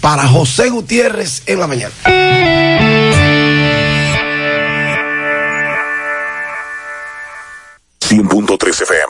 para José Gutiérrez en la mañana. FM.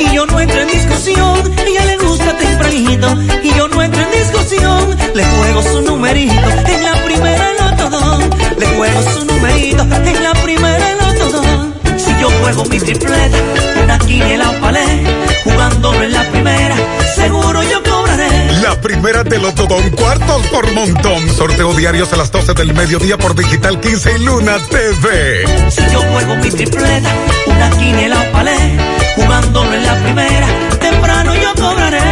Y yo no entro en discusión. Ella le gusta tempranito y yo no entro en discusión. Le juego su numerito en la primera todo Le juego su numerito en la primera todo Si yo juego mi tripleta, una quiniela palé, jugándolo en la primera, primera todo un cuartos por montón. Sorteo diarios a las 12 del mediodía por Digital 15 y Luna TV. Si yo juego mi tripleta, una quiniela palé, jugándolo en la primera, temprano yo cobraré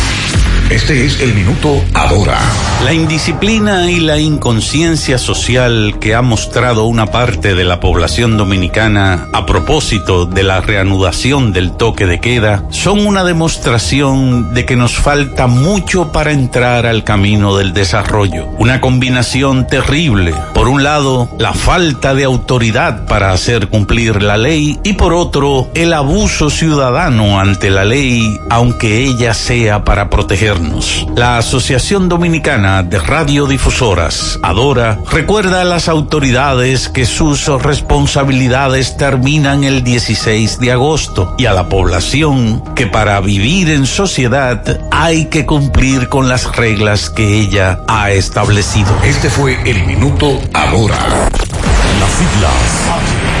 Este es el minuto ahora. La indisciplina y la inconsciencia social que ha mostrado una parte de la población dominicana a propósito de la reanudación del toque de queda son una demostración de que nos falta mucho para entrar al camino del desarrollo. Una combinación terrible. Por un lado, la falta de autoridad para hacer cumplir la ley y por otro, el abuso ciudadano ante la ley, aunque ella sea para proteger la Asociación Dominicana de Radiodifusoras, Adora, recuerda a las autoridades que sus responsabilidades terminan el 16 de agosto y a la población que para vivir en sociedad hay que cumplir con las reglas que ella ha establecido. Este fue el minuto Adora. Las siglas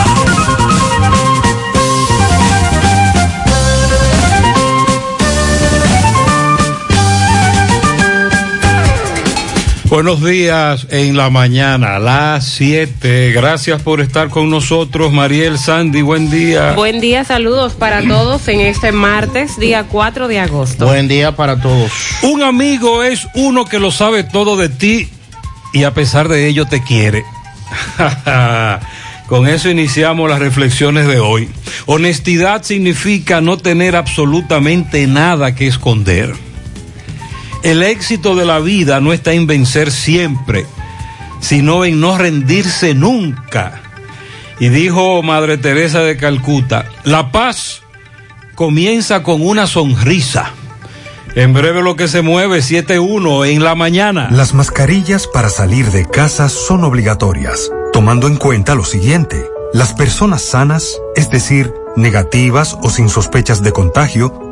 Buenos días en la mañana, las 7. Gracias por estar con nosotros, Mariel Sandy. Buen día. Buen día, saludos para todos en este martes, día 4 de agosto. Buen día para todos. Un amigo es uno que lo sabe todo de ti y a pesar de ello te quiere. Con eso iniciamos las reflexiones de hoy. Honestidad significa no tener absolutamente nada que esconder. El éxito de la vida no está en vencer siempre, sino en no rendirse nunca. Y dijo Madre Teresa de Calcuta, la paz comienza con una sonrisa. En breve lo que se mueve 7-1 en la mañana. Las mascarillas para salir de casa son obligatorias, tomando en cuenta lo siguiente. Las personas sanas, es decir, negativas o sin sospechas de contagio,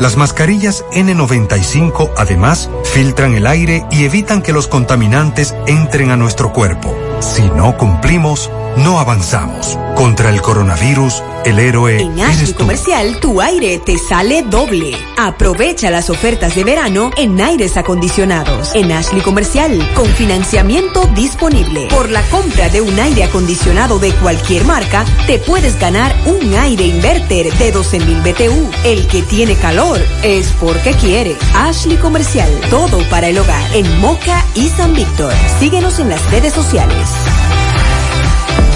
Las mascarillas N95 además filtran el aire y evitan que los contaminantes entren a nuestro cuerpo. Si no cumplimos, no avanzamos. Contra el coronavirus, el héroe En Ashley Comercial, tu aire te sale doble. Aprovecha las ofertas de verano en aires acondicionados. En Ashley Comercial, con financiamiento disponible. Por la compra de un aire acondicionado de cualquier marca, te puedes ganar un aire inverter de 12.000 BTU. El que tiene calor es porque quiere. Ashley Comercial, todo para el hogar. En Moca y San Víctor. Síguenos en las redes sociales.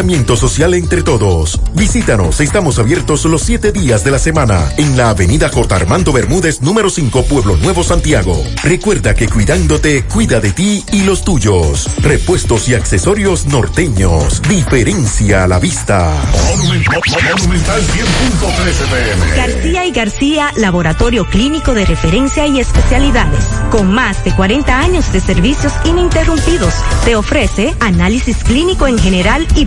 social entre todos. Visítanos, estamos abiertos los siete días de la semana en la avenida J. Armando Bermúdez, número 5, Pueblo Nuevo, Santiago. Recuerda que cuidándote, cuida de ti y los tuyos. Repuestos y accesorios norteños. Diferencia a la vista. García y García, laboratorio clínico de referencia y especialidades. Con más de 40 años de servicios ininterrumpidos, te ofrece análisis clínico en general y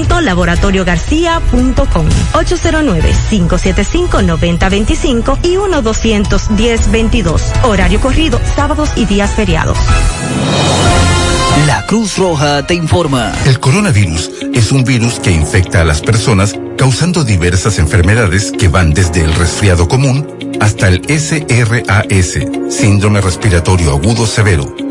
www.laboratoriogarcia.com 809-575-9025 y 1-210-22. Horario corrido, sábados y días feriados. La Cruz Roja te informa. El coronavirus es un virus que infecta a las personas causando diversas enfermedades que van desde el resfriado común hasta el SRAS, síndrome respiratorio agudo severo.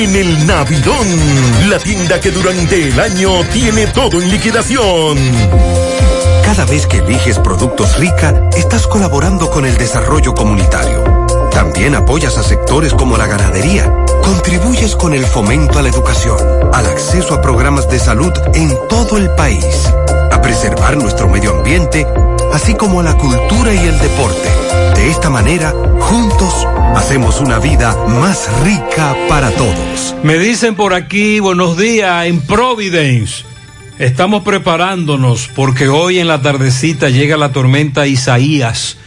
el Navidón, la tienda que durante el año tiene todo en liquidación. Cada vez que eliges productos rica, estás colaborando con el desarrollo comunitario. También apoyas a sectores como la ganadería. Contribuyes con el fomento a la educación, al acceso a programas de salud en todo el país, a preservar nuestro medio ambiente, así como a la cultura y el deporte. De esta manera, juntos, hacemos una vida más rica para todos. Me dicen por aquí, buenos días, en Providence. Estamos preparándonos porque hoy en la tardecita llega la tormenta Isaías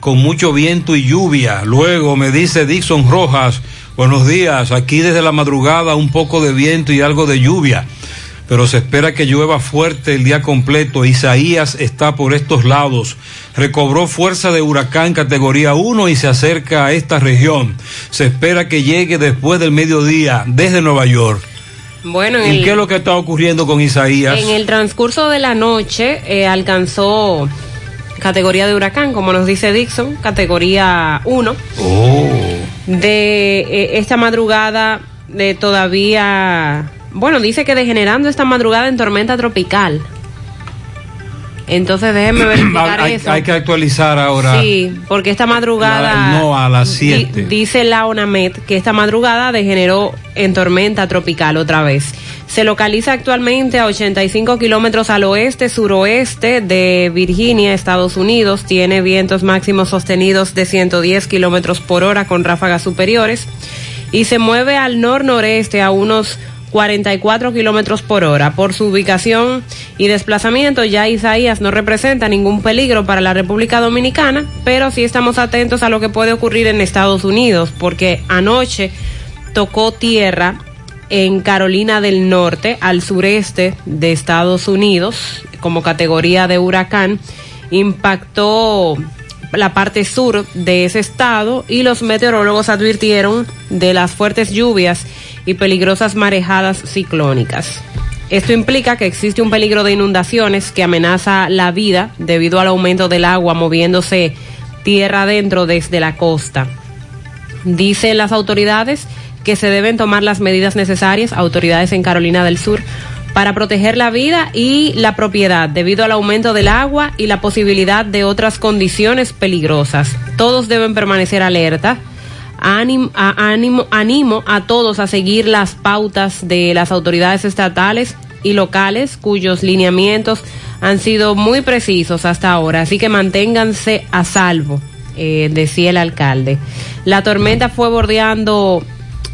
con mucho viento y lluvia. Luego me dice Dixon Rojas, buenos días, aquí desde la madrugada un poco de viento y algo de lluvia, pero se espera que llueva fuerte el día completo. Isaías está por estos lados, recobró fuerza de huracán categoría 1 y se acerca a esta región. Se espera que llegue después del mediodía desde Nueva York. Bueno, en ¿Y el, qué es lo que está ocurriendo con Isaías? en el transcurso de la noche eh, alcanzó categoría de huracán, como nos dice Dixon, categoría 1. De eh, esta madrugada de todavía, bueno, dice que degenerando esta madrugada en tormenta tropical. Entonces déjenme verificar hay, eso. hay que actualizar ahora. Sí, porque esta madrugada. La- no, a las di- 7. dice la ONAMED que esta madrugada degeneró en tormenta tropical otra vez. Se localiza actualmente a 85 kilómetros al oeste, suroeste de Virginia, Estados Unidos. Tiene vientos máximos sostenidos de 110 kilómetros por hora con ráfagas superiores. Y se mueve al nor-noreste a unos 44 kilómetros por hora. Por su ubicación y desplazamiento, ya Isaías no representa ningún peligro para la República Dominicana, pero sí estamos atentos a lo que puede ocurrir en Estados Unidos, porque anoche tocó tierra en Carolina del Norte, al sureste de Estados Unidos, como categoría de huracán, impactó la parte sur de ese estado y los meteorólogos advirtieron de las fuertes lluvias y peligrosas marejadas ciclónicas. Esto implica que existe un peligro de inundaciones que amenaza la vida debido al aumento del agua moviéndose tierra adentro desde la costa. Dicen las autoridades que se deben tomar las medidas necesarias, autoridades en Carolina del Sur, para proteger la vida y la propiedad debido al aumento del agua y la posibilidad de otras condiciones peligrosas. Todos deben permanecer alerta. Animo, animo a todos a seguir las pautas de las autoridades estatales y locales cuyos lineamientos han sido muy precisos hasta ahora, así que manténganse a salvo, eh, decía el alcalde. La tormenta fue bordeando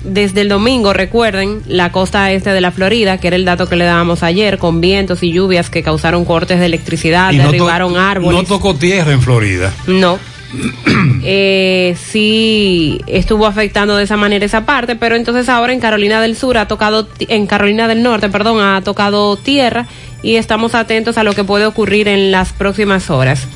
desde el domingo, recuerden, la costa este de la Florida, que era el dato que le dábamos ayer, con vientos y lluvias que causaron cortes de electricidad, Y no to- derribaron árboles. No tocó tierra en Florida. No. Eh, sí estuvo afectando de esa manera esa parte, pero entonces ahora en Carolina del Sur ha tocado, en Carolina del Norte, perdón, ha tocado tierra y estamos atentos a lo que puede ocurrir en las próximas horas.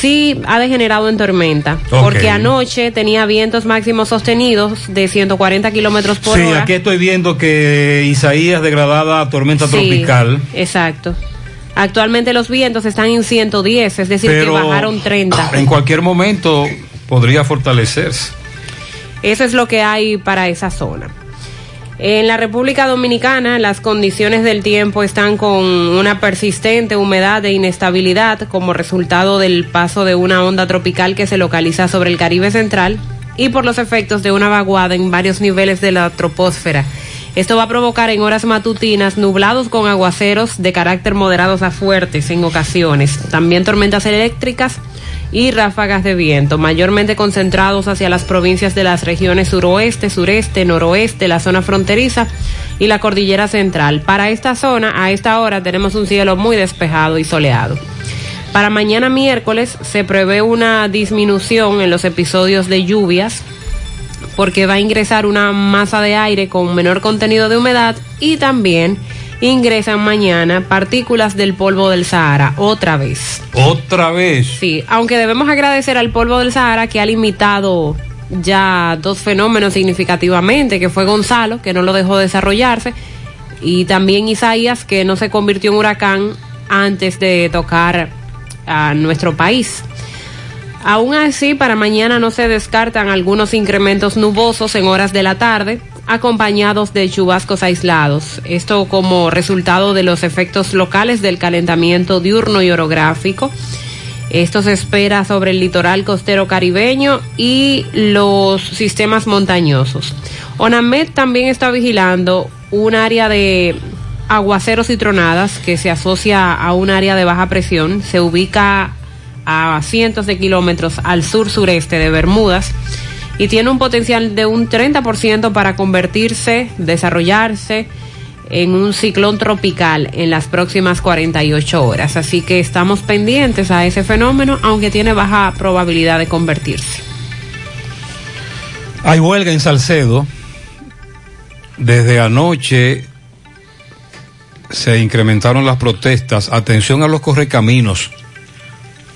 Sí ha degenerado en tormenta, porque anoche tenía vientos máximos sostenidos de 140 kilómetros por Sí, hora. aquí estoy viendo que Isaías degradada a tormenta Sí, tropical. Exacto. Actualmente los vientos están en 110, es decir, Pero que bajaron 30. En cualquier momento podría fortalecerse. Eso es lo que hay para esa zona. En la República Dominicana las condiciones del tiempo están con una persistente humedad e inestabilidad como resultado del paso de una onda tropical que se localiza sobre el Caribe Central y por los efectos de una vaguada en varios niveles de la troposfera. Esto va a provocar en horas matutinas nublados con aguaceros de carácter moderados a fuertes en ocasiones, también tormentas eléctricas y ráfagas de viento, mayormente concentrados hacia las provincias de las regiones suroeste, sureste, noroeste, la zona fronteriza y la cordillera central. Para esta zona, a esta hora, tenemos un cielo muy despejado y soleado. Para mañana miércoles se prevé una disminución en los episodios de lluvias porque va a ingresar una masa de aire con menor contenido de humedad y también ingresan mañana partículas del polvo del Sahara otra vez. Otra vez. Sí, aunque debemos agradecer al polvo del Sahara que ha limitado ya dos fenómenos significativamente, que fue Gonzalo, que no lo dejó desarrollarse, y también Isaías, que no se convirtió en huracán antes de tocar a nuestro país. Aún así, para mañana no se descartan algunos incrementos nubosos en horas de la tarde, acompañados de chubascos aislados. Esto como resultado de los efectos locales del calentamiento diurno y orográfico. Esto se espera sobre el litoral costero caribeño y los sistemas montañosos. ONAMED también está vigilando un área de aguaceros y tronadas que se asocia a un área de baja presión. Se ubica a cientos de kilómetros al sur-sureste de Bermudas y tiene un potencial de un 30% para convertirse, desarrollarse en un ciclón tropical en las próximas 48 horas. Así que estamos pendientes a ese fenómeno, aunque tiene baja probabilidad de convertirse. Hay huelga en Salcedo. Desde anoche se incrementaron las protestas. Atención a los correcaminos.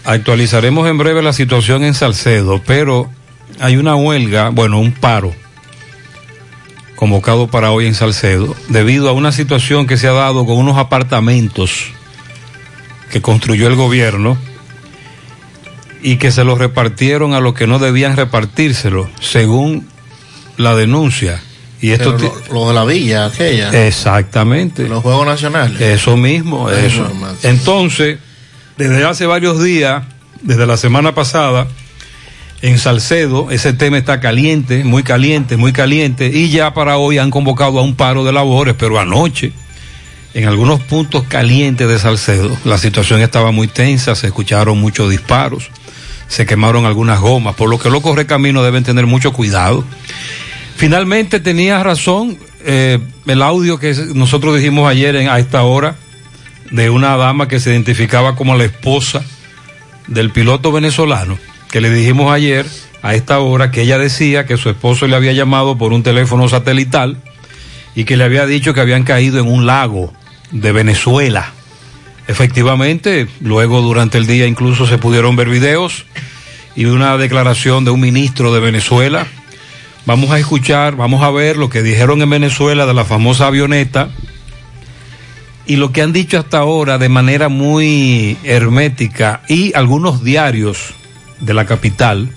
Actualizaremos en breve la situación en Salcedo, pero hay una huelga, bueno, un paro convocado para hoy en Salcedo, debido a una situación que se ha dado con unos apartamentos que construyó el gobierno y que se los repartieron a los que no debían repartírselo, según la denuncia. Y esto Pero lo, lo de la villa, aquella. Exactamente. Los Juegos Nacionales. Eso mismo, eso. Entonces, desde hace varios días, desde la semana pasada, en Salcedo, ese tema está caliente, muy caliente, muy caliente, y ya para hoy han convocado a un paro de labores, pero anoche, en algunos puntos calientes de Salcedo, la situación estaba muy tensa, se escucharon muchos disparos, se quemaron algunas gomas, por lo que los correcaminos deben tener mucho cuidado. Finalmente tenía razón eh, el audio que nosotros dijimos ayer en, a esta hora de una dama que se identificaba como la esposa del piloto venezolano, que le dijimos ayer a esta hora que ella decía que su esposo le había llamado por un teléfono satelital y que le había dicho que habían caído en un lago de Venezuela. Efectivamente, luego durante el día incluso se pudieron ver videos y una declaración de un ministro de Venezuela. Vamos a escuchar, vamos a ver lo que dijeron en Venezuela de la famosa avioneta y lo que han dicho hasta ahora de manera muy hermética y algunos diarios de la capital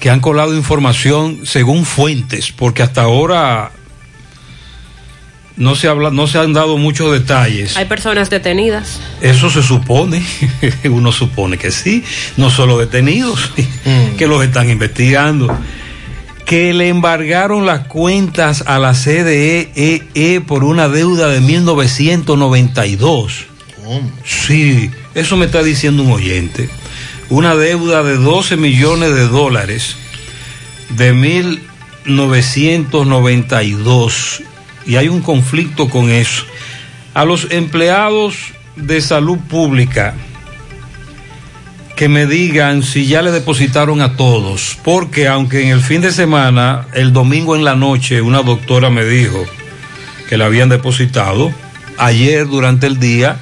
que han colado información según fuentes, porque hasta ahora no se habla, no se han dado muchos detalles. Hay personas detenidas. Eso se supone, uno supone que sí, no solo detenidos, que los están investigando. Que le embargaron las cuentas a la CDE por una deuda de 1992. Sí, eso me está diciendo un oyente. Una deuda de 12 millones de dólares de 1992 y hay un conflicto con eso. A los empleados de salud pública que me digan si ya le depositaron a todos, porque aunque en el fin de semana, el domingo en la noche, una doctora me dijo que le habían depositado, ayer durante el día,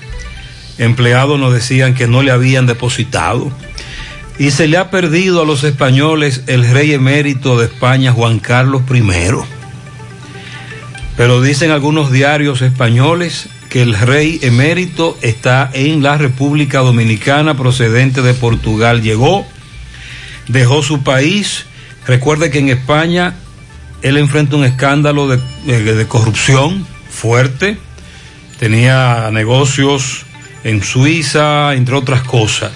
empleados nos decían que no le habían depositado. Y se le ha perdido a los españoles el rey emérito de España, Juan Carlos I pero dicen algunos diarios españoles que el rey emérito está en la República Dominicana procedente de Portugal. Llegó, dejó su país. Recuerde que en España él enfrenta un escándalo de, de corrupción fuerte. Tenía negocios en Suiza, entre otras cosas.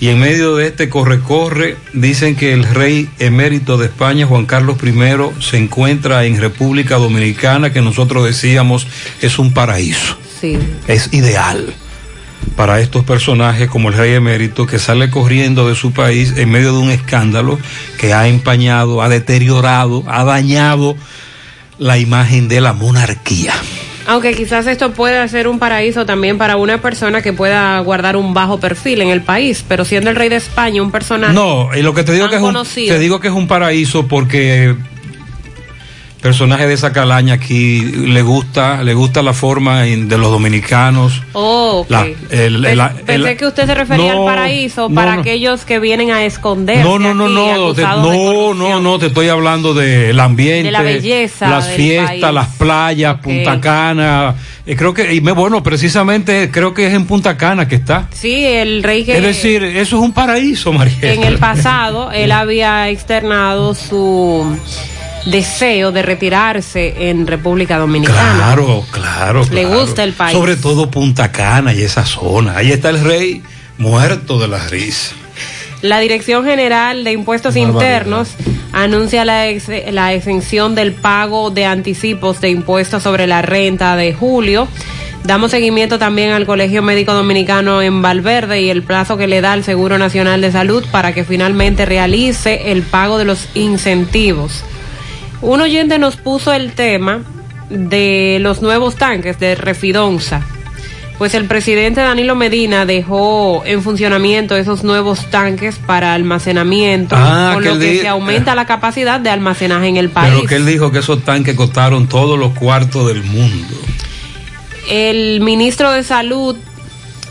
Y en medio de este corre-corre, dicen que el rey emérito de España, Juan Carlos I, se encuentra en República Dominicana, que nosotros decíamos es un paraíso. Sí. Es ideal para estos personajes como el rey emérito que sale corriendo de su país en medio de un escándalo que ha empañado, ha deteriorado, ha dañado la imagen de la monarquía. Aunque quizás esto pueda ser un paraíso también para una persona que pueda guardar un bajo perfil en el país, pero siendo el rey de España un personaje. No, y lo que te digo que es un, te digo que es un paraíso porque personaje de esa calaña aquí le gusta le gusta la forma de los dominicanos. Oh, okay. la, pensé que usted se refería al paraíso para aquellos que vienen a esconder no no no no te, no no no te estoy hablando del ambiente de la belleza las fiestas las playas okay. Punta Cana. Eh, creo que y me, bueno precisamente creo que es en Punta Cana que está. Sí el rey que es decir eso es un paraíso María. en el pasado él había externado su deseo de retirarse en República Dominicana. Claro, claro. Le claro. gusta el país. Sobre todo Punta Cana y esa zona. Ahí está el rey muerto de la risa. La Dirección General de Impuestos Internos anuncia la, ex, la exención del pago de anticipos de impuestos sobre la renta de julio. Damos seguimiento también al Colegio Médico Dominicano en Valverde y el plazo que le da el Seguro Nacional de Salud para que finalmente realice el pago de los incentivos. Un oyente nos puso el tema de los nuevos tanques de Refidonza. Pues el presidente Danilo Medina dejó en funcionamiento esos nuevos tanques para almacenamiento, ah, con lo que se aumenta la capacidad de almacenaje en el país. Pero que él dijo que esos tanques costaron todos los cuartos del mundo. El ministro de Salud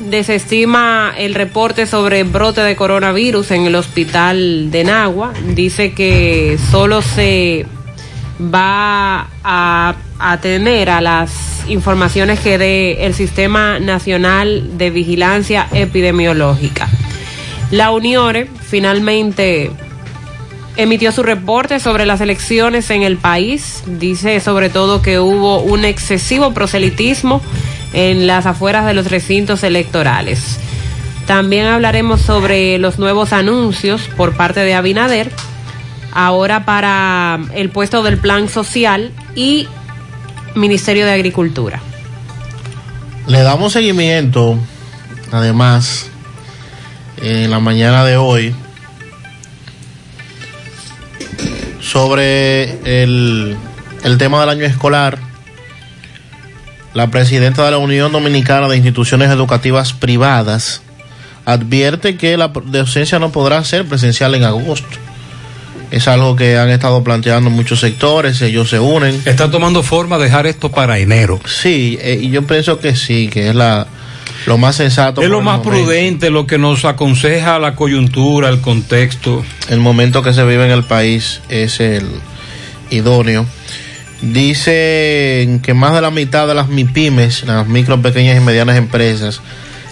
desestima el reporte sobre brote de coronavirus en el hospital de Nagua. Dice que solo se va a atender a las informaciones que dé el Sistema Nacional de Vigilancia Epidemiológica. La Unione finalmente emitió su reporte sobre las elecciones en el país. Dice sobre todo que hubo un excesivo proselitismo en las afueras de los recintos electorales. También hablaremos sobre los nuevos anuncios por parte de Abinader, ahora para el puesto del Plan Social y Ministerio de Agricultura. Le damos seguimiento, además, en la mañana de hoy, sobre el, el tema del año escolar. La presidenta de la Unión Dominicana de Instituciones Educativas Privadas advierte que la docencia no podrá ser presencial en agosto. Es algo que han estado planteando muchos sectores, ellos se unen. Está tomando forma dejar esto para enero. Sí, eh, y yo pienso que sí, que es la lo más sensato. Es lo más momento. prudente, lo que nos aconseja la coyuntura, el contexto. El momento que se vive en el país es el idóneo. Dicen que más de la mitad de las MIPIMES, las micro, pequeñas y medianas empresas,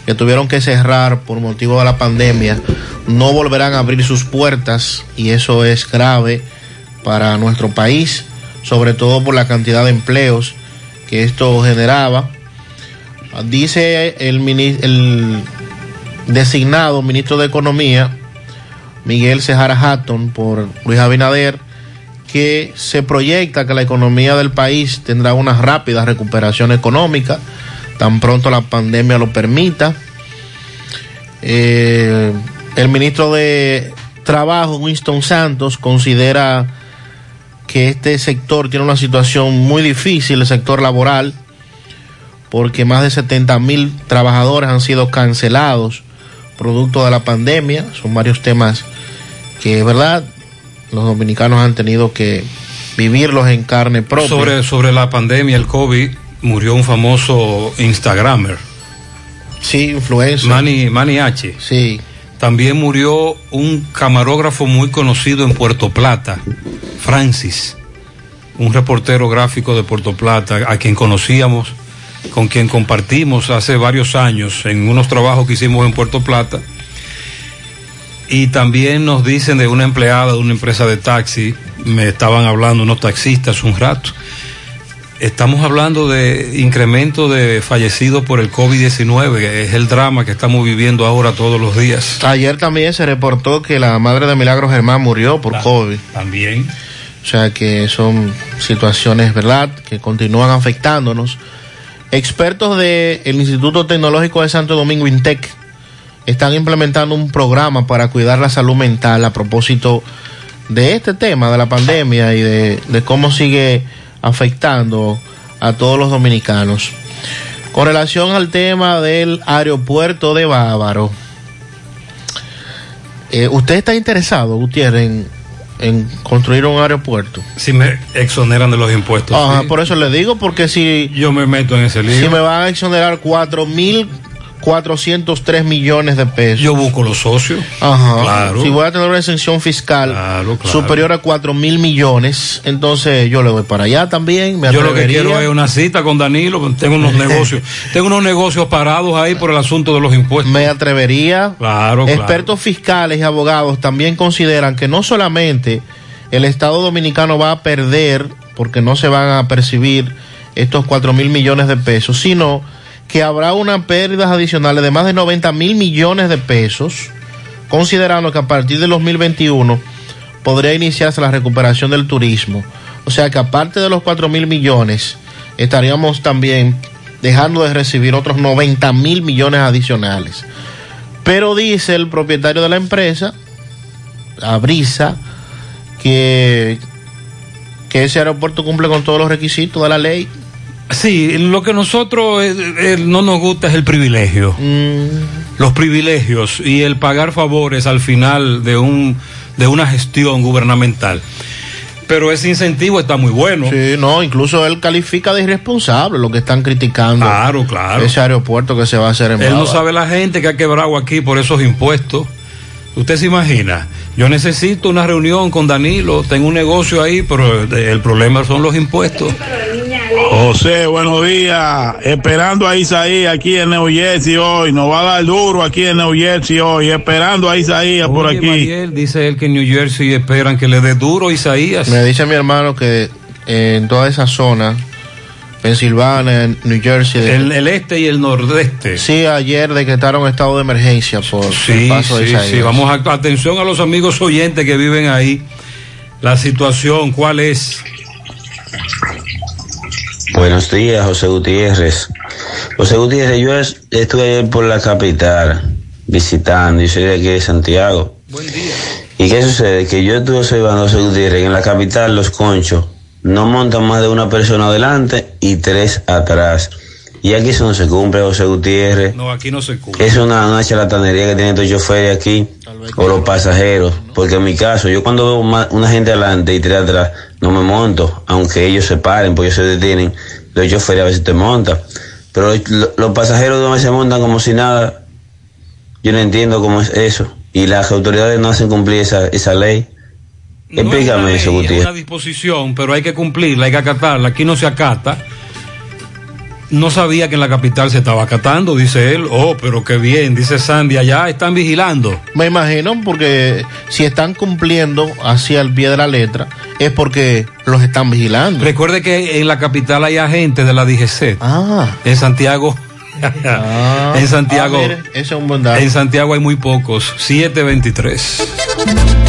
que tuvieron que cerrar por motivo de la pandemia, no volverán a abrir sus puertas y eso es grave para nuestro país, sobre todo por la cantidad de empleos que esto generaba. Dice el, el designado ministro de Economía, Miguel Cejara Hatton, por Luis Abinader, que se proyecta que la economía del país tendrá una rápida recuperación económica, tan pronto la pandemia lo permita. Eh, el ministro de Trabajo, Winston Santos, considera que este sector tiene una situación muy difícil, el sector laboral, porque más de 70 mil trabajadores han sido cancelados producto de la pandemia. Son varios temas que, ¿verdad? Los dominicanos han tenido que vivirlos en carne propia. Sobre, sobre la pandemia, el COVID, murió un famoso Instagramer. Sí, influencer. Manny, Manny H. Sí. También murió un camarógrafo muy conocido en Puerto Plata, Francis, un reportero gráfico de Puerto Plata, a quien conocíamos, con quien compartimos hace varios años en unos trabajos que hicimos en Puerto Plata. Y también nos dicen de una empleada de una empresa de taxi, me estaban hablando unos taxistas un rato. Estamos hablando de incremento de fallecidos por el COVID-19, es el drama que estamos viviendo ahora todos los días. Ayer también se reportó que la madre de Milagro Germán murió por COVID. También. O sea que son situaciones, ¿verdad?, que continúan afectándonos. Expertos del Instituto Tecnológico de Santo Domingo, INTEC, están implementando un programa para cuidar la salud mental a propósito de este tema, de la pandemia y de, de cómo sigue afectando a todos los dominicanos. Con relación al tema del aeropuerto de Bávaro, eh, ¿usted está interesado, Gutiérrez, en, en construir un aeropuerto? Si me exoneran de los impuestos. Ajá, sí. por eso le digo, porque si... Yo me meto en ese lío. Si me van a exonerar cuatro mil 403 millones de pesos. Yo busco los socios. Ajá. Claro. Si voy a tener una exención fiscal claro. superior a 4 mil millones, entonces yo le voy para allá también. Me Yo lo que quiero es una cita con Danilo, tengo unos negocios, tengo unos negocios parados ahí por el asunto de los impuestos. Me atrevería. Claro. Expertos fiscales y abogados también consideran que no solamente el Estado Dominicano va a perder porque no se van a percibir estos 4 mil millones de pesos, sino que habrá unas pérdidas adicionales de más de 90 mil millones de pesos, considerando que a partir del 2021 podría iniciarse la recuperación del turismo. O sea que aparte de los 4 mil millones, estaríamos también dejando de recibir otros 90 mil millones adicionales. Pero dice el propietario de la empresa, Abrisa, que, que ese aeropuerto cumple con todos los requisitos de la ley. Sí, lo que nosotros eh, eh, no nos gusta es el privilegio. Los privilegios y el pagar favores al final de un de una gestión gubernamental. Pero ese incentivo está muy bueno. Sí, no, incluso él califica de irresponsable lo que están criticando. Claro, claro. Ese aeropuerto que se va a hacer en Él no sabe la gente que ha quebrado aquí por esos impuestos. Usted se imagina, yo necesito una reunión con Danilo, tengo un negocio ahí, pero el problema son los impuestos. José, buenos días. Esperando a Isaías aquí en New Jersey hoy. Nos va a dar duro aquí en New Jersey hoy. Esperando a Isaías por aquí. Mariel, dice él que en New Jersey esperan que le dé duro a Isaías. Me dice mi hermano que eh, en toda esa zona Pensilvania, New Jersey. El, el este y el nordeste. Sí, ayer decretaron estado de emergencia por Sí, el paso de sí, Isaías. sí. Vamos a atención a los amigos oyentes que viven ahí. La situación, ¿cuál es? Buenos días, José Gutiérrez. José Gutiérrez, yo es- estuve ayer por la capital visitando, y soy de aquí de Santiago. Buen día. ¿Y qué sucede? Que yo estuve observando, José Gutiérrez, que en la capital los conchos no montan más de una persona adelante y tres atrás. Y aquí eso no se cumple, José Gutiérrez. No, aquí no se cumple. Es una, una charlatanería que tienen estos choferes aquí, o los pasajeros, porque en mi caso, yo cuando veo una gente adelante y tres atrás, no me monto, aunque ellos se paren, porque ellos se detienen, los choferes a veces te montan, pero los, pasajeros no se montan como si nada, yo no entiendo cómo es eso, y las autoridades no hacen cumplir esa, esa ley. Explícame eso, Es Gutiérrez. una disposición, pero hay que cumplirla, hay que acatarla. Aquí no se acata. No sabía que en la capital se estaba acatando, dice él. Oh, pero qué bien, dice Sandy. Allá están vigilando. Me imagino porque si están cumpliendo hacia el pie de la letra es porque los están vigilando. Recuerde que en la capital hay agentes de la DGC. Ah. En Santiago. en Santiago. Ah, mire, ese es un buen dato. En Santiago hay muy pocos. 723.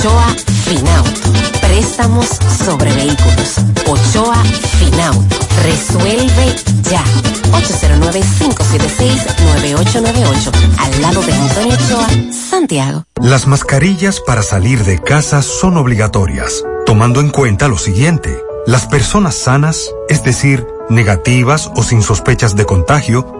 Ochoa Finauto. Préstamos sobre vehículos. Ochoa Finauto. Resuelve ya. 809-576-9898. Al lado de Antonio Ochoa, Santiago. Las mascarillas para salir de casa son obligatorias, tomando en cuenta lo siguiente. Las personas sanas, es decir, negativas o sin sospechas de contagio,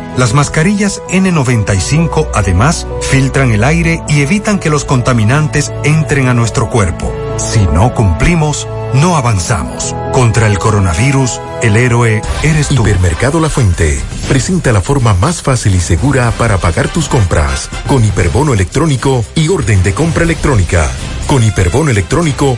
Las mascarillas N95 además filtran el aire y evitan que los contaminantes entren a nuestro cuerpo. Si no cumplimos, no avanzamos. Contra el coronavirus, el héroe eres tú. Hipermercado La Fuente presenta la forma más fácil y segura para pagar tus compras con hiperbono electrónico y orden de compra electrónica. Con hiperbono electrónico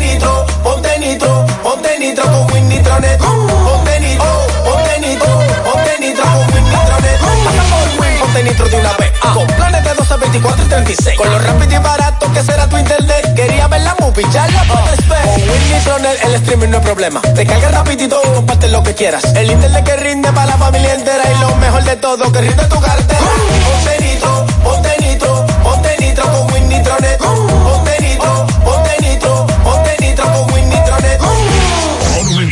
ponte nitro con Win Nitronet. Ponte nitro, ponte nitro, ponte nitro con Win Nitronet. Ponte nitro de una vez. Con planes de 12, 24 y 36. Con lo rápido y barato que será tu internet. Quería ver la movie, ya la puedes ver. El streaming no es problema. Te carga rapidito y comparte lo que quieras. El internet que rinde para la familia entera. Y lo mejor de todo, que rinde tu cartera. Ponte nitro, ponte nitro, ponte nitro con Win Nitronet.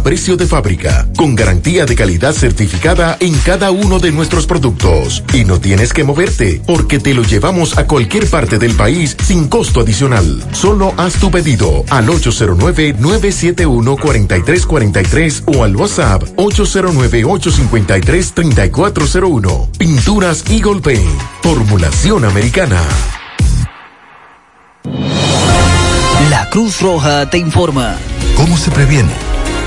a precio de fábrica, con garantía de calidad certificada en cada uno de nuestros productos. Y no tienes que moverte, porque te lo llevamos a cualquier parte del país sin costo adicional. Solo haz tu pedido al 809-971-4343 o al WhatsApp 809-853-3401. Pinturas Eagle Paint, formulación americana. La Cruz Roja te informa. ¿Cómo se previene?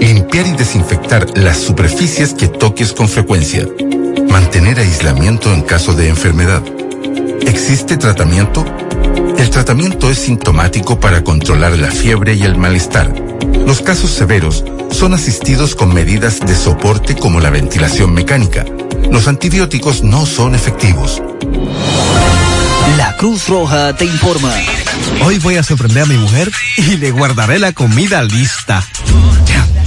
Limpiar y desinfectar las superficies que toques con frecuencia. Mantener aislamiento en caso de enfermedad. ¿Existe tratamiento? El tratamiento es sintomático para controlar la fiebre y el malestar. Los casos severos son asistidos con medidas de soporte como la ventilación mecánica. Los antibióticos no son efectivos. La Cruz Roja te informa. Hoy voy a sorprender a mi mujer y le guardaré la comida lista.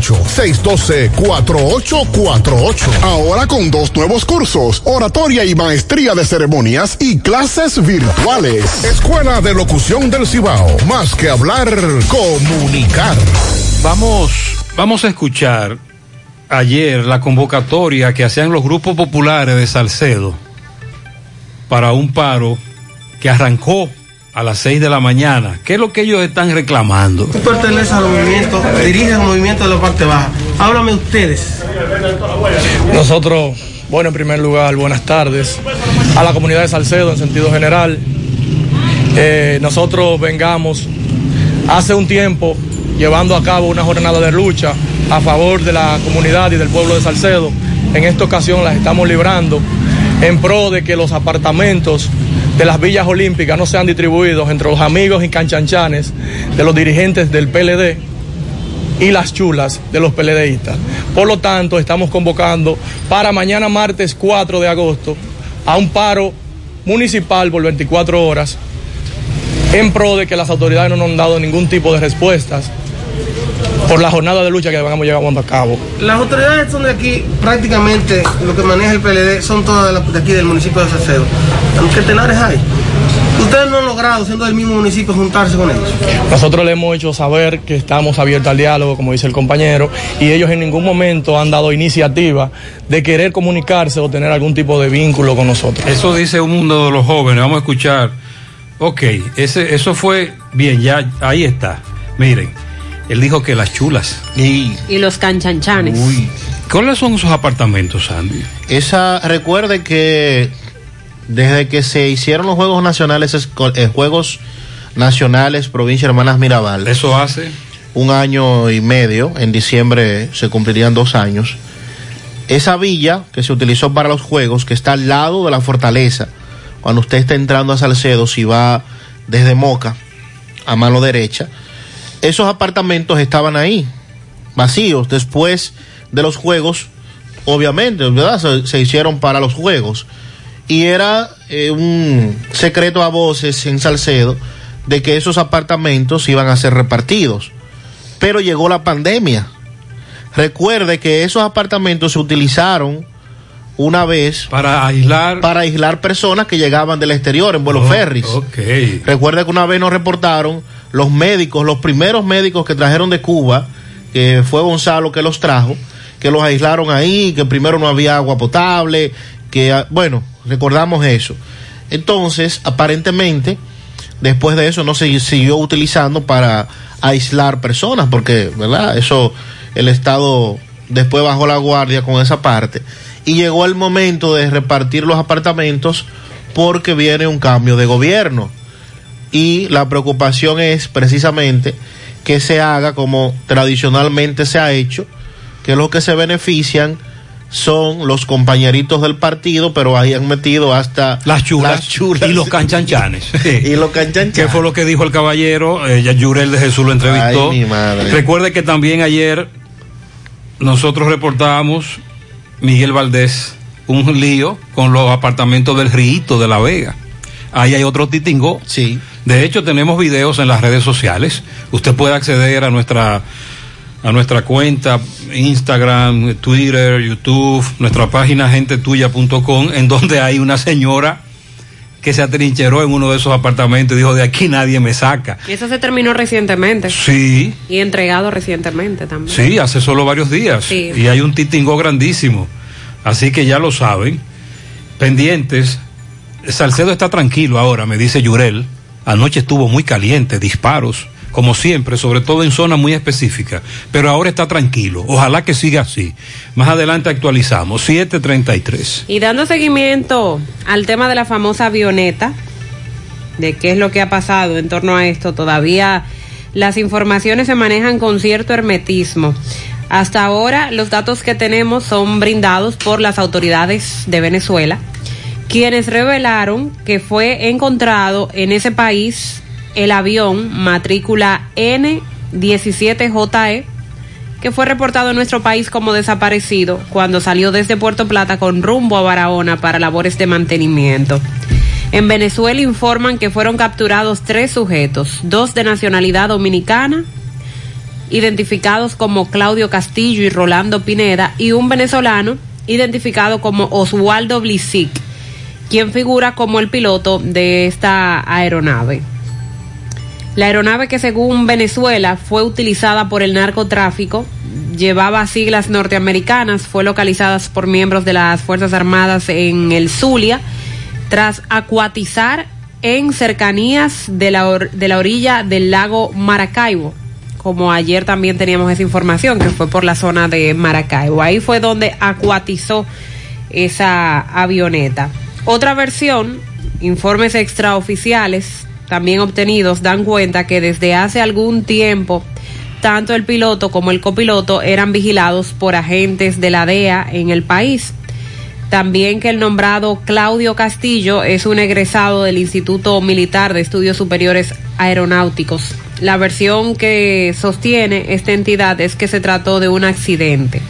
612-4848. Ahora con dos nuevos cursos, oratoria y maestría de ceremonias y clases virtuales. Escuela de Locución del Cibao. Más que hablar, comunicar. Vamos, vamos a escuchar ayer la convocatoria que hacían los grupos populares de Salcedo para un paro que arrancó a las 6 de la mañana. ¿Qué es lo que ellos están reclamando? Tú perteneces al movimiento, diriges el movimiento de la parte baja. Háblame ustedes. Nosotros, bueno, en primer lugar, buenas tardes a la comunidad de Salcedo en sentido general. Eh, nosotros vengamos hace un tiempo llevando a cabo una jornada de lucha a favor de la comunidad y del pueblo de Salcedo. En esta ocasión las estamos librando en pro de que los apartamentos de las villas olímpicas no sean distribuidos entre los amigos y canchanchanes de los dirigentes del PLD y las chulas de los PLDistas. Por lo tanto, estamos convocando para mañana martes 4 de agosto a un paro municipal por 24 horas en pro de que las autoridades no nos han dado ningún tipo de respuestas por la jornada de lucha que vamos llevando a cabo. Las autoridades son de aquí, prácticamente lo que maneja el PLD son todas de, aquí del municipio de Salcedo. Aunque tenares hay. Ustedes no han logrado, siendo del mismo municipio, juntarse con ellos. Nosotros le hemos hecho saber que estamos abiertos al diálogo, como dice el compañero, y ellos en ningún momento han dado iniciativa de querer comunicarse o tener algún tipo de vínculo con nosotros. Eso dice un mundo de los jóvenes. Vamos a escuchar. Ok, ese, eso fue bien, ya ahí está. Miren, él dijo que las chulas. Y los canchanchanes. ¿Cuáles son sus apartamentos, Sandy? Esa, recuerde que desde que se hicieron los Juegos Nacionales, eh, Juegos Nacionales Provincia Hermanas Mirabal. Eso hace. Un año y medio, en diciembre se cumplirían dos años. Esa villa que se utilizó para los Juegos, que está al lado de la fortaleza, cuando usted está entrando a Salcedo, si va desde Moca a mano derecha, esos apartamentos estaban ahí, vacíos, después de los Juegos, obviamente, ¿verdad? Se, se hicieron para los Juegos. Y era eh, un secreto a voces en Salcedo de que esos apartamentos iban a ser repartidos. Pero llegó la pandemia. Recuerde que esos apartamentos se utilizaron una vez para aislar para aislar personas que llegaban del exterior en vuelos Oh, ferries. Recuerde que una vez nos reportaron los médicos, los primeros médicos que trajeron de Cuba, que fue Gonzalo que los trajo, que los aislaron ahí, que primero no había agua potable, que ah, bueno, recordamos eso. Entonces, aparentemente, después de eso no se siguió utilizando para aislar personas, porque, ¿verdad? Eso, el Estado después bajó la guardia con esa parte. Y llegó el momento de repartir los apartamentos porque viene un cambio de gobierno. Y la preocupación es precisamente que se haga como tradicionalmente se ha hecho, que los que se benefician son los compañeritos del partido, pero ahí han metido hasta las chulas, y los canchanchanes. y los canchanchanes. Que fue lo que dijo el caballero, eh, ya Yurel de Jesús lo entrevistó. Ay, mi madre. Recuerde que también ayer nosotros reportábamos, Miguel Valdés, un lío con los apartamentos del Rito de La Vega. Ahí hay otro titingo. Sí. De hecho, tenemos videos en las redes sociales. Usted puede acceder a nuestra a nuestra cuenta Instagram, Twitter, YouTube, nuestra página gentetuya.com, en donde hay una señora que se atrincheró en uno de esos apartamentos y dijo, de aquí nadie me saca. Y eso se terminó recientemente. Sí. Y entregado recientemente también. Sí, hace solo varios días. Sí. Y hay un titingo grandísimo. Así que ya lo saben. Pendientes. Salcedo está tranquilo ahora, me dice Yurel. Anoche estuvo muy caliente, disparos, como siempre, sobre todo en zonas muy específicas. Pero ahora está tranquilo. Ojalá que siga así. Más adelante actualizamos. 733. Y dando seguimiento al tema de la famosa avioneta, de qué es lo que ha pasado en torno a esto, todavía las informaciones se manejan con cierto hermetismo. Hasta ahora los datos que tenemos son brindados por las autoridades de Venezuela, quienes revelaron que fue encontrado en ese país el avión matrícula N17JE que fue reportado en nuestro país como desaparecido cuando salió desde Puerto Plata con rumbo a Barahona para labores de mantenimiento. En Venezuela informan que fueron capturados tres sujetos, dos de nacionalidad dominicana, identificados como Claudio Castillo y Rolando Pineda, y un venezolano identificado como Oswaldo Blisic, quien figura como el piloto de esta aeronave. La aeronave que según Venezuela fue utilizada por el narcotráfico, llevaba siglas norteamericanas, fue localizada por miembros de las Fuerzas Armadas en el Zulia, tras acuatizar en cercanías de la, de la orilla del lago Maracaibo, como ayer también teníamos esa información, que fue por la zona de Maracaibo. Ahí fue donde acuatizó esa avioneta. Otra versión, informes extraoficiales también obtenidos, dan cuenta que desde hace algún tiempo tanto el piloto como el copiloto eran vigilados por agentes de la DEA en el país. También que el nombrado Claudio Castillo es un egresado del Instituto Militar de Estudios Superiores Aeronáuticos. La versión que sostiene esta entidad es que se trató de un accidente.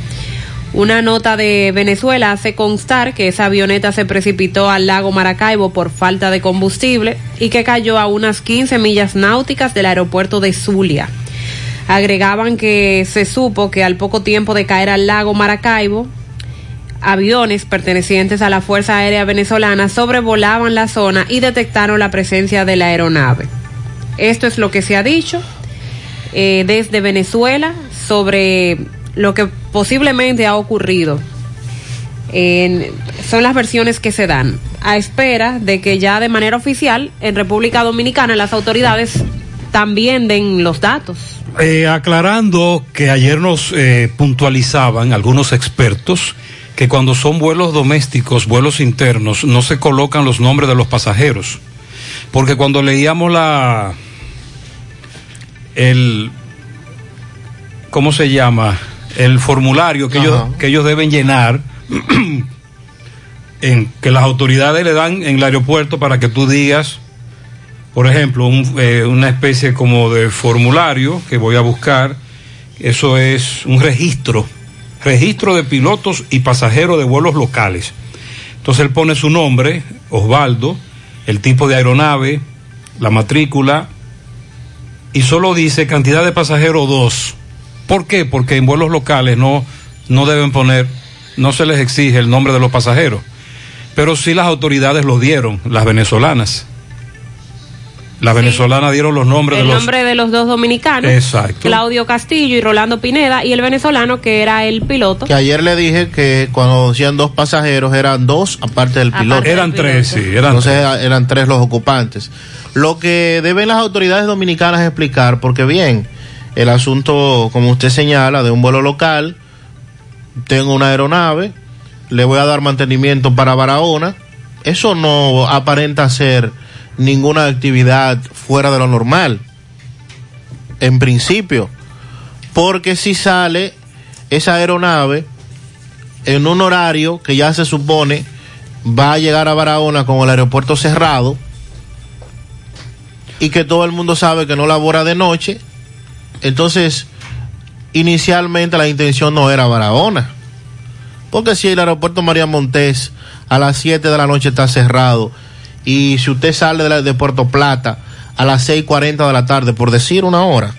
Una nota de Venezuela hace constar que esa avioneta se precipitó al lago Maracaibo por falta de combustible y que cayó a unas 15 millas náuticas del aeropuerto de Zulia. Agregaban que se supo que al poco tiempo de caer al lago Maracaibo, aviones pertenecientes a la Fuerza Aérea Venezolana sobrevolaban la zona y detectaron la presencia de la aeronave. Esto es lo que se ha dicho eh, desde Venezuela sobre lo que posiblemente ha ocurrido. En, son las versiones que se dan a espera de que ya de manera oficial en República Dominicana las autoridades también den los datos. Eh, aclarando que ayer nos eh, puntualizaban algunos expertos que cuando son vuelos domésticos, vuelos internos, no se colocan los nombres de los pasajeros. Porque cuando leíamos la. el. ¿Cómo se llama? El formulario que, ellos, que ellos deben llenar. en que las autoridades le dan en el aeropuerto para que tú digas, por ejemplo, un, eh, una especie como de formulario que voy a buscar. Eso es un registro, registro de pilotos y pasajeros de vuelos locales. Entonces él pone su nombre, Osvaldo, el tipo de aeronave, la matrícula, y solo dice cantidad de pasajeros dos. ¿Por qué? Porque en vuelos locales no, no deben poner, no se les exige el nombre de los pasajeros. Pero sí las autoridades lo dieron, las venezolanas. Las venezolanas dieron los nombres el de los... nombre de los dos dominicanos, Exacto. Claudio Castillo y Rolando Pineda, y el venezolano que era el piloto. Que ayer le dije que cuando decían dos pasajeros eran dos, aparte del Aparte piloto. Eran tres, sí, eran Entonces tres. eran tres los ocupantes. Lo que deben las autoridades dominicanas explicar, porque bien, el asunto, como usted señala, de un vuelo local, tengo una aeronave, le voy a dar mantenimiento para Barahona, eso no aparenta ser ninguna actividad fuera de lo normal. en principio. Porque si sale esa aeronave en un horario que ya se supone va a llegar a Barahona con el aeropuerto cerrado y que todo el mundo sabe que no labora de noche, entonces inicialmente la intención no era Barahona. Porque si el aeropuerto María Montés a las 7 de la noche está cerrado y si usted sale de, Puerto Plata a las 6.40 de la tarde, por decir una hora,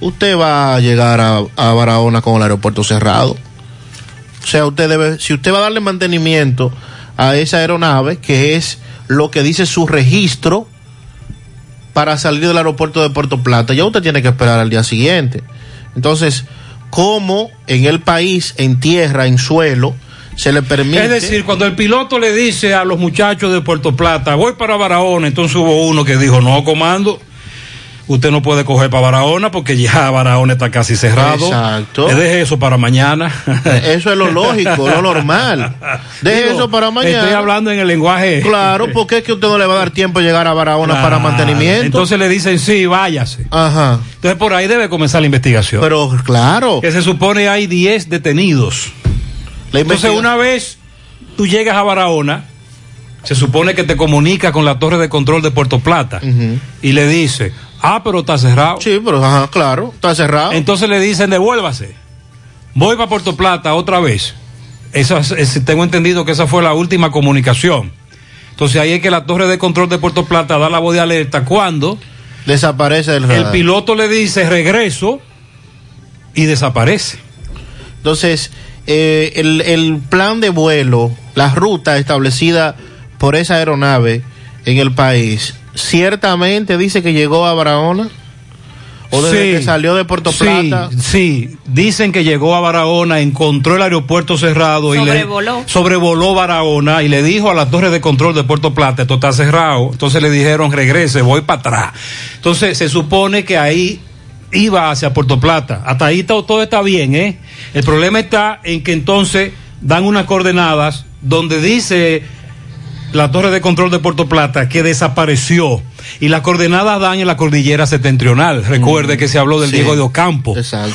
usted va a llegar a, a Barahona con el aeropuerto cerrado. O sea, usted debe, si usted va a darle mantenimiento a esa aeronave, que es lo que dice su registro para salir del aeropuerto de Puerto Plata, ya usted tiene que esperar al día siguiente. Entonces, ¿cómo en el país, en tierra, en suelo, se le permite... Es decir, cuando el piloto le dice a los muchachos de Puerto Plata, voy para Barahona, entonces hubo uno que dijo, no, comando, usted no puede coger para Barahona porque ya Barahona está casi cerrado. Exacto. Eh, Deje eso para mañana. Eso es lo lógico, lo normal. Deje Digo, eso para mañana. Estoy hablando en el lenguaje. Claro, porque es que usted no le va a dar tiempo de llegar a Barahona para mantenimiento. Entonces le dicen, sí, váyase. Ajá. Entonces por ahí debe comenzar la investigación. Pero claro. Que se supone hay 10 detenidos. La Entonces una vez tú llegas a Barahona, se supone que te comunica con la torre de control de Puerto Plata y le dice, ah, pero está cerrado. Sí, pero ajá, claro, está cerrado. Entonces le dicen, devuélvase. Voy para Puerto Plata otra vez. Esa, es- tengo entendido que esa fue la última comunicación. Entonces ahí es que la torre de control de Puerto Plata da la voz de alerta cuando Desaparece el radar. piloto le dice regreso y desaparece. Entonces, eh, el, el plan de vuelo, la ruta establecida por esa aeronave en el país, ciertamente dice que llegó a Barahona. O desde Sí. que salió de Puerto Sí, Plata. Sí, dicen que llegó a Barahona, encontró el aeropuerto cerrado Sobrevoló. y le sobrevoló Barahona y le dijo a la torre de control de Puerto Plata, esto está cerrado. Entonces le dijeron, regrese, voy para atrás. Entonces se supone que ahí iba hacia Puerto Plata. Hasta ahí todo, todo está bien, ¿eh? El problema está en que entonces dan unas coordenadas donde dice la torre de control de Puerto Plata que desapareció y las coordenadas dan en la cordillera septentrional. Recuerde que se habló del sí. Diego de Ocampo.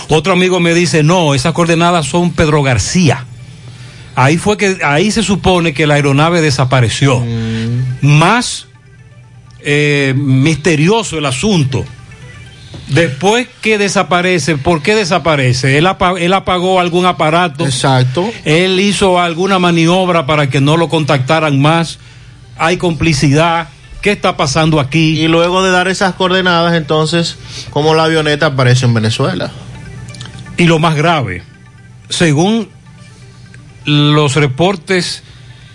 Otro amigo me dice, no, esas coordenadas son Pedro García. Ahí fue que, ahí se supone que la aeronave desapareció. Más eh, misterioso el asunto. Después que desaparece, ¿por qué desaparece? Él, apa- él apagó algún aparato. Exacto. Él hizo alguna maniobra para que no lo contactaran más. Hay complicidad. ¿Qué está pasando aquí? Y luego de dar esas coordenadas, entonces, como la avioneta aparece en Venezuela. Y lo más grave, según los reportes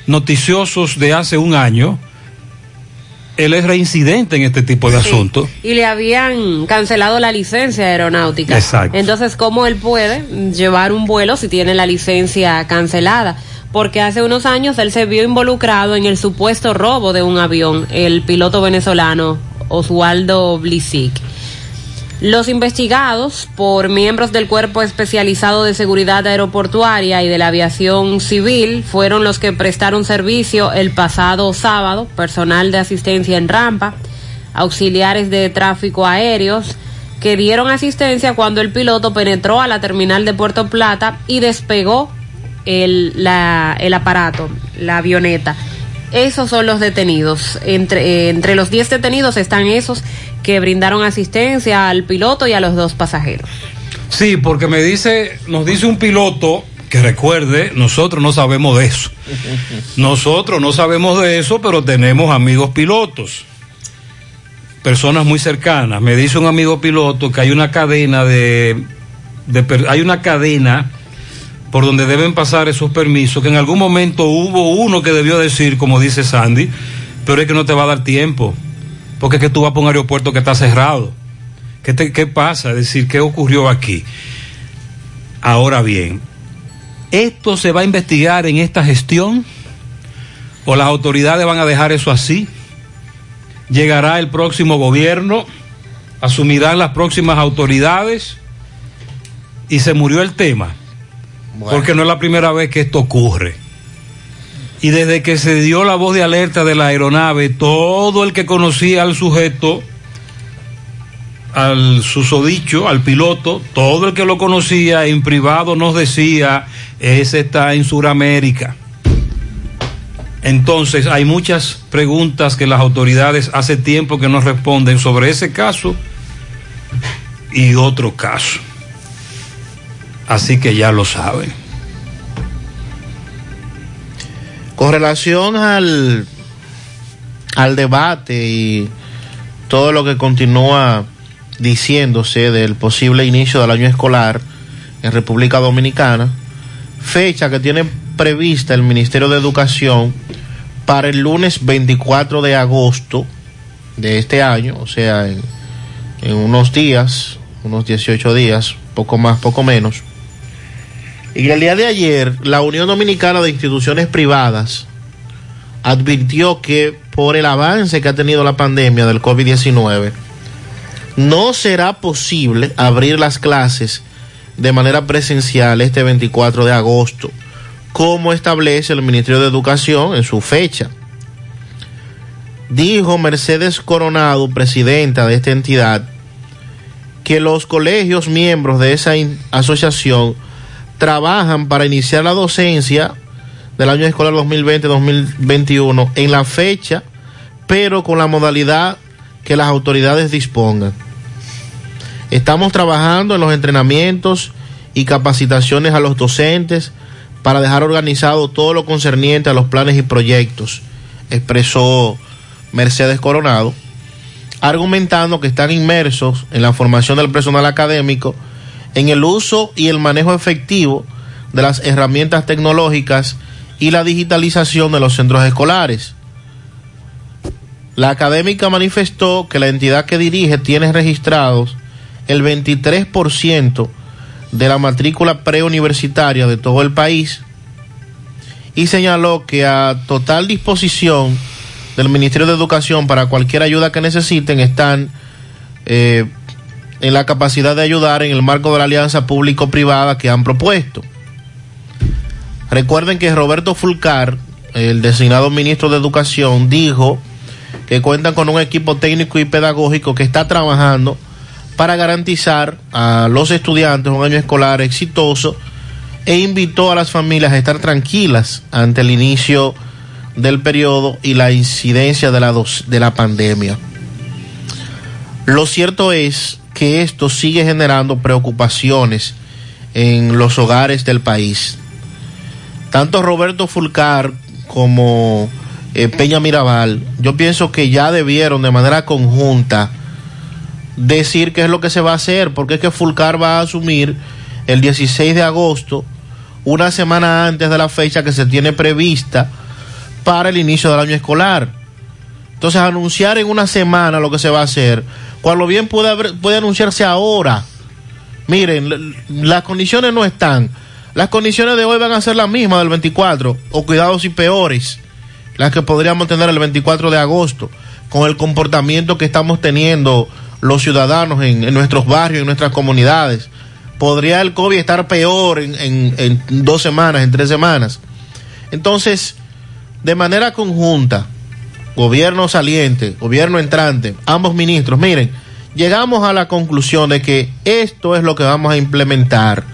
noticiosos de hace un año, él es reincidente en este tipo de Sí. asuntos. Y le habían cancelado la licencia aeronáutica. Exacto. Entonces, ¿cómo él puede llevar un vuelo si tiene la licencia cancelada? Porque hace unos años él se vio involucrado en el supuesto robo de un avión, el piloto venezolano Oswaldo Blisic. Los investigados por miembros del Cuerpo Especializado de Seguridad Aeroportuaria y de la Aviación Civil fueron los que prestaron servicio el pasado sábado, personal de asistencia en rampa, auxiliares de tráfico aéreos, que dieron asistencia cuando el piloto penetró a la terminal de Puerto Plata y despegó el, la- el aparato, la avioneta. Esos son los detenidos. Entre, eh, entre los 10 detenidos están esos que brindaron asistencia al piloto y a los dos pasajeros. Sí, porque me dice, nos dice un piloto que recuerde, nosotros no sabemos de eso. Nosotros no sabemos de eso, pero tenemos amigos pilotos. Personas muy cercanas. Me dice un amigo piloto que hay una cadena de, de hay una cadena por donde deben pasar esos permisos, que en algún momento hubo uno que debió decir, como dice Sandy, pero es que no te va a dar tiempo, porque es que tú vas para un aeropuerto que está cerrado. ¿Qué, te- qué pasa? Es decir, ¿qué ocurrió aquí? Ahora bien, ¿esto se va a investigar en esta gestión? ¿O las autoridades van a dejar eso así? ¿Llegará el próximo gobierno? ¿Asumirán las próximas autoridades? Y se murió el tema. Porque no es la primera vez que esto ocurre. Y desde que se dio la voz de alerta de la aeronave, todo el que conocía al sujeto al susodicho, al piloto, todo el que lo conocía en privado nos decía, ese está en Sudamérica. Entonces hay muchas preguntas que las autoridades hace tiempo que nos responden sobre ese caso y otro caso. Así que ya lo saben. Con relación al, al debate y todo lo que continúa diciéndose del posible inicio del año escolar en República Dominicana, fecha que tiene prevista el Ministerio de Educación para el lunes 24 de agosto de este año, o sea, en, en unos días, unos 18 días, poco más, poco menos. Y el día de ayer, la Unión Dominicana de Instituciones Privadas advirtió que por el avance que ha tenido la pandemia del COVID-19, no será posible abrir las clases de manera presencial este 24 de agosto, como establece el Ministerio de Educación en su fecha. Dijo Mercedes Coronado, presidenta de esta entidad, que los colegios miembros de esa asociación trabajan para iniciar la docencia del año escolar 2020-2021 en la fecha, pero con la modalidad que las autoridades dispongan. Estamos trabajando en los entrenamientos y capacitaciones a los docentes para dejar organizado todo lo concerniente a los planes y proyectos, expresó Mercedes Coronado, argumentando que están inmersos en la formación del personal académico, en el uso y el manejo efectivo de las herramientas tecnológicas y la digitalización de los centros escolares. La académica manifestó que la entidad que dirige tiene registrados el 23% de la matrícula preuniversitaria de todo el país y señaló que a total disposición del Ministerio de Educación para cualquier ayuda que necesiten están eh, en la capacidad de ayudar en el marco de la alianza público-privada que han propuesto. Recuerden que Roberto Fulcar, el designado ministro de Educación, dijo que cuentan con un equipo técnico y pedagógico que está trabajando para garantizar a los estudiantes un año escolar exitoso e invitó a las familias a estar tranquilas ante el inicio del periodo y la incidencia de la, de la pandemia. Lo cierto es que esto sigue generando preocupaciones en los hogares del país. Tanto Roberto Fulcar como eh, Peña Mirabal, yo pienso que ya debieron de manera conjunta decir qué es lo que se va a hacer, porque es que Fulcar va a asumir el 16 de agosto, una semana antes de la fecha que se tiene prevista para el inicio del año escolar. Entonces, anunciar en una semana lo que se va a hacer, cuando bien puede, puede anunciarse ahora. Miren, las condiciones no están. Las condiciones de hoy van a ser las mismas del 24, o cuidados y peores, las que podríamos tener el 24 de agosto, con el comportamiento que estamos teniendo los ciudadanos en, nuestros barrios, en nuestras comunidades. Podría el COVID estar peor en dos semanas, en tres semanas. Entonces, de manera conjunta, gobierno saliente, gobierno entrante, ambos ministros, miren, llegamos a la conclusión de que esto es lo que vamos a implementar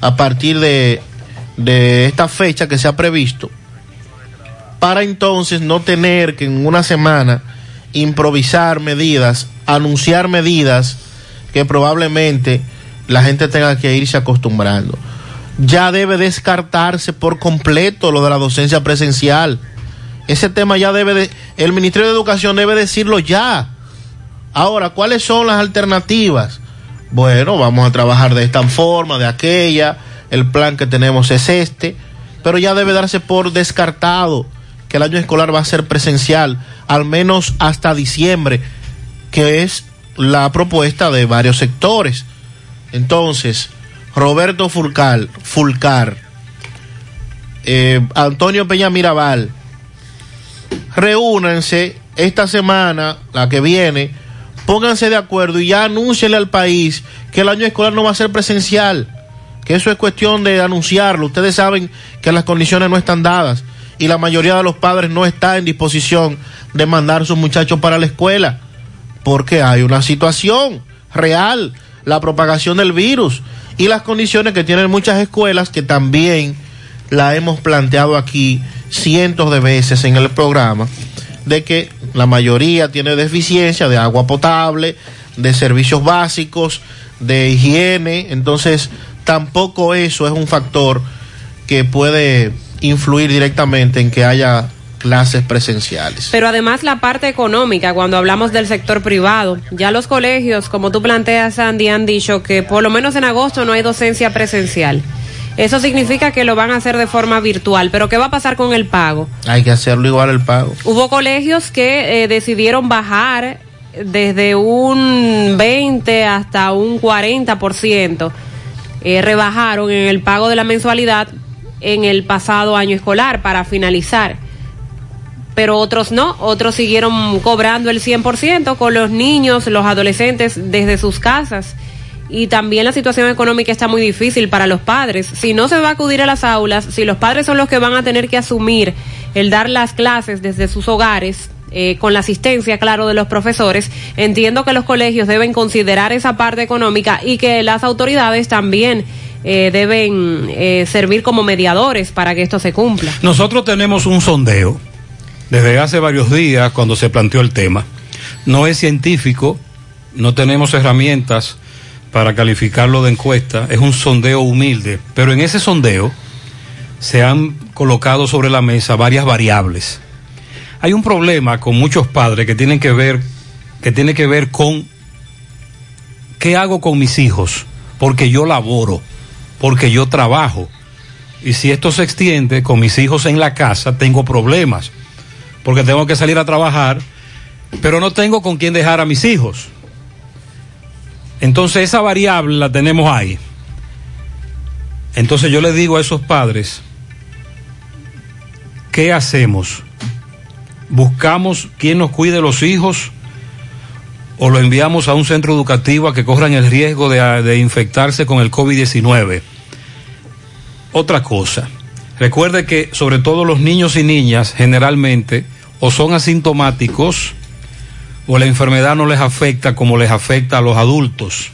a partir de, de esta fecha que se ha previsto, para entonces no tener que en una semana improvisar medidas, anunciar medidas que probablemente la gente tenga que irse acostumbrando. Ya debe descartarse por completo lo de la docencia presencial. Ese tema ya debe de, el Ministerio de Educación debe decirlo ya. Ahora, ¿cuáles son las alternativas? Bueno, vamos a trabajar de esta forma, de aquella, el plan que tenemos es este, pero ya debe darse por descartado que el año escolar va a ser presencial, al menos hasta diciembre, que es la propuesta de varios sectores. Entonces, Roberto Fulcar, Fulcar eh, Antonio Peña Mirabal, reúnanse esta semana, la que viene, pónganse de acuerdo y ya anúncienle al país que el año escolar no va a ser presencial, que eso es cuestión de anunciarlo. Ustedes saben que las condiciones no están dadas y la mayoría de los padres no está en disposición de mandar a sus muchachos para la escuela porque hay una situación real la propagación del virus y las condiciones que tienen muchas escuelas que también la hemos planteado aquí cientos de veces en el programa, de que la mayoría tiene deficiencia de agua potable, de servicios básicos, de higiene, entonces tampoco eso es un factor que puede influir directamente en que haya clases presenciales. Pero además la parte económica, cuando hablamos del sector privado, ya los colegios, como tú planteas, Andy, han dicho que por lo menos en agosto no hay docencia presencial. Eso significa que lo van a hacer de forma virtual, pero ¿qué va a pasar con el pago? Hay que hacerlo igual el pago. Hubo colegios que eh, decidieron bajar desde un 20 hasta un 40%, eh, rebajaron en el pago de la mensualidad en el pasado año escolar para finalizar. Pero otros no, otros siguieron cobrando el 100% con los niños, los adolescentes desde sus casas. Y también la situación económica está muy difícil para los padres. Si no se va a acudir a las aulas, si los padres son los que van a tener que asumir el dar las clases desde sus hogares, eh, con la asistencia, claro, de los profesores, entiendo que los colegios deben considerar esa parte económica y que las autoridades también eh, deben eh, servir como mediadores para que esto se cumpla. Nosotros tenemos un sondeo desde hace varios días cuando se planteó el tema. No es científico, no tenemos herramientas para calificarlo de encuesta, es un sondeo humilde, pero en ese sondeo se han colocado sobre la mesa varias variables. Hay un problema con muchos padres que tienen que ver que tiene que ver con qué hago con mis hijos, porque yo laboro, porque yo trabajo. Y si esto se extiende con mis hijos en la casa, tengo problemas, porque tengo que salir a trabajar, pero no tengo con quién dejar a mis hijos. Entonces esa variable la tenemos ahí. Entonces yo le digo a esos padres, ¿qué hacemos? ¿Buscamos quién nos cuide los hijos? ¿O lo enviamos a un centro educativo a que corran el riesgo de, de infectarse con el COVID-19? Otra cosa, recuerde que sobre todo los niños y niñas generalmente o son asintomáticos, o la enfermedad no les afecta como les afecta a los adultos,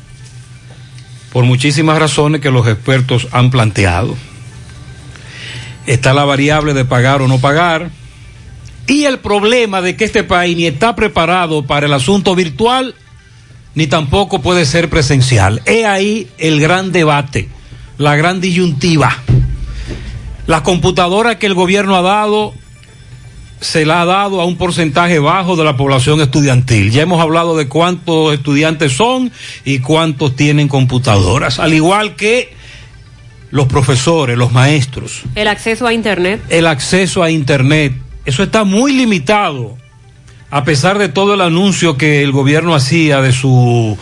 por muchísimas razones que los expertos han planteado. Está la variable de pagar o no pagar, y el problema de que este país ni está preparado para el asunto virtual, ni tampoco puede ser presencial. He ahí el gran debate, la gran disyuntiva. Las computadoras que el gobierno ha dado se la ha dado a un porcentaje bajo de la población estudiantil. Ya hemos hablado de cuántos estudiantes son y cuántos tienen computadoras, al igual que los profesores, los maestros. El acceso a Internet. El acceso a Internet. Eso está muy limitado, a pesar de todo el anuncio que el gobierno hacía de su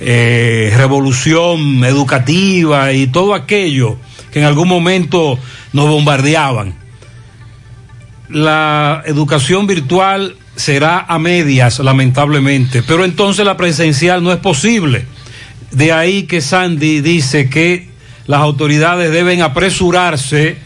eh, revolución educativa y todo aquello que en algún momento nos bombardeaban la educación virtual será a medias, lamentablemente, pero entonces la presencial no es posible. De ahí que Sandy dice que las autoridades deben apresurarse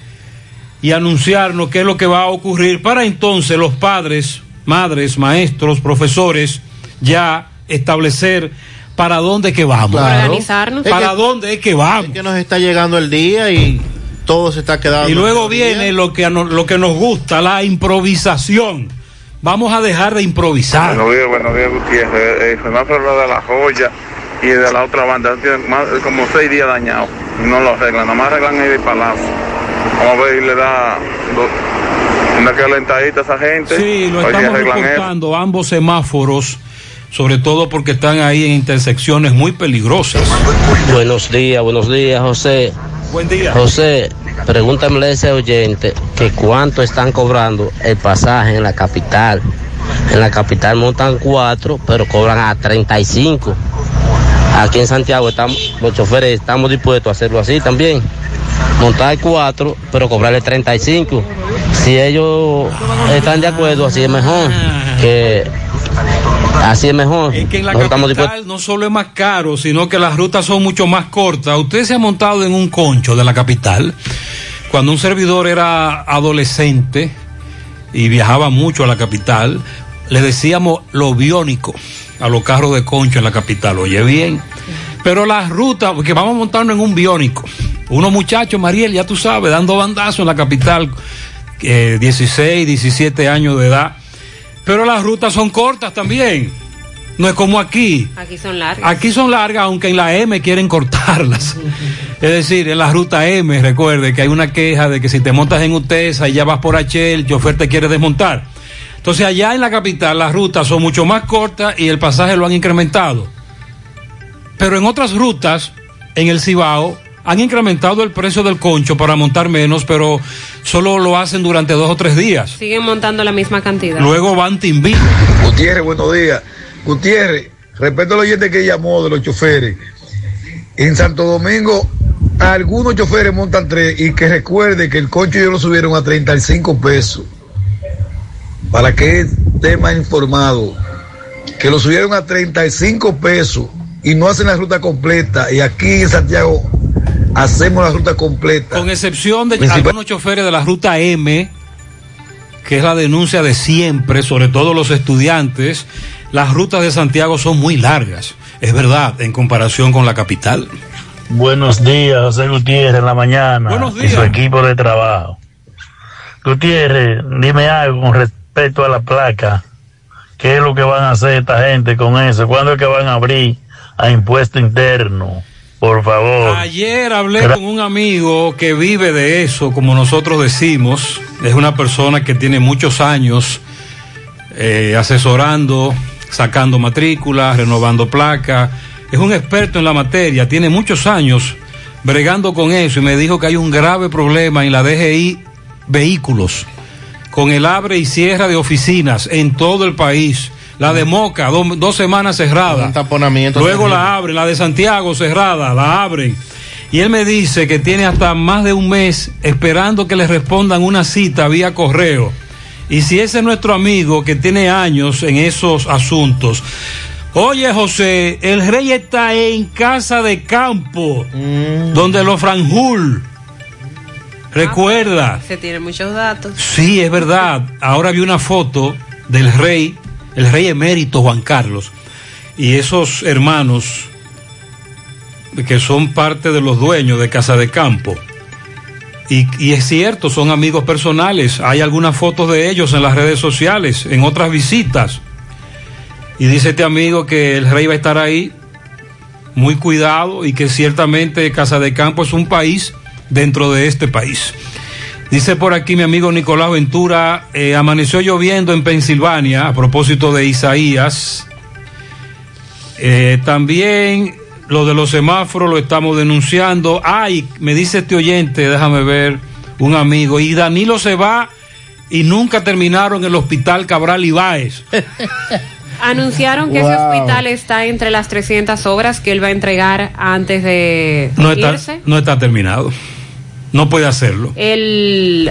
y anunciarnos qué es lo que va a ocurrir para entonces los padres, madres, maestros, profesores ya establecer para dónde es que vamos. Claro. Organizarnos. Para Es que- dónde es que vamos. Es que nos está llegando el día y todo se está quedando. Y luego viene lo que, lo que nos gusta, la improvisación. Vamos a dejar de improvisar. Buenos días, buenos días, Gutiérrez. Eh, semáforo de la joya y de la otra banda. Tienen más- como seis días dañados y no lo arreglan. Nada más arreglan ahí de palazo. Vamos a ver y le da una calentadita a esa gente. Sí, lo estamos eso. reportando ambos semáforos, sobre todo porque están ahí en intersecciones muy peligrosas. Buenos días, buenos días, José. José, pregúntame a ese oyente que cuánto están cobrando el pasaje en la capital. En la capital montan cuatro, pero cobran a 35. Aquí en Santiago estamos, los choferes estamos dispuestos a hacerlo así también. Montar cuatro, pero cobrarle 35. Si ellos están de acuerdo, así es mejor. Que así es mejor. Que en la Nosotros estamos dispuestos. capital no solo es más caro, sino que las rutas son mucho más cortas. Usted se ha montado en un concho de la capital. Cuando un servidor era adolescente y viajaba mucho a la capital, le decíamos lo biónico a los carros de concho en la capital, oye bien. Pero las rutas, porque vamos a montarnos en un biónico. Unos muchachos, Mariel, ya tú sabes, dando bandazos en la capital, eh, 16, 17 años de edad. Pero las rutas son cortas también. No es como aquí. Aquí son largas. Aquí son largas, aunque en la M quieren cortarlas. Es decir, en la ruta M, recuerde que hay una queja de que si te montas en UTESA y ya vas por H, el chofer te quiere desmontar. Entonces allá en la capital las rutas son mucho más cortas y el pasaje lo han incrementado. Pero en otras rutas, en el Cibao, han incrementado el precio del concho para montar menos, pero solo lo hacen durante dos o tres días. Siguen montando la misma cantidad. Luego van Timbí. Gutiérrez, buenos días. Gutiérrez, respecto al oyente que llamó de los choferes. En Santo Domingo, algunos choferes montan tres y que recuerde que el concho ellos lo subieron a 35 pesos. Para que esté más informado, que lo subieron a 35 pesos y no hacen la ruta completa. Y aquí en Santiago hacemos la ruta completa. Con excepción de algunos choferes de la ruta M, que es la denuncia de siempre, sobre todo los estudiantes, las rutas de Santiago son muy largas. Es verdad, en comparación con la capital. Buenos días, José Gutiérrez, en la mañana. Buenos Y su equipo de trabajo. Gutiérrez, dime algo con respecto a la placa. ¿Qué es lo que van a hacer esta gente con eso? ¿Cuándo es que van a abrir a impuesto interno? Por favor. Ayer hablé con un amigo que vive de eso, como nosotros decimos. Es una persona que tiene muchos años eh, asesorando, sacando matrículas, renovando placas. Es un experto en la materia, tiene muchos años bregando con eso y me dijo que hay un grave problema en la DGI Vehículos, con el abre y cierra de oficinas en todo el país. La de Moca, do- dos semanas cerrada. Un taponamiento Luego la abren, la de Santiago cerrada, la abren. Y él me dice que tiene hasta más de un mes esperando que le respondan una cita vía correo. Y si ese es nuestro amigo que tiene años en esos asuntos. Oye José, el rey está en casa de campo, donde los Franjul. Recuerda. Se tienen muchos datos. Sí, es verdad. Ahora vi una foto del rey, el rey emérito Juan Carlos, y esos hermanos que son parte de los dueños de Casa de Campo. Y, es cierto, son amigos personales. Hay algunas fotos de ellos en las redes sociales, en otras visitas. Y dice este amigo que el rey va a estar ahí muy cuidado y que ciertamente Casa de Campo es un país dentro de este país. Dice por aquí mi amigo Nicolás Ventura, eh, amaneció lloviendo en Pensilvania a propósito de Isaías. Eh, también lo de los semáforos lo estamos denunciando. Ay, me dice este oyente, déjame ver, un amigo, y Danilo se va y nunca terminaron el hospital Cabral Ibáez. Anunciaron que ese hospital está entre las 300 obras que él va a entregar antes de No está, irse. no está terminado. No puede hacerlo. El,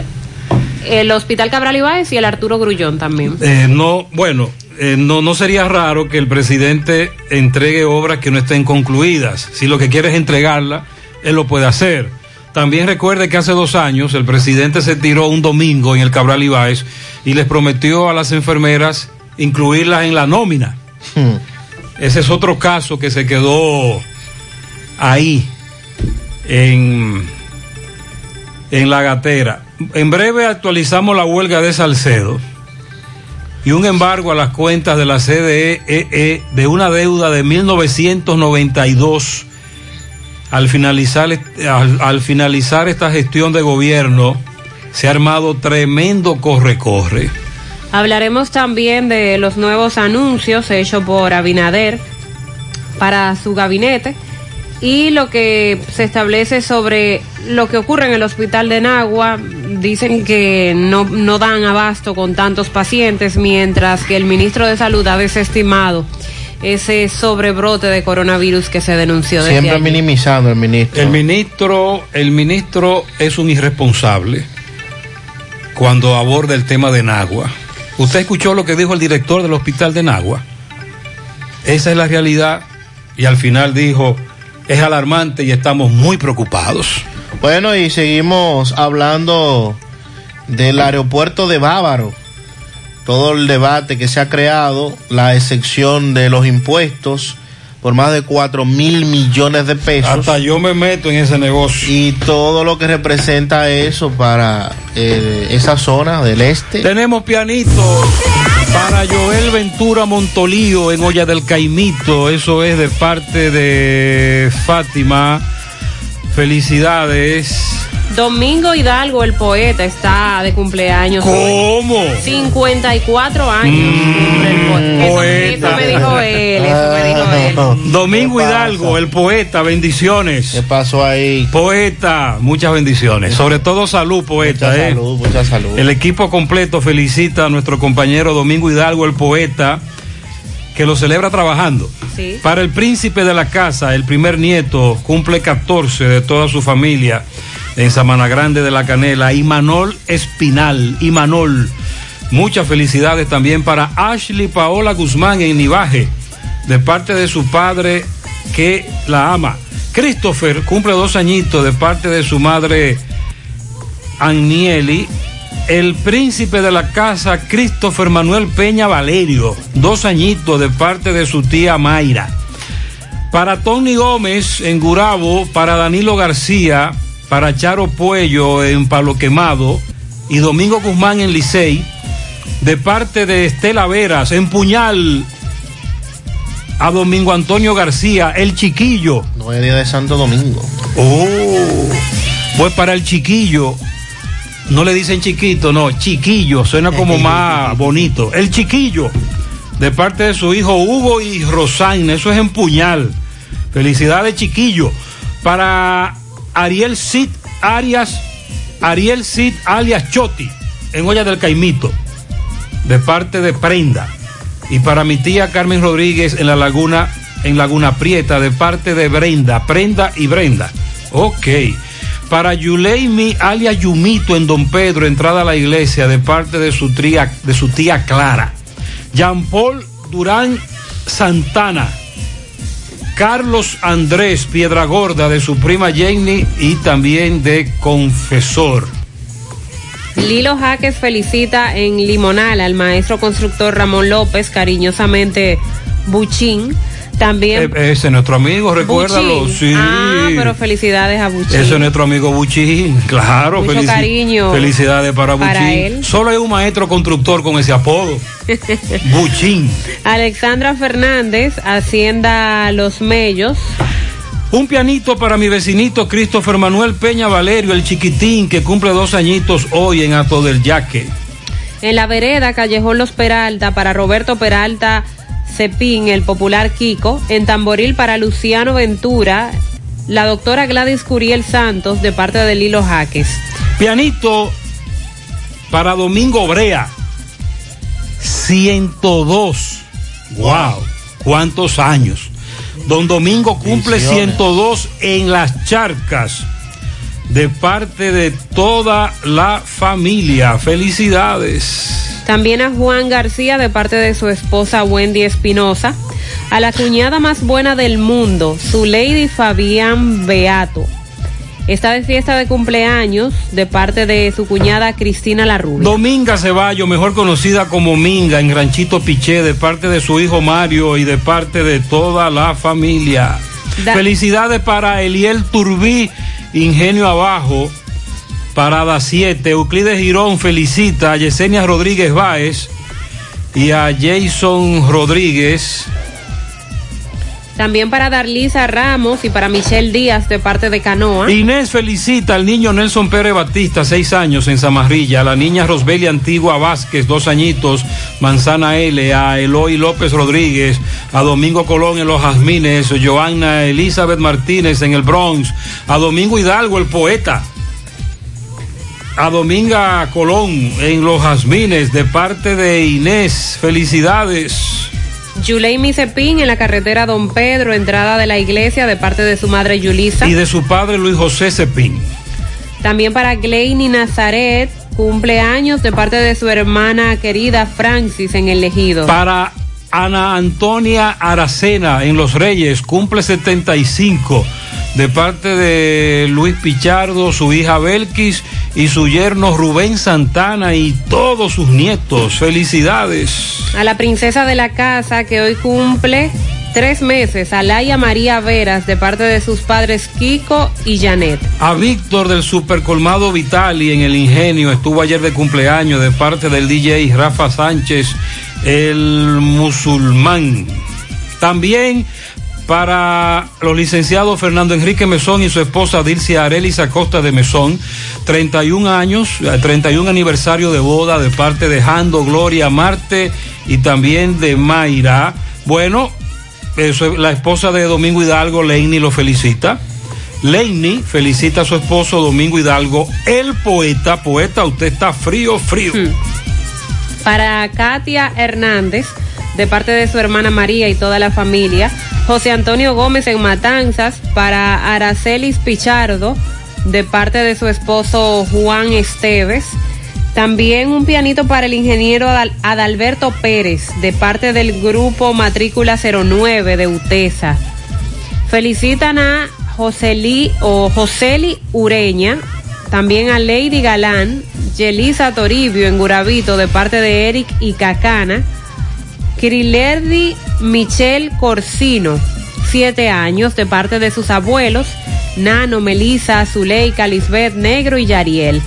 el Hospital Cabral Ibáez y el Arturo Grullón también. Eh, no, bueno, eh, no, no sería raro que el presidente entregue obras que no estén concluidas. Si lo que quiere es entregarla, él lo puede hacer. También recuerde que hace dos años el presidente se tiró un domingo en el Cabral Ibáez y les prometió a las enfermeras incluirlas en la nómina. Ese es otro caso que se quedó ahí en, en la gatera. En breve actualizamos la huelga de Salcedo y un embargo a las cuentas de la CDE E de una deuda de 1992. Al finalizar, al, al finalizar esta gestión de gobierno, se ha armado tremendo corre-corre. Hablaremos también de los nuevos anuncios hechos por Abinader para su gabinete y lo que se establece sobre lo que ocurre en el hospital de Nagua. Dicen que no, no dan abasto con tantos pacientes, mientras que el ministro de Salud ha desestimado ese sobrebrote de coronavirus que se denunció desde Siempre allí. minimizando el ministro. El ministro, el ministro es un irresponsable cuando aborda el tema de Nagua. ¿Usted escuchó lo que dijo el director del hospital de Nagua? Esa es la realidad y al final dijo, es alarmante y estamos muy preocupados. Bueno, y seguimos hablando del aeropuerto de Bávaro. todo el debate que se ha creado, la excepción de los impuestos por más de 4 mil millones de pesos. Hasta yo me meto en ese negocio. Y todo lo que representa eso para eh, esa zona del este. Tenemos pianito para Joel Ventura Montolío en Olla del Caimito. Eso es de parte de Fátima. Felicidades. Domingo Hidalgo, el poeta, está de cumpleaños. ¿Cómo? 54 años. cumple el po- Eso, eso me dijo él, eso me dijo él. Domingo Hidalgo, el poeta, bendiciones. ¿Qué pasó ahí? Poeta, muchas bendiciones. Sobre todo salud, poeta. Mucha eh. salud, mucha salud. El equipo completo felicita a nuestro compañero Domingo Hidalgo, el poeta, que lo celebra trabajando. Sí. Para el príncipe de la casa, el primer nieto, cumple 14 de toda su familia en Samana Grande de la Canela, Imanol Espinal, Imanol. Muchas felicidades también para Ashley Paola Guzmán en Nivaje, de parte de su padre que la ama. Christopher cumple dos añitos de parte de su madre Agnieli. El príncipe de la casa, Christopher Manuel Peña Valerio, dos añitos de parte de su tía Mayra. Para Tony Gómez en Gurabo, para Danilo García, para Charo Puello en Palo Quemado y Domingo Guzmán en Licey, de parte de Estela Veras en Puñal, a Domingo Antonio García, el chiquillo. No es día de Santo Domingo. Oh, pues para el chiquillo, no le dicen chiquito, no, chiquillo, suena como más bonito. El chiquillo, de parte de su hijo Hugo y Rosaina, eso es en puñal. Felicidades, chiquillo. Para Ariel Cid Arias, Ariel Cid alias Choti, en Olla del Caimito, de parte de Prenda. Y para mi tía Carmen Rodríguez en la Laguna, en Laguna Prieta, de parte de Brenda, Prenda y Brenda. Ok. Para Yuleimi alias Yumito en Don Pedro, entrada a la iglesia, de parte de su, de su tía Clara. Jean Paul Durán Santana. Carlos Andrés Piedra Gorda de su prima Jenny y también de Confesor. Lilo Jaques felicita en Limonal al maestro constructor Ramón López, cariñosamente Buchín. También. Eh, ese es nuestro amigo, recuérdalo. Buchín. Sí. Ah, pero felicidades a Buchín. Ese es nuestro amigo Buchín, claro. Mucho felici- cariño Felicidades para Buchín. para él. Solo hay un maestro constructor con ese apodo. Buchín. Alexandra Fernández, Hacienda Los Mellos. Un pianito para mi vecinito Christopher Manuel Peña Valerio, el chiquitín que cumple dos añitos hoy en Ato del Yaque. En la vereda, Callejón Los Peralta, para Roberto Peralta Cepín, el popular Kiko. En Tamboril, para Luciano Ventura, la doctora Gladys Curiel Santos, de parte de Lilo Jaques. Pianito para Domingo Brea. 102. Wow. ¿Cuántos años? Don Domingo cumple Bendiciones. 102 en las charcas. De parte de toda la familia. Felicidades. También a Juan García, de parte de su esposa Wendy Espinosa. A la cuñada más buena del mundo, su lady Fabián Beato. Está de fiesta de cumpleaños de parte de su cuñada Cristina La Rubia. Dominga Ceballo, mejor conocida como Minga, en Ranchito Piché, de parte de su hijo Mario y de parte de toda la familia. Da- Felicidades para Eliel Turbí, Ingenio Abajo, Parada 7. Euclides Girón felicita a Yesenia Rodríguez Báez y a Jason Rodríguez. También para Darlisa Ramos y para Michelle Díaz de parte de Canoa. Inés felicita al niño Nelson Pérez Batista, seis años en Zamarrilla, a la niña Rosbelia Antigua Vázquez, dos añitos, Manzana L, a. Eloy López Rodríguez, a Domingo Colón en Los Jazmines, Joanna Elizabeth Martínez en el Bronx, a Domingo Hidalgo, el poeta, a Dominga Colón en Los Jazmines, de parte de Inés, felicidades. Yuleimi Cepín en la carretera Don Pedro, entrada de la iglesia de parte de su madre Yulisa. Y de su padre Luis José Cepín. También para Gleini Nazaret, cumpleaños de parte de su hermana querida Francis en el Ejido. Para Ana Antonia Aracena en Los Reyes, cumple 75. De parte de Luis Pichardo, su hija Belkis y su yerno Rubén Santana y todos sus nietos. Felicidades. A la princesa de la casa que hoy cumple tres meses, Alaya María Veras, de parte de sus padres Kiko y Janet. A Víctor del Supercolmado Vitali en el Ingenio estuvo ayer de cumpleaños de parte del DJ Rafa Sánchez, el musulmán. También para los licenciados Fernando Enrique Mesón y su esposa Dilcia Arelis Acosta de Mesón, 31 años, eh, 31 aniversario de boda de parte de Jando, Gloria, Marte y también de Mayra. Bueno, la esposa de Domingo Hidalgo, Leini, lo felicita. Leini felicita a su esposo Domingo Hidalgo, el poeta, poeta, usted está frío, frío. Para Katia Hernández, de parte de su hermana María y toda la familia. José Antonio Gómez en Matanzas. Para Aracelis Pichardo, de parte de su esposo Juan Esteves. También un pianito para el ingeniero Adal- Adalberto Pérez, de parte del grupo Matrícula 09 de UTESA. Felicitan a Joseli o Joseli Ureña, también a Lady Galán, Yelisa Toribio en Gurabito de parte de Eric y Cacana, Kirilerdi Michelle Corsino, siete años de parte de sus abuelos, Nano, Melisa, Zuleika, Lisbeth Negro y Yariel.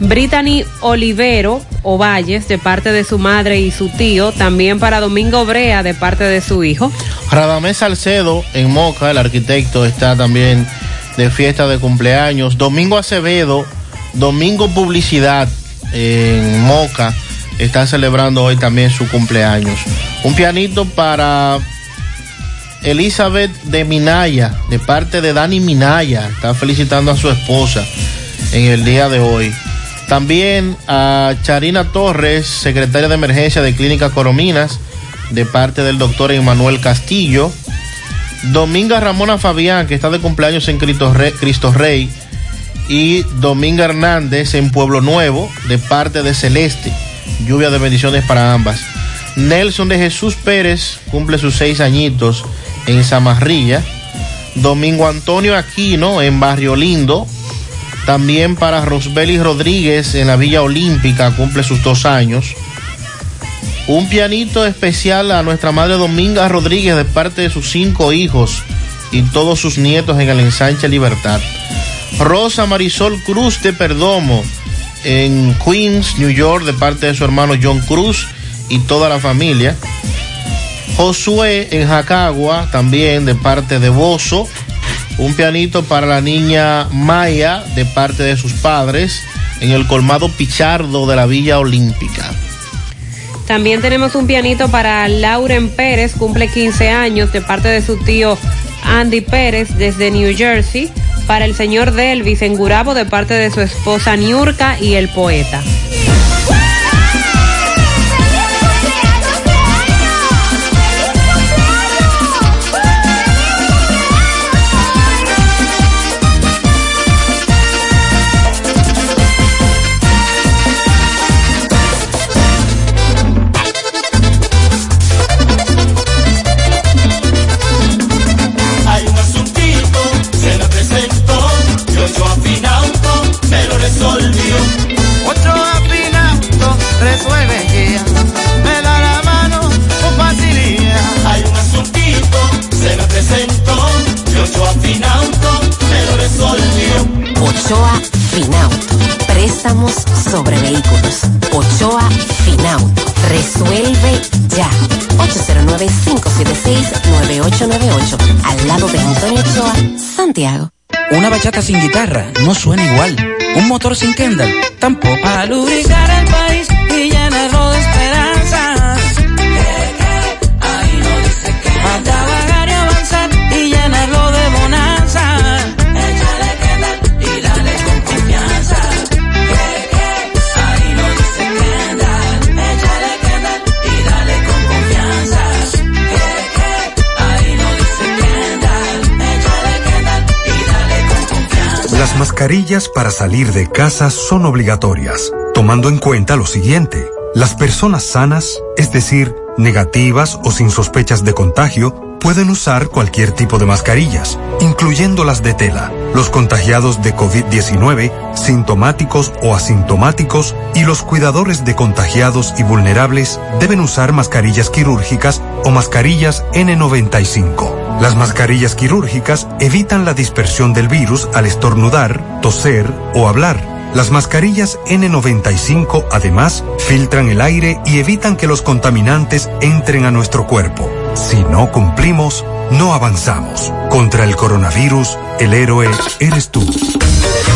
Brittany Olivero Ovalles de parte de su madre y su tío, también para Domingo Brea de parte de su hijo. Radamés Salcedo en Moca, el arquitecto, está también de fiesta de cumpleaños. Domingo Acevedo, Domingo Publicidad en Moca, está celebrando hoy también su cumpleaños. Un pianito para Elizabeth de Minaya, de parte de Dani Minaya, está felicitando a su esposa en el día de hoy. También a Charina Torres, secretaria de emergencia de Clínica Corominas, de parte del doctor Emanuel Castillo. Dominga Ramona Fabián, que está de cumpleaños en Cristo Rey, Cristo Rey. Y Dominga Hernández en Pueblo Nuevo, de parte de Celeste. Lluvia de bendiciones para ambas. Nelson de Jesús Pérez cumple sus seis añitos en Zamarrilla. Domingo Antonio Aquino en Barrio Lindo. También para Rosbeli Rodríguez en la Villa Olímpica cumple sus dos años. Un pianito especial a nuestra madre Dominga Rodríguez de parte de sus cinco hijos y todos sus nietos en el ensanche Libertad. Rosa Marisol Cruz de Perdomo en Queens, New York, de parte de su hermano John Cruz y toda la familia. Josué en Jacagua, también de parte de Bozo. Un pianito para la niña Maya, de parte de sus padres, en el colmado Pichardo de la Villa Olímpica. También tenemos un pianito para Lauren Pérez, cumple 15 años, de parte de su tío Andy Pérez desde New Jersey. Para el señor Delvis en Gurabo, de parte de su esposa Niurka y el poeta. Sin guitarra no suena igual. Un motor sin Kendall tampoco. Para lubricar el país mascarillas para salir de casa son obligatorias, tomando en cuenta lo siguiente. Las personas sanas, es decir, negativas o sin sospechas de contagio, pueden usar cualquier tipo de mascarillas, incluyendo las de tela. Los contagiados de COVID-19, sintomáticos o asintomáticos y los cuidadores de contagiados y vulnerables deben usar mascarillas quirúrgicas o mascarillas N95. Las mascarillas quirúrgicas evitan la dispersión del virus al estornudar, toser o hablar. Las mascarillas N95 además filtran el aire y evitan que los contaminantes entren a nuestro cuerpo. Si no cumplimos, no avanzamos. Contra el coronavirus, el héroe eres tú.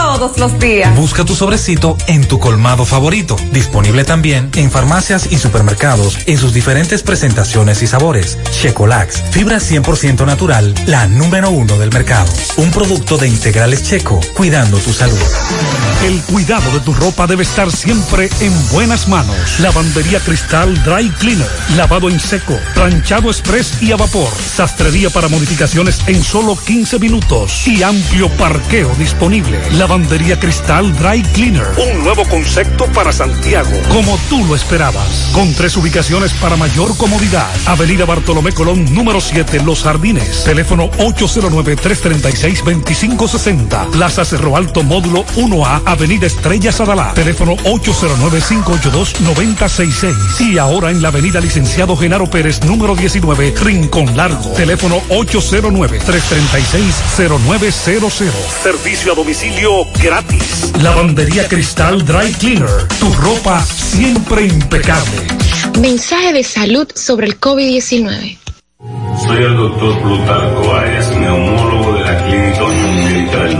todos los días. Busca tu sobrecito en tu colmado favorito. Disponible también en farmacias y supermercados en sus diferentes presentaciones y sabores. Checolax, fibra 100% natural, la número uno del mercado. Un producto de integrales checo, cuidando tu salud. El cuidado de tu ropa debe estar siempre en buenas manos. Lavandería Cristal Dry Cleaner. Lavado en seco, planchado express y a vapor. Sastrería para modificaciones en solo 15 minutos. Y amplio parqueo disponible. Lavandería Cristal Dry Cleaner. Un nuevo concepto para Santiago. Como tú lo esperabas. Con tres ubicaciones para mayor comodidad. Avenida Bartolomé Colón, número 7, Los Jardines. Teléfono 809-336-2560. Plaza Cerro Alto, módulo 1A, Avenida Estrella Sadalá. Teléfono 809-582-9066. Y ahora en la Avenida Licenciado Genaro Pérez, número 19, Rincón Largo. Teléfono 809-336-0900. Servicio a domicilio gratis. Lavandería Cristal Dry Cleaner. Tu ropa siempre impecable. Mensaje de salud sobre el COVID-19. Soy el doctor Plutarco Arias, neumólogo de la Clínica Unión Médica del.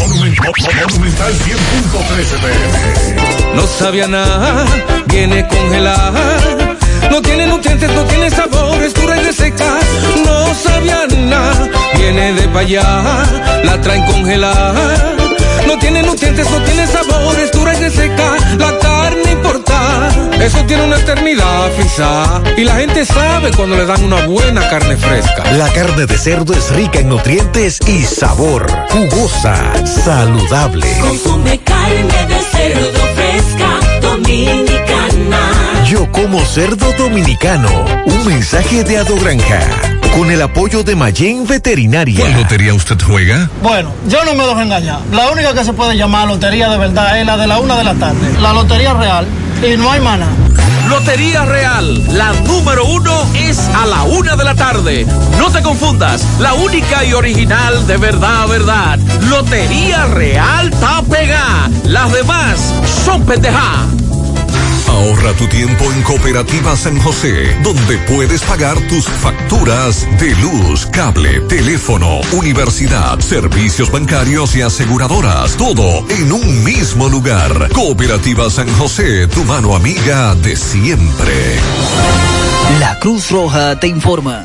Monumental 100.13 No sabía nada, viene congelada. No tiene nutrientes, no tiene sabor, es dura y reseca. No sabía nada, viene de pa' allá, la traen congelada. No tiene nutrientes, no tiene sabor, es dura y reseca. La carne importa, eso tiene una eternidad frisada. Y la gente sabe cuando le dan una buena carne fresca. La carne de cerdo es rica en nutrientes y sabor. Jugosa, saludable. Consume carne de cerdo fresca dominicana. Yo como cerdo dominicano. Un mensaje de Ado Granja. Con el apoyo de Mayen Veterinaria. ¿Cuál lotería usted juega? Bueno, yo no me dejo engañar. La única que se puede llamar lotería de verdad es la de la una de la tarde. La lotería real. Y no hay mana. Lotería Real, la número uno es a la una de la tarde. No te confundas, la única y original de verdad, verdad. Lotería Real Tapega. Las demás son pendeja. Ahorra tu tiempo en Cooperativa San José, donde puedes pagar tus facturas de luz, cable, teléfono, universidad, servicios bancarios y aseguradoras. Todo en un mismo lugar. Cooperativa San José, tu mano amiga de siempre. La Cruz Roja te informa.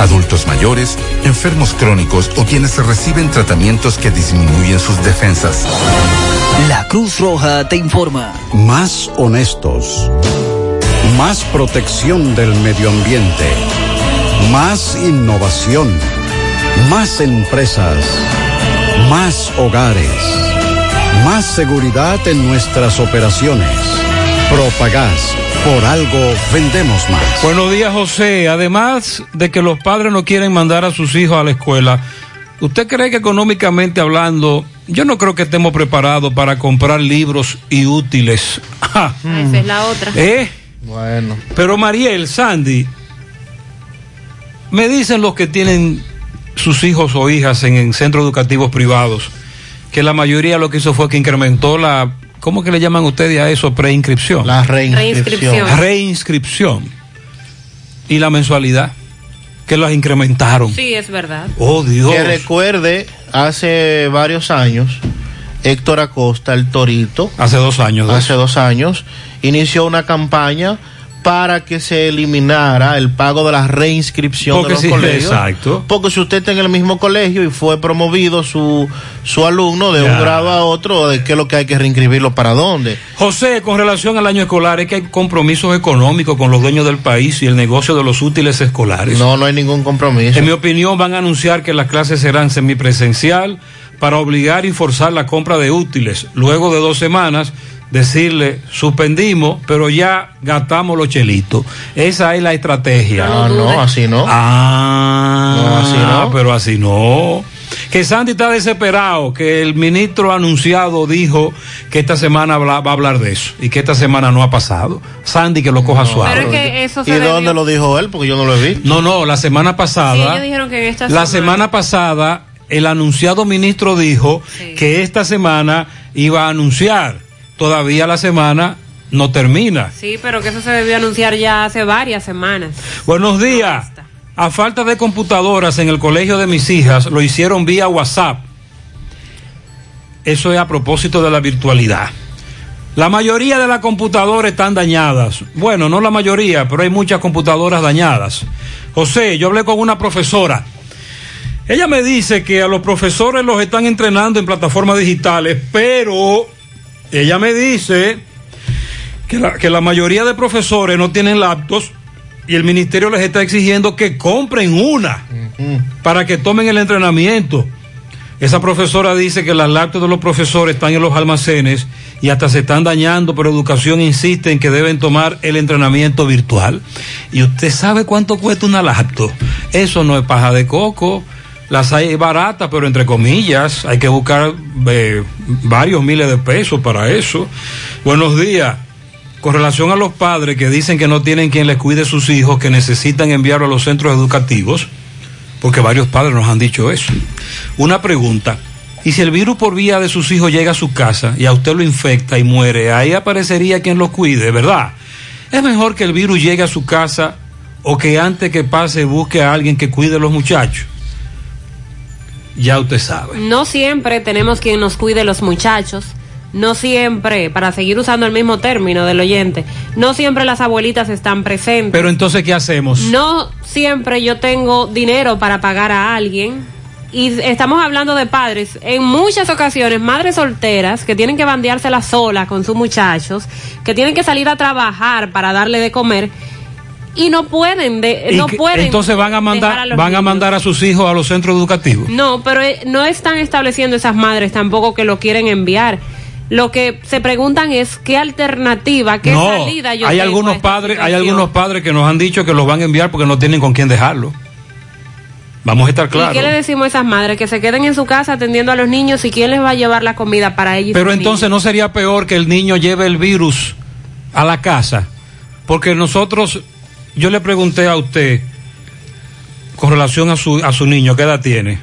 Adultos mayores, enfermos crónicos o quienes reciben tratamientos que disminuyen sus defensas. La Cruz Roja te informa. Más honestos. Más protección del medio ambiente. Más innovación. Más empresas. Más hogares. Más seguridad en nuestras operaciones. Propagás. Por algo vendemos más. Buenos días, José. Además de que los padres no quieren mandar a sus hijos a la escuela, ¿usted cree que económicamente hablando, yo no creo que estemos preparados para comprar libros y útiles? Ah, Esa es la otra. ¿Eh? Bueno. Pero Mariel, Sandy, me dicen los que tienen sus hijos o hijas en, en centros educativos privados que la mayoría lo que hizo fue que incrementó la, ¿cómo que le llaman ustedes a eso? Preinscripción. La Reinscripción. Reinscripción. Y la mensualidad, que las incrementaron. Sí, es verdad. Oh, Dios. Que recuerde, hace varios años, Héctor Acosta, el Torito, Hace dos años. de hace dos años, inició una campaña para que se eliminara el pago de la reinscripción Porque de los sí, colegios. exacto. Porque si usted está en el mismo colegio y fue promovido su, su alumno de Ya. un grado a otro, ¿de qué es lo que hay que reinscribirlo para dónde? José, con relación al año escolar, es que hay compromisos económicos con los dueños del país y el negocio de los útiles escolares. No, no hay ningún compromiso. En mi opinión, van a anunciar que las clases serán semipresencial para obligar y forzar la compra de útiles. Luego de dos semanas, decirle, suspendimos, pero ya gastamos los chelitos. Esa es la estrategia. Ah, no, así no. Ah, No, así no. pero así no. Que Sandy está desesperado, que el ministro anunciado dijo que esta semana va a hablar de eso y que esta semana no ha pasado. Sandy que lo coja suave. Pero es que eso se ¿Y debió- dónde lo dijo él? Porque yo no lo he visto. No, no, la semana Sí, pasada. ellos dijeron que en esta La semana pasada, el anunciado ministro dijo que esta semana iba a anunciar. Todavía la semana no termina. Sí, pero que eso se debió anunciar ya hace varias semanas. Buenos días. A falta de computadoras en el colegio de mis hijas, lo hicieron vía WhatsApp. Eso es a propósito de la virtualidad. La mayoría de las computadoras están dañadas. Bueno, no la mayoría, pero hay muchas computadoras dañadas. José, yo hablé con una profesora. Ella me dice que a los profesores los están entrenando en plataformas digitales, pero ella me dice que la, que la mayoría de profesores no tienen laptops y el ministerio les está exigiendo que compren una para que tomen el entrenamiento. Esa profesora dice que las laptops de los profesores están en los almacenes y hasta se están dañando, pero educación insiste en que deben tomar el entrenamiento virtual. Y usted sabe cuánto cuesta una laptop. Eso no es paja de coco. Las hay baratas, pero entre comillas, hay que buscar eh, varios miles de pesos para eso. Buenos días. Con relación a los padres que dicen que no tienen quien les cuide sus hijos, que necesitan enviarlo a los centros educativos, porque varios padres nos han dicho eso. Una pregunta, ¿y si el virus por vía de sus hijos llega a su casa y a usted lo infecta y muere, ahí aparecería quien lo cuide, ¿verdad? ¿Es mejor que el virus llegue a su casa o que antes que pase busque a alguien que cuide a los muchachos? Ya usted sabe. No siempre tenemos quien nos cuide los muchachos. No siempre, para seguir usando el mismo término del oyente, no siempre las abuelitas están presentes. Pero entonces, ¿qué hacemos? No siempre yo tengo dinero para pagar a alguien. Y estamos hablando de padres, en muchas ocasiones, madres solteras que tienen que bandeárselas solas con sus muchachos, que tienen que salir a trabajar para darle de comer y no pueden, de, Y no que- pueden. entonces van a mandar, los van a mandar a sus hijos a los centros educativos. No, pero eh, no están estableciendo esas madres tampoco que lo quieren enviar. Lo que se preguntan es qué alternativa, qué no, salida yo hay tengo a algunos padres, hay algunos padres que nos han dicho que los van a enviar porque no tienen con quién dejarlo. Vamos a estar ¿Y claros. qué le decimos a esas madres? Que se queden en su casa atendiendo a los niños y quién les va a llevar la comida para ellos. y Pero entonces no sería peor que el niño lleve el virus a la casa, porque nosotros, yo le pregunté a usted con relación a su a su niño, ¿qué edad tiene?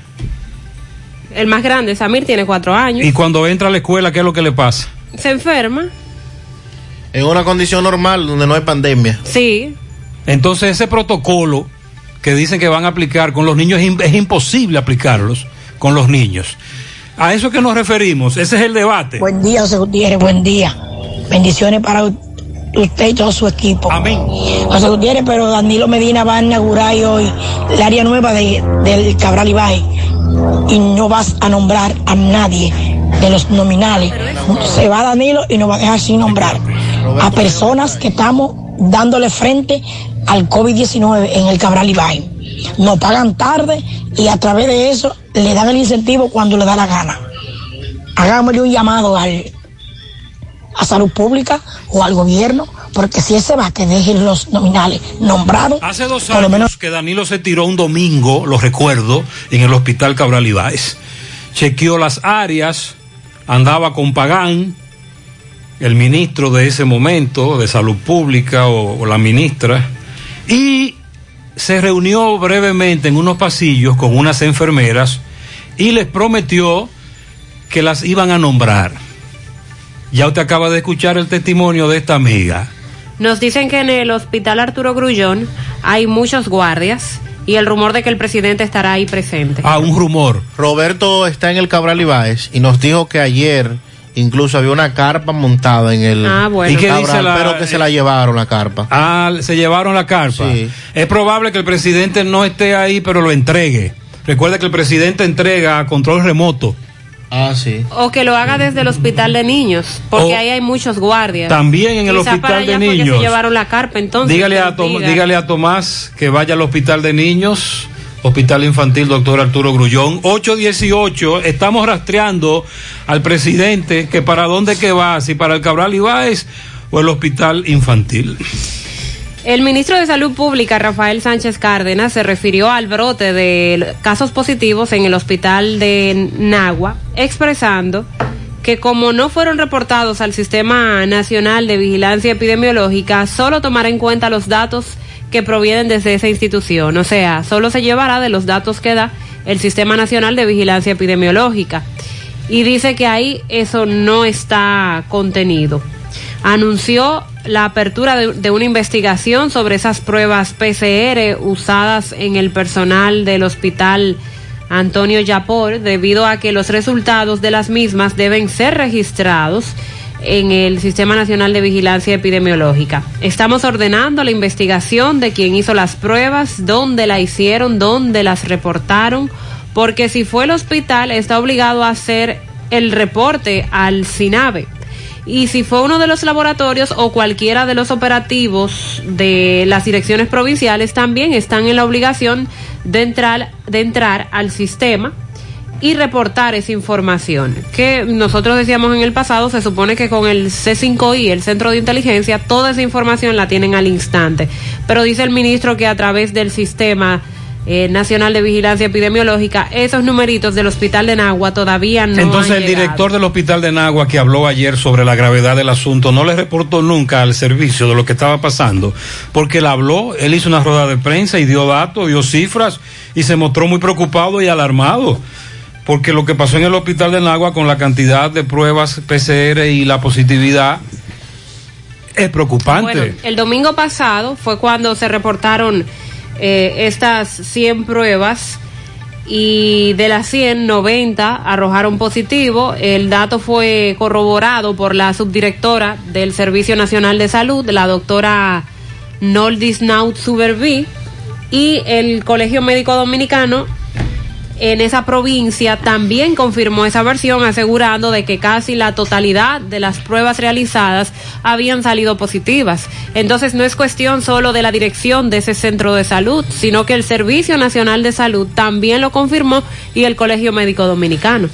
El más grande, Samir, tiene cuatro años. Y cuando entra a la escuela, ¿qué es lo que le pasa? Se enferma. En una condición normal donde no hay pandemia. Sí. Entonces ese protocolo que dicen que van a aplicar con los niños, es im- es imposible aplicarlos con los niños. A eso que nos referimos, ese es el debate. Buen día, José Gutiérrez, buen día. Bendiciones para u- usted y todo su equipo. Amén. José Gutiérrez, pero Danilo Medina va a inaugurar hoy el área nueva de, del Cabral Ibai y no vas a nombrar a nadie de los nominales. Se va Danilo y nos va a dejar sin nombrar a personas que estamos dándole frente al COVID-19 en el Cabral Ibai. Nos pagan tarde y a través de eso le dan el incentivo cuando le da la gana. Hagámosle un llamado al, a salud pública o al gobierno, porque si ese va, que dejen los nominales nombrados. Hace dos por lo años menos que Danilo se tiró un domingo, lo recuerdo, en el hospital Cabral Ibáez. Chequeó las áreas, andaba con Pagán, el ministro de ese momento, de salud pública, o, o la ministra, y se reunió brevemente en unos pasillos con unas enfermeras y les prometió que las iban a nombrar. Ya usted acaba de escuchar el testimonio de esta amiga. Nos dicen que en el hospital Arturo Grullón hay muchos guardias y el rumor de que el presidente estará ahí presente. Ah, un rumor. Roberto está en el Cabral Ibáez y nos dijo que ayer incluso había una carpa montada en el Ah, bueno. ¿Y qué Cabral, dice la- pero que se la llevaron la carpa. Ah, se llevaron la carpa. Sí. Es probable que el presidente no esté ahí, pero lo entregue. Recuerda que el presidente entrega a control remoto. Ah, sí. O que lo haga desde el hospital de niños, porque O- ahí hay muchos guardias. También en el Quizá hospital de niños. se llevaron la carpa, entonces. dígale, a Tom- dígale a Tomás que vaya al hospital de niños, hospital infantil doctor Arturo Grullón. 818, estamos rastreando al presidente que para dónde que va, si para el Cabral Ibáez o el hospital infantil. El ministro de Salud Pública, Rafael Sánchez Cárdenas, se refirió al brote de casos positivos en el hospital de Nagua, expresando que como no fueron reportados al Sistema Nacional de Vigilancia Epidemiológica, solo tomará en cuenta los datos que provienen desde esa institución. O sea, solo se llevará de los datos que da el Sistema Nacional de Vigilancia Epidemiológica. Y dice que ahí eso no está contenido anunció la apertura de, una investigación sobre esas pruebas PCR usadas en el personal del hospital Antonio Yapor, debido a que los resultados de las mismas deben ser registrados en el Sistema Nacional de Vigilancia Epidemiológica. Estamos ordenando la investigación de quién hizo las pruebas, dónde la hicieron, dónde las reportaron, porque si fue el hospital está obligado a hacer el reporte al SINAVE. Y si fue uno de los laboratorios o cualquiera de los operativos de las direcciones provinciales, también están en la obligación de entrar, de entrar al sistema y reportar esa información. Que nosotros decíamos en el pasado, se supone que con el C5I, el Centro de Inteligencia, toda esa información la tienen al instante. Pero dice el ministro que a través del sistema eh, nacional de vigilancia epidemiológica, esos numeritos del hospital de Nagua todavía no Entonces han el llegado. director del hospital de Nagua que habló ayer sobre la gravedad del asunto no le reportó nunca al servicio de lo que estaba pasando, porque él habló, él hizo una rueda de prensa y dio datos, dio cifras y se mostró muy preocupado y alarmado, porque lo que pasó en el hospital de Nagua con la cantidad de pruebas PCR y la positividad es preocupante. Bueno, el domingo pasado fue cuando se reportaron eh, estas 100 pruebas y de las 100, 90 arrojaron positivo. El dato fue corroborado por la subdirectora del Servicio Nacional de Salud, la doctora Noldis Naut Suberví, y el Colegio Médico Dominicano en esa provincia también confirmó esa versión asegurando de que casi la totalidad de las pruebas realizadas habían salido positivas. Entonces no es cuestión solo de la dirección de ese centro de salud, sino que el Servicio Nacional de Salud también lo confirmó y el Colegio Médico Dominicano.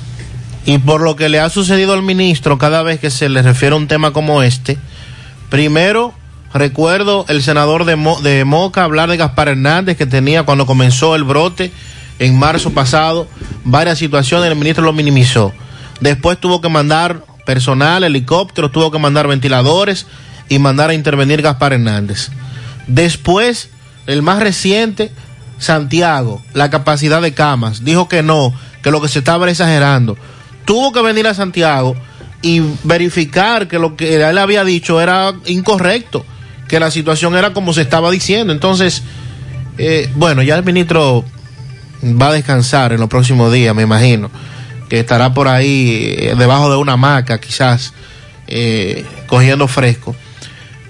Y por lo que le ha sucedido al ministro cada vez que se le refiere a un tema como este, primero recuerdo el senador de, Mo- de Moca hablar de Gaspar Hernández que tenía cuando comenzó el brote en marzo pasado varias situaciones, el ministro lo minimizó. Después tuvo que mandar personal, helicópteros, tuvo que mandar ventiladores y mandar a intervenir Gaspar Hernández. Después, el más reciente, Santiago, la capacidad de camas, dijo que no, que lo que se estaba era exagerando. Tuvo que venir a Santiago y verificar que lo que él había dicho era incorrecto, que la situación era como se estaba diciendo. Entonces, Eh, bueno, ya el ministro va a descansar en los próximos días, me imagino, que estará por ahí eh, debajo de una hamaca, quizás, eh, cogiendo fresco.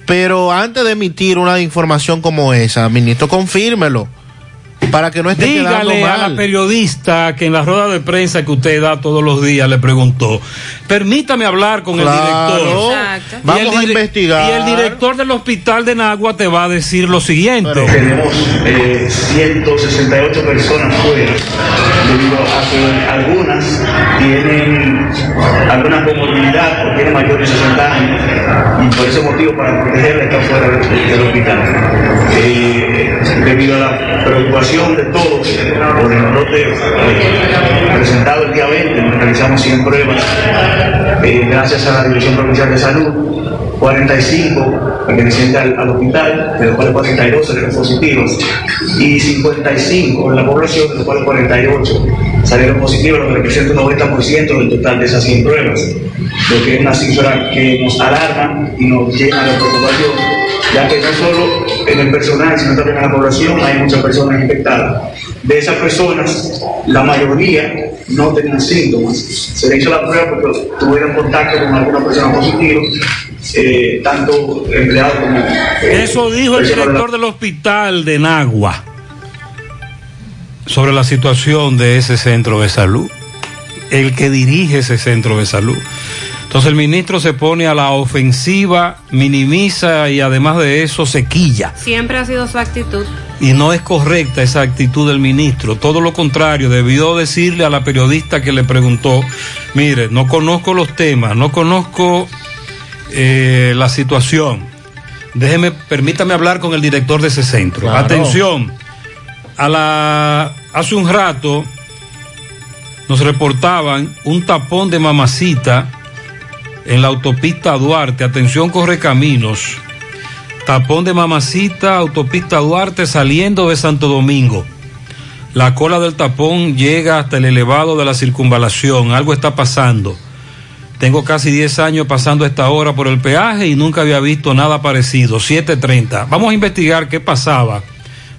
Pero antes de emitir una información como esa, ministro, confírmelo para que no esté quedando Dígale a la periodista que en la rueda de prensa que usted da todos los días le preguntó, permítame hablar con Claro. el director. Exacto. Vamos a investigar. Y el director del hospital de Nagua te va a decir lo siguiente. Tenemos eh, 168 personas fuera, debido a que algunas tienen alguna comorbilidad o tienen mayores de 60 años, y por ese motivo, para protegerla, están fuera del, hospital. Eh, debido a la preocupación de todos por el brote eh, presentado el día 20, nos realizamos 100 pruebas, eh, gracias a la Dirección Provincial de Salud. 45 pertenecientes al, al hospital, de los cuales 42 salieron positivos, y 55 en la población, de los cuales 48 salieron positivos, lo que representa un 90% del total de esas 100 pruebas, lo que es una cifra que nos alarma y nos llena de preocupación, ya que no solo en el personal, sino también en la población hay muchas personas infectadas. De esas personas, la mayoría no tenían síntomas. Se le hizo la prueba porque tuvieron contacto con alguna persona positiva, eh, tanto empleados como... eh, Eso dijo el director del hospital de Nagua sobre la situación de ese centro de salud, el que dirige ese centro de salud. Entonces el ministro se pone a la ofensiva, minimiza y además de eso se quilla. Siempre ha sido su actitud. Y no es correcta esa actitud del ministro. Todo lo contrario, debió decirle a la periodista que le preguntó, mire, no conozco los temas, no conozco eh, la situación. Déjeme, permítame hablar con el director de ese centro. Claro. Atención, a la, hace un rato nos reportaban un tapón de mamacita en la autopista Duarte. Atención, corre caminos. Tapón de Mamacita, autopista Duarte saliendo de Santo Domingo. La cola del tapón llega hasta el elevado de la circunvalación. Algo está pasando. Tengo casi 10 años pasando esta hora por el peaje y nunca había visto nada parecido. 7.30. Vamos a investigar qué pasaba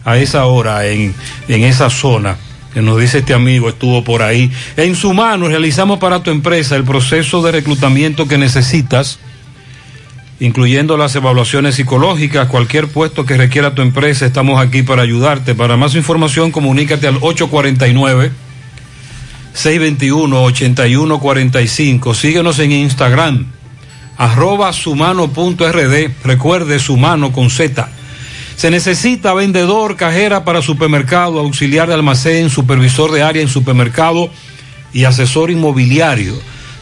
a esa hora en, en esa zona. Que nos dice este amigo, estuvo por ahí. En su mano realizamos para tu empresa el proceso de reclutamiento que necesitas incluyendo las evaluaciones psicológicas, cualquier puesto que requiera tu empresa, estamos aquí para ayudarte. Para más información, comunícate al 849 621 8145. Síguenos en Instagram, arroba sumano.rd. Recuerde sumano con Z. Se necesita vendedor, cajera para supermercado, auxiliar de almacén, supervisor de área en supermercado y asesor inmobiliario.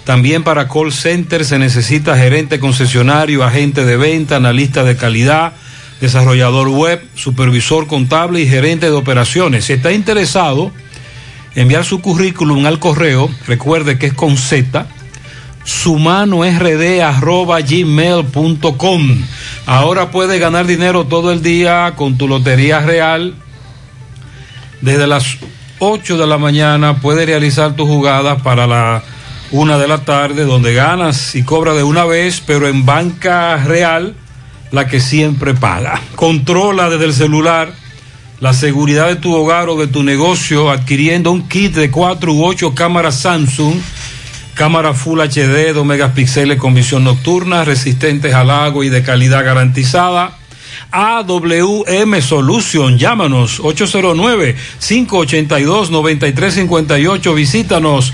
También para call center se necesita gerente concesionario, agente de venta, analista de calidad, desarrollador web, supervisor contable y gerente de operaciones. Si está interesado, enviar su currículum al correo, recuerde que es con Z, sumanord.gmail.com. Ahora puedes ganar dinero todo el día con tu Lotería Real. Desde las 8 de la mañana puedes realizar tus jugadas para la una de la tarde, donde ganas y cobras de una vez, pero en banca real, la que siempre paga. Controla desde el celular la seguridad de tu hogar o de tu negocio adquiriendo un kit de 4 u 8 cámaras Samsung, cámara Full HD, 2 megapíxeles con visión nocturna, resistentes al agua y de calidad garantizada. AWM Solution, llámanos 809-582-9358, visítanos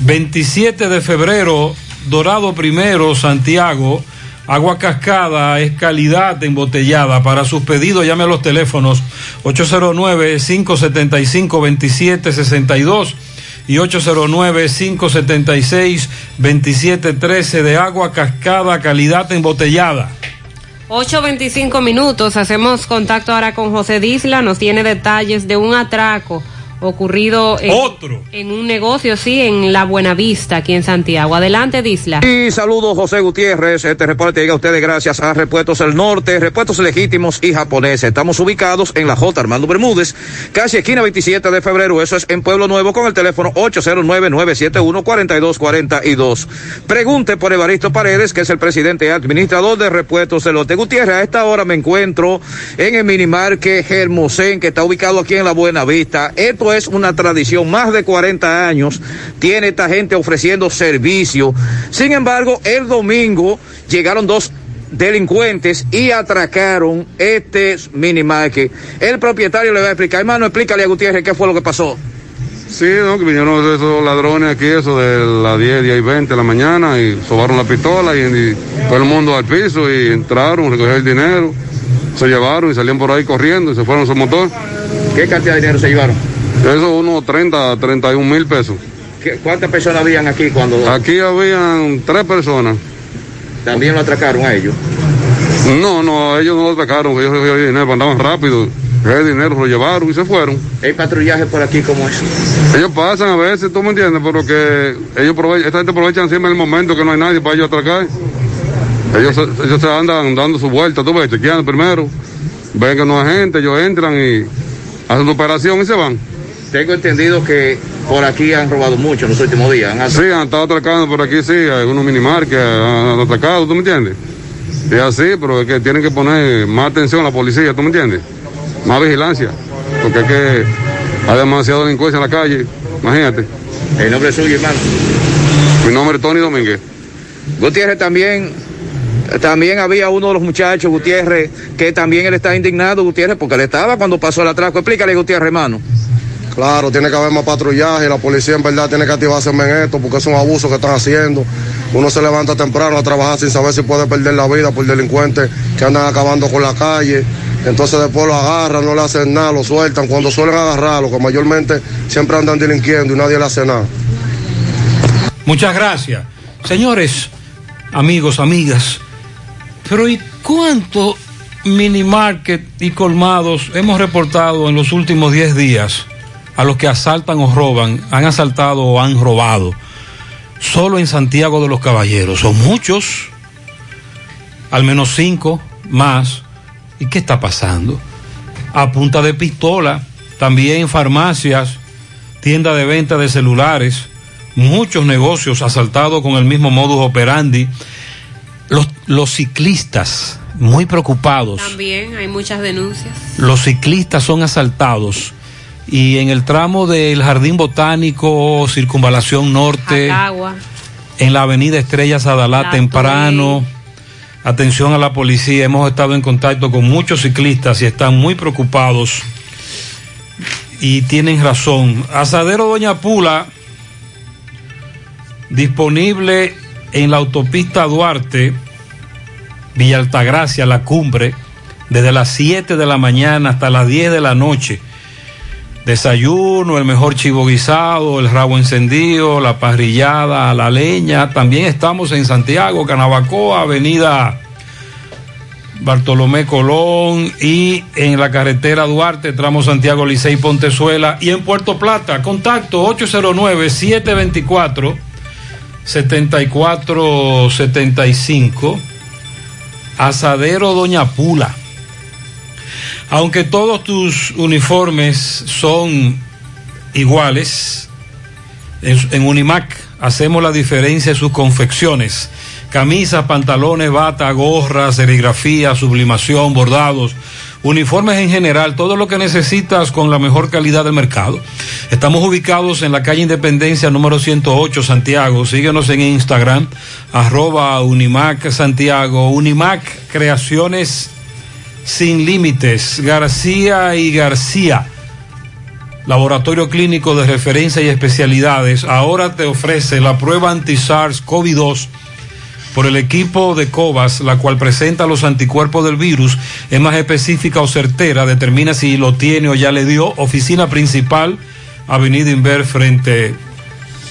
27 de febrero, Dorado Primero, Santiago. Agua cascada es calidad embotellada. Para sus pedidos llame a los teléfonos 809-575-2762 y 809-576-2713 de agua cascada, calidad embotellada. 8.25 minutos, hacemos contacto ahora con José Disla, nos tiene detalles de un atraco ocurrido en, Otro. en un negocio, sí, en La Buenavista, aquí en Santiago. Adelante, Disla. Y saludos José Gutiérrez, este reporte llega a ustedes gracias a Repuestos del Norte, Repuestos Legítimos y Japoneses. Estamos ubicados en la J. Armando Bermúdez, casi esquina 27 de febrero, eso es en Pueblo Nuevo con el teléfono 809-971-4242. Pregunte por Evaristo Paredes, que es el presidente y administrador de Repuestos del Norte. Gutiérrez, a esta hora me encuentro en el minimarque Germosén, que está ubicado aquí en la Buena Vista. Esto es una tradición, más de 40 años tiene esta gente ofreciendo servicio. Sin embargo, el domingo llegaron dos delincuentes y atracaron este minimarket. El propietario le va a explicar. Hermano, explícale a Gutiérrez qué fue lo que pasó. Sí, ¿no? que vinieron esos ladrones aquí, eso de las 10, 10 y 20 de la mañana, y sobaron la pistola y, y todo el mundo al piso y entraron, recogieron el dinero, se llevaron y salían por ahí corriendo y se fueron a su motor. ¿Qué cantidad de dinero se llevaron? Eso unos 30, 31 mil pesos. ¿Qué- ¿Cuántas personas habían aquí cuando Aquí habían tres personas. también lo atracaron a ellos? No, no, ellos no lo atacaron, ellos recogieron el dinero, andaban rápido, el dinero lo llevaron y se fueron. ¿Hay patrullaje por aquí como es? Ellos pasan a veces, tú me entiendes, pero que ellos aprovechan, esta gente aprovechan siempre el momento que no hay nadie para ellos atracar. Ellos, se- ellos se andan dando su vuelta, tú ves, chequeando primero, ven que no hay gente, ellos entran y hacen su operación y se van. Tengo entendido que por aquí han robado mucho en los últimos días. Han Sí, han estado atracando por aquí, sí, algunos minimar que han atracado, ¿tú me entiendes? Y así, pero es que tienen que poner más atención a la policía, ¿tú me entiendes? Más vigilancia, porque es que hay demasiada delincuencia en la calle, imagínate. El nombre suyo, hermano. Mi nombre es Tony Domínguez. Gutiérrez también, también había uno de los muchachos, Gutiérrez, que también él está indignado, Gutiérrez, porque él estaba cuando pasó el atraco. Explícale, Gutiérrez, hermano. Claro, tiene que haber más patrullaje, la policía en verdad tiene que activarse en esto porque es un abuso que están haciendo. Uno se levanta temprano a trabajar sin saber si puede perder la vida por delincuentes que andan acabando con la calle. Entonces después lo agarran, no le hacen nada, lo sueltan. Cuando suelen agarrarlo, que mayormente siempre andan delinquiendo y nadie le hace nada. Muchas gracias. Señores, amigos, amigas, pero ¿y cuánto minimarket y colmados hemos reportado en los últimos 10 días a los que asaltan o roban, han asaltado o han robado? Solo en Santiago de los Caballeros. Son muchos, al menos cinco más. ¿Y qué está pasando? A punta de pistola, también farmacias, tienda de venta de celulares, muchos negocios asaltados con el mismo modus operandi. Los, los ciclistas, muy preocupados. También hay muchas denuncias. Los ciclistas son asaltados. Y en el tramo del Jardín Botánico, Circunvalación Norte, en la avenida Estrella Sadalá La temprano. Atención a la policía, hemos estado en contacto con muchos ciclistas y están muy preocupados y tienen razón. Asadero Doña Pula, disponible en la autopista Duarte, Villa Altagracia, la cumbre, desde las 7 de la mañana hasta las 10 de la noche. Desayuno, el mejor chivo guisado, el rabo encendido, la parrillada, la leña. También estamos en Santiago, Canabacoa, Avenida Bartolomé Colón y en la carretera Duarte, tramo Santiago Licey Pontezuela y en Puerto Plata. Contacto 809-724. 7475 Asadero Doña Pula. Aunque todos tus uniformes son iguales, en, Unimac hacemos la diferencia en sus confecciones. Camisas, pantalones, bata, gorras, serigrafía, sublimación, bordados, uniformes en general, todo lo que necesitas con la mejor calidad del mercado. Estamos ubicados en la calle Independencia número 108 Santiago. Síguenos en Instagram, arroba Unimac Santiago. Unimac Creaciones sin límites. García y García. Laboratorio Clínico de Referencia y Especialidades. Ahora te ofrece la prueba anti-SARS-CoV-2 por el equipo de COVAS, la cual presenta los anticuerpos del virus, es más específica o certera, determina si lo tiene o ya le dio. Oficina principal, Avenida Inver frente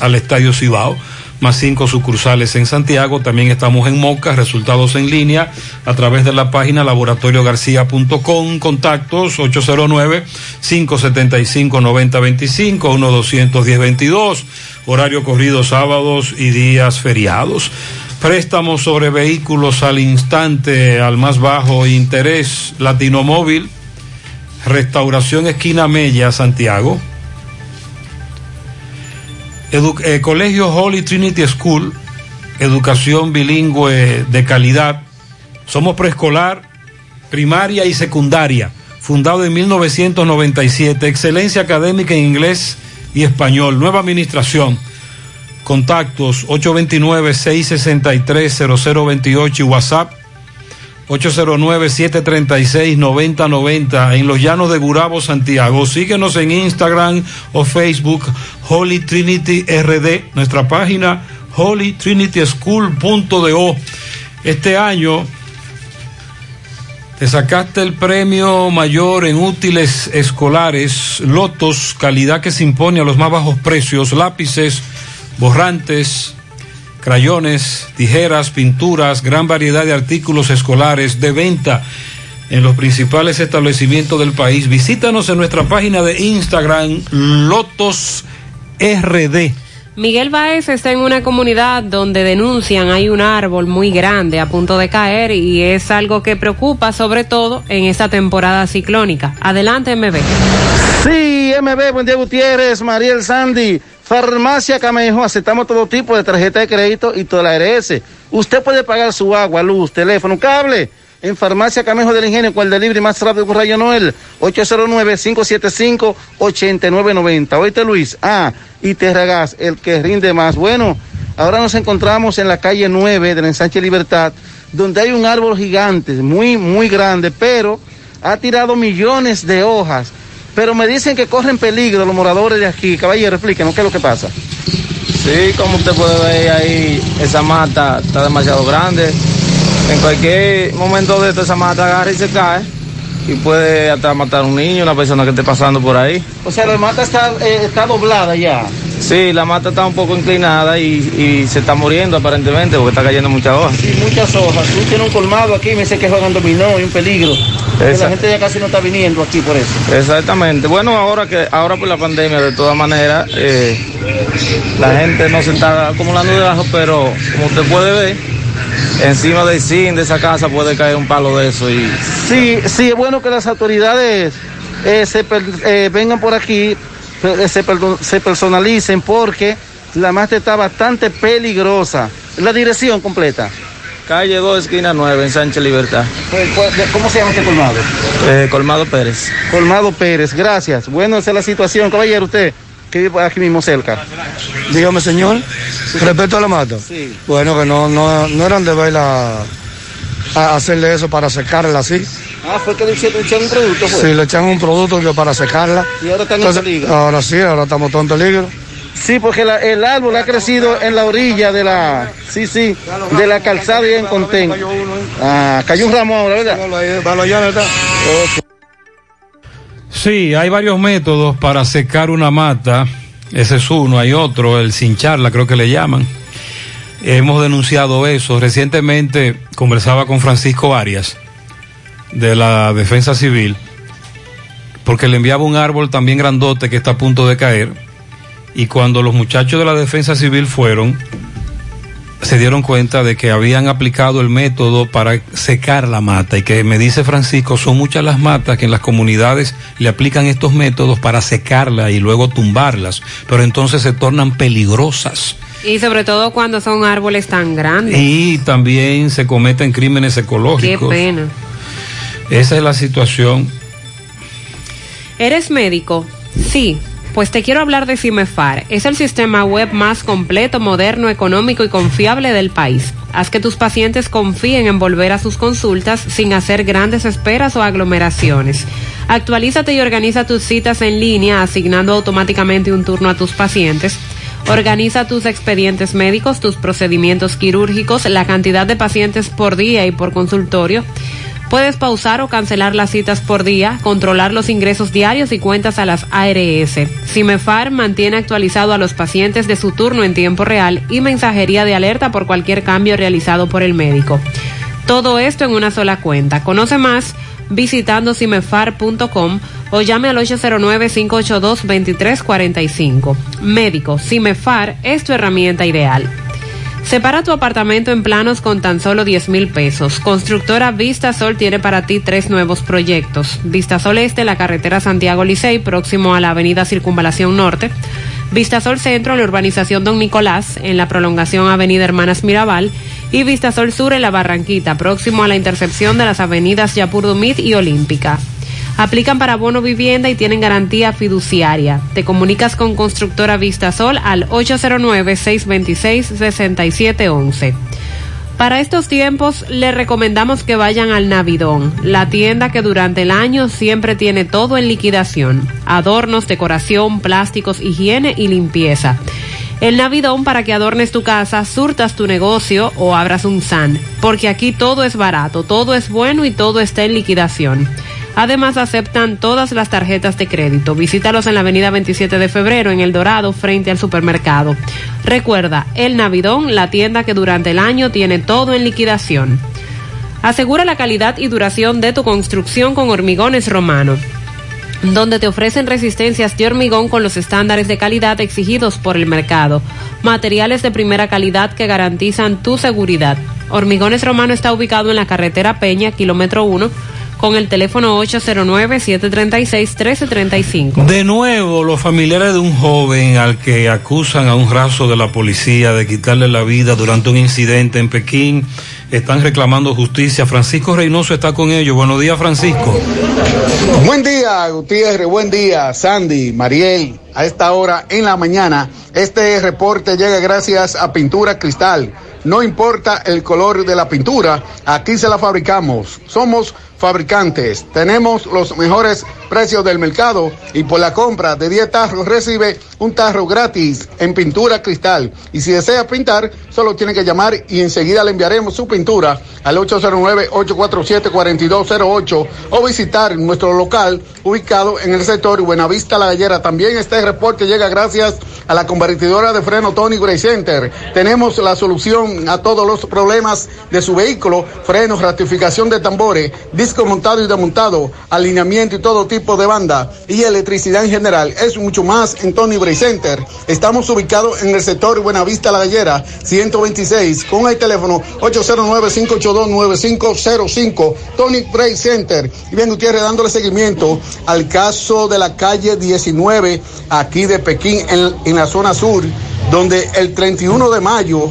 al Estadio Cibao. Más cinco sucursales en Santiago. También estamos en Moca, resultados en línea a través de la página laboratoriogarcia.com. Contactos 809-575-9025, 1-210-22. Horario corrido sábados y días feriados. Préstamos sobre vehículos al instante, al más bajo interés. Latinomóvil, Restauración Esquina Mella, Santiago. Edu- eh, Colegio Holy Trinity School, educación bilingüe de calidad. Somos preescolar, primaria y secundaria. Fundado en 1997. Excelencia académica en inglés y español. Nueva administración. Contactos 829-663-0028 y WhatsApp 809-736-9090 en los llanos de Gurabo, Santiago. Síguenos en Instagram o Facebook Holy Trinity RD, nuestra página holytrinityschool.do. Este año te sacaste el premio mayor en útiles escolares, lotos, calidad que se impone a los más bajos precios, lápices, borrantes, crayones, tijeras, pinturas, gran variedad de artículos escolares de venta en los principales establecimientos del país. Visítanos en nuestra página de Instagram, Lotos RD. Miguel Baez está en una comunidad donde denuncian hay un árbol muy grande a punto de caer y es algo que preocupa sobre todo en esta temporada ciclónica. Adelante, MB. Sí, MB, buen día Gutiérrez, Mariel Sandy, Farmacia Camejo, aceptamos todo tipo de tarjeta de crédito y toda la ARS. Usted puede pagar su agua, luz, teléfono, cable. En Farmacia Camejo del Ingenio, el delivery más rápido con Rayo Noel, 809-575-8990. Oíste Luis, ah, y Terragas, el que rinde más. Bueno, ahora nos encontramos en la calle 9 de la ensanche Libertad, donde hay un árbol gigante, muy, muy grande, pero ha tirado millones de hojas. Pero me dicen que corren peligro los moradores de aquí. Caballero, explíquenos qué es lo que pasa. Sí, como usted puede ver ahí, esa mata está demasiado grande. En cualquier momento de esto, esa mata agarra y se cae. Y puede hasta matar a un niño, una persona que esté pasando por ahí. O sea, la mata está, eh, está doblada ya. Sí, la mata está un poco inclinada y, y se está muriendo aparentemente porque está cayendo muchas hojas. Sí, muchas hojas. Tú tienes un colmado aquí, me dice que juegan dominó y un peligro. La gente ya casi no está viniendo aquí por eso. Exactamente. Bueno, ahora que ahora por la pandemia, de todas maneras, eh, la gente no se está acumulando debajo, pero como usted puede ver, encima del zinc de esa casa puede caer un palo de eso y Sí, sí, es bueno que las autoridades eh, se per- eh, vengan por aquí, eh, se, personalicen porque la mata está bastante peligrosa. La dirección completa. calle 2, esquina 9, en Sánchez Libertad. ¿Cómo se llama este colmado? Eh, Colmado Pérez. Colmado Pérez, gracias. Bueno, esa es la situación. Caballero, usted, que vive aquí mismo cerca. Dígame, señor, respecto a la mata. Bueno, que no, no, no eran de verla a hacerle eso para secarla así. Ah, fue que le le echaron un producto. Si le echan un producto que para secarla. Y ahora están en peligro. Ahora sí, ahora estamos todos en peligro. Sí, porque la- el árbol ha crecido en la orilla de la, sí, sí, de la calzada y en Contén. Ah, cayó un ramo ahora, ¿verdad? Sí, hay varios métodos para secar una mata. Ese es uno, hay otro, el cincharla, creo que le llaman. Hemos denunciado eso. Recientemente conversaba con Francisco Arias de la Defensa Civil, porque le enviaba un árbol también grandote que está a punto de caer. Y cuando los muchachos de la Defensa Civil fueron, se dieron cuenta de que habían aplicado el método para secar la mata y que me dice Francisco, son muchas las matas que en las comunidades le aplican estos métodos para secarla y luego tumbarlas, pero entonces se tornan peligrosas Y sobre todo cuando son árboles tan grandes. y también se cometen crímenes Qué ecológicos. pena. Esa es la situación. ¿Eres médico? Sí. Pues te quiero hablar de CIMEFAR. Es el sistema web más completo, moderno, económico y confiable del país. Haz que tus pacientes confíen en volver a sus consultas sin hacer grandes esperas o aglomeraciones. Actualízate y organiza tus citas en línea asignando automáticamente un turno a tus pacientes. Organiza tus expedientes médicos, tus procedimientos quirúrgicos, la cantidad de pacientes por día y por consultorio. Puedes pausar o cancelar las citas por día, controlar los ingresos diarios y cuentas a las ARS. Cimefar mantiene actualizado a los pacientes de su turno en tiempo real y mensajería de alerta por cualquier cambio realizado por el médico. Todo esto en una sola cuenta. Conoce más visitando cimefar.com o llame al 809-582-2345. Médico, Cimefar es tu herramienta ideal. Separa tu apartamento en planos con tan solo 10 mil pesos. Constructora Vista Sol tiene para ti tres nuevos proyectos. Vista Sol Este, la carretera Santiago Licey, próximo a la avenida Circunvalación Norte. Vista Sol Centro, en la urbanización Don Nicolás, en la prolongación Avenida Hermanas Mirabal. Y Vista Sol Sur, en la Barranquita, próximo a la intercepción de las avenidas Yapur Dumit y Olímpica. Aplican para bono vivienda y tienen garantía fiduciaria. Te comunicas con Constructora Vistasol al 809-626-6711. Para estos tiempos, le recomendamos que vayan al Navidón, la tienda que durante el año siempre tiene todo en liquidación. Adornos, decoración, plásticos, higiene y limpieza. El Navidón para que adornes tu casa, surtas tu negocio o abras un SAN, porque aquí todo es barato, todo es bueno y todo está en liquidación. Además aceptan todas las tarjetas de crédito. Visítalos en la avenida 27 de febrero en El Dorado frente al supermercado. Recuerda, El Navidón, la tienda que durante el año tiene todo en liquidación. Asegura la calidad y duración de tu construcción con Hormigones Romano donde te ofrecen resistencias de hormigón con los estándares de calidad exigidos por el mercado, materiales de primera calidad que garantizan tu seguridad. Hormigones Romano está ubicado en la carretera Peña, kilómetro 1, con el teléfono 809-736-1335. De nuevo, los familiares de un joven al que acusan a un raso de la policía de quitarle la vida durante un incidente en Pekín están reclamando justicia. Francisco Reynoso está con ellos. Buenos días, Francisco. Buen día, Gutiérrez. Buen día, Sandy, Mariel. A esta hora en la mañana, este reporte llega gracias a Pintura Cristal. No importa el color de la pintura, aquí se la fabricamos. Somos fabricantes. Tenemos los mejores precios del mercado y por la compra de 10 tarros recibe un tarro gratis en pintura cristal. Y si desea pintar, solo tiene que llamar y enseguida le enviaremos su pintura al 809-847-4208 o visitar nuestro local ubicado en el sector Buenavista La Gallera. También este reporte llega gracias a la convertidora de freno Tony Gray Center. Tenemos la solución a todos los problemas de su vehículo, frenos, ratificación de tambores, disco montado y desmontado, alineamiento y todo tipo de banda y electricidad en general. Es mucho más en Tony Bray Center. Estamos ubicados en el sector Buenavista La Gallera, 126, con el teléfono 809-582-9505, Tony Bray Center. Y bien, Gutiérrez, dándole seguimiento al caso de la calle 19, aquí de Pekín, en, en la zona sur, donde el 31 de mayo,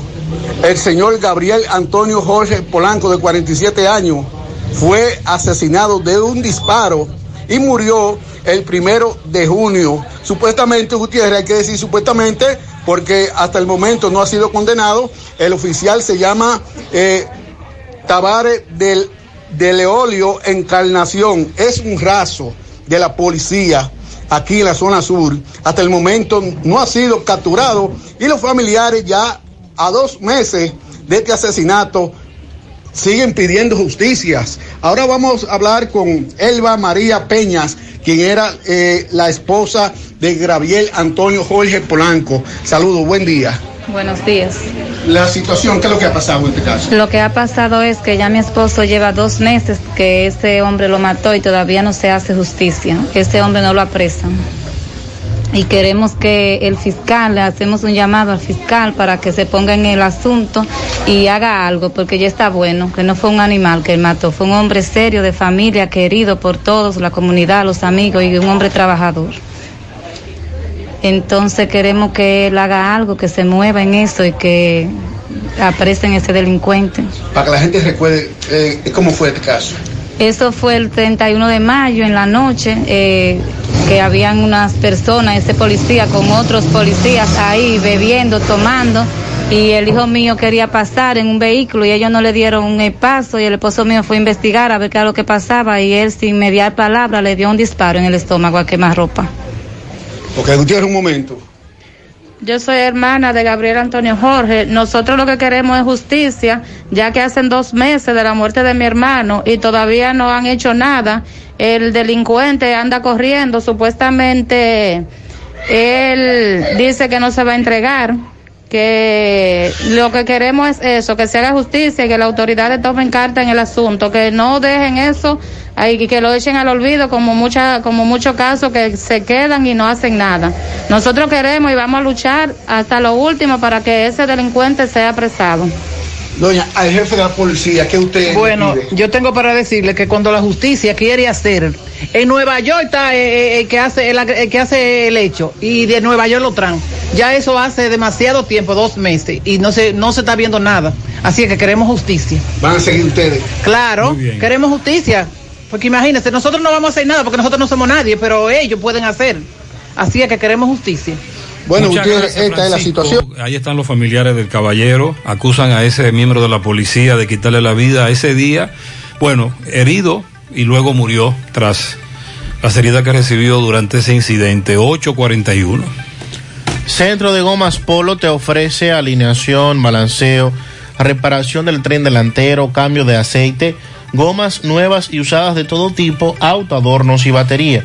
el señor Gabriel Antonio Jorge Polanco, de 47 años, fue asesinado de un disparo y murió el primero de junio. Supuestamente, Gutiérrez, hay que decir supuestamente, porque hasta el momento no ha sido condenado. El oficial se llama eh, Tavares del, de Leolio Encarnación. Es un raso de la policía aquí en la zona sur. Hasta el momento no ha sido capturado y los familiares ya a dos meses de este asesinato siguen pidiendo justicias. Ahora vamos a hablar con Elba María Peñas, quien era eh, la esposa de Gabriel Antonio Jorge Polanco. Saludos, buen día. Buenos días. La situación, ¿qué es lo que ha pasado en este caso? Lo que ha pasado es que ya mi esposo lleva dos meses que este hombre lo mató y todavía no se hace justicia. Este hombre no lo apresan y queremos que el fiscal, le hacemos un llamado al fiscal para que se ponga en el asunto y haga algo, porque ya está bueno, que no fue un animal que mató, fue un hombre serio, de familia, querido por todos, la comunidad, los amigos y un hombre trabajador. Entonces queremos que él haga algo, que se mueva en eso y que apresen ese delincuente. Para que la gente recuerde eh, cómo fue este caso. Eso fue el 31 de mayo en la noche, eh, que habían unas personas, ese policía con otros policías ahí bebiendo, tomando, y el hijo mío quería pasar en un vehículo y ellos no le dieron un paso y el esposo mío fue a investigar a ver qué era lo que pasaba y él sin mediar palabra le dio un disparo en el estómago a quemar ropa. Ok, Gutiérrez, un momento. Yo soy hermana de Gabriel Antonio Jorge. Nosotros lo que queremos es justicia, ya que hacen dos meses de la muerte de mi hermano y todavía no han hecho nada. El delincuente anda corriendo, supuestamente él dice que no se va a entregar, que lo que queremos es eso, que se haga justicia y que las autoridades tomen carta en el asunto, que no dejen eso ahí, que lo echen al olvido como mucha, como muchos casos que se quedan y no hacen nada. Nosotros queremos y vamos a luchar hasta lo último para que ese delincuente sea apresado. Doña, al jefe de la policía, ¿qué usted Bueno, pide? yo tengo para decirle que cuando la justicia quiere hacer, en Nueva York está eh, eh, el que hace el, el que hace el hecho y de Nueva York lo traen. Ya eso hace demasiado tiempo, dos meses, y no se no se está viendo nada. Así es que queremos justicia. ¿Van a seguir ustedes? Claro, queremos justicia. Porque imagínense, nosotros no vamos a hacer nada porque nosotros no somos nadie, pero ellos pueden hacer. Así es que queremos justicia. Bueno, Muchas Gutiérrez, gracias, esta es la situación. Ahí están los familiares del caballero, acusan a ese miembro de la policía de quitarle la vida ese día, bueno, herido y luego murió tras las heridas que recibió durante ese incidente, 841. Centro de Gomas Polo te ofrece alineación, balanceo, reparación del tren delantero, cambio de aceite, gomas nuevas y usadas de todo tipo, auto, adornos y batería.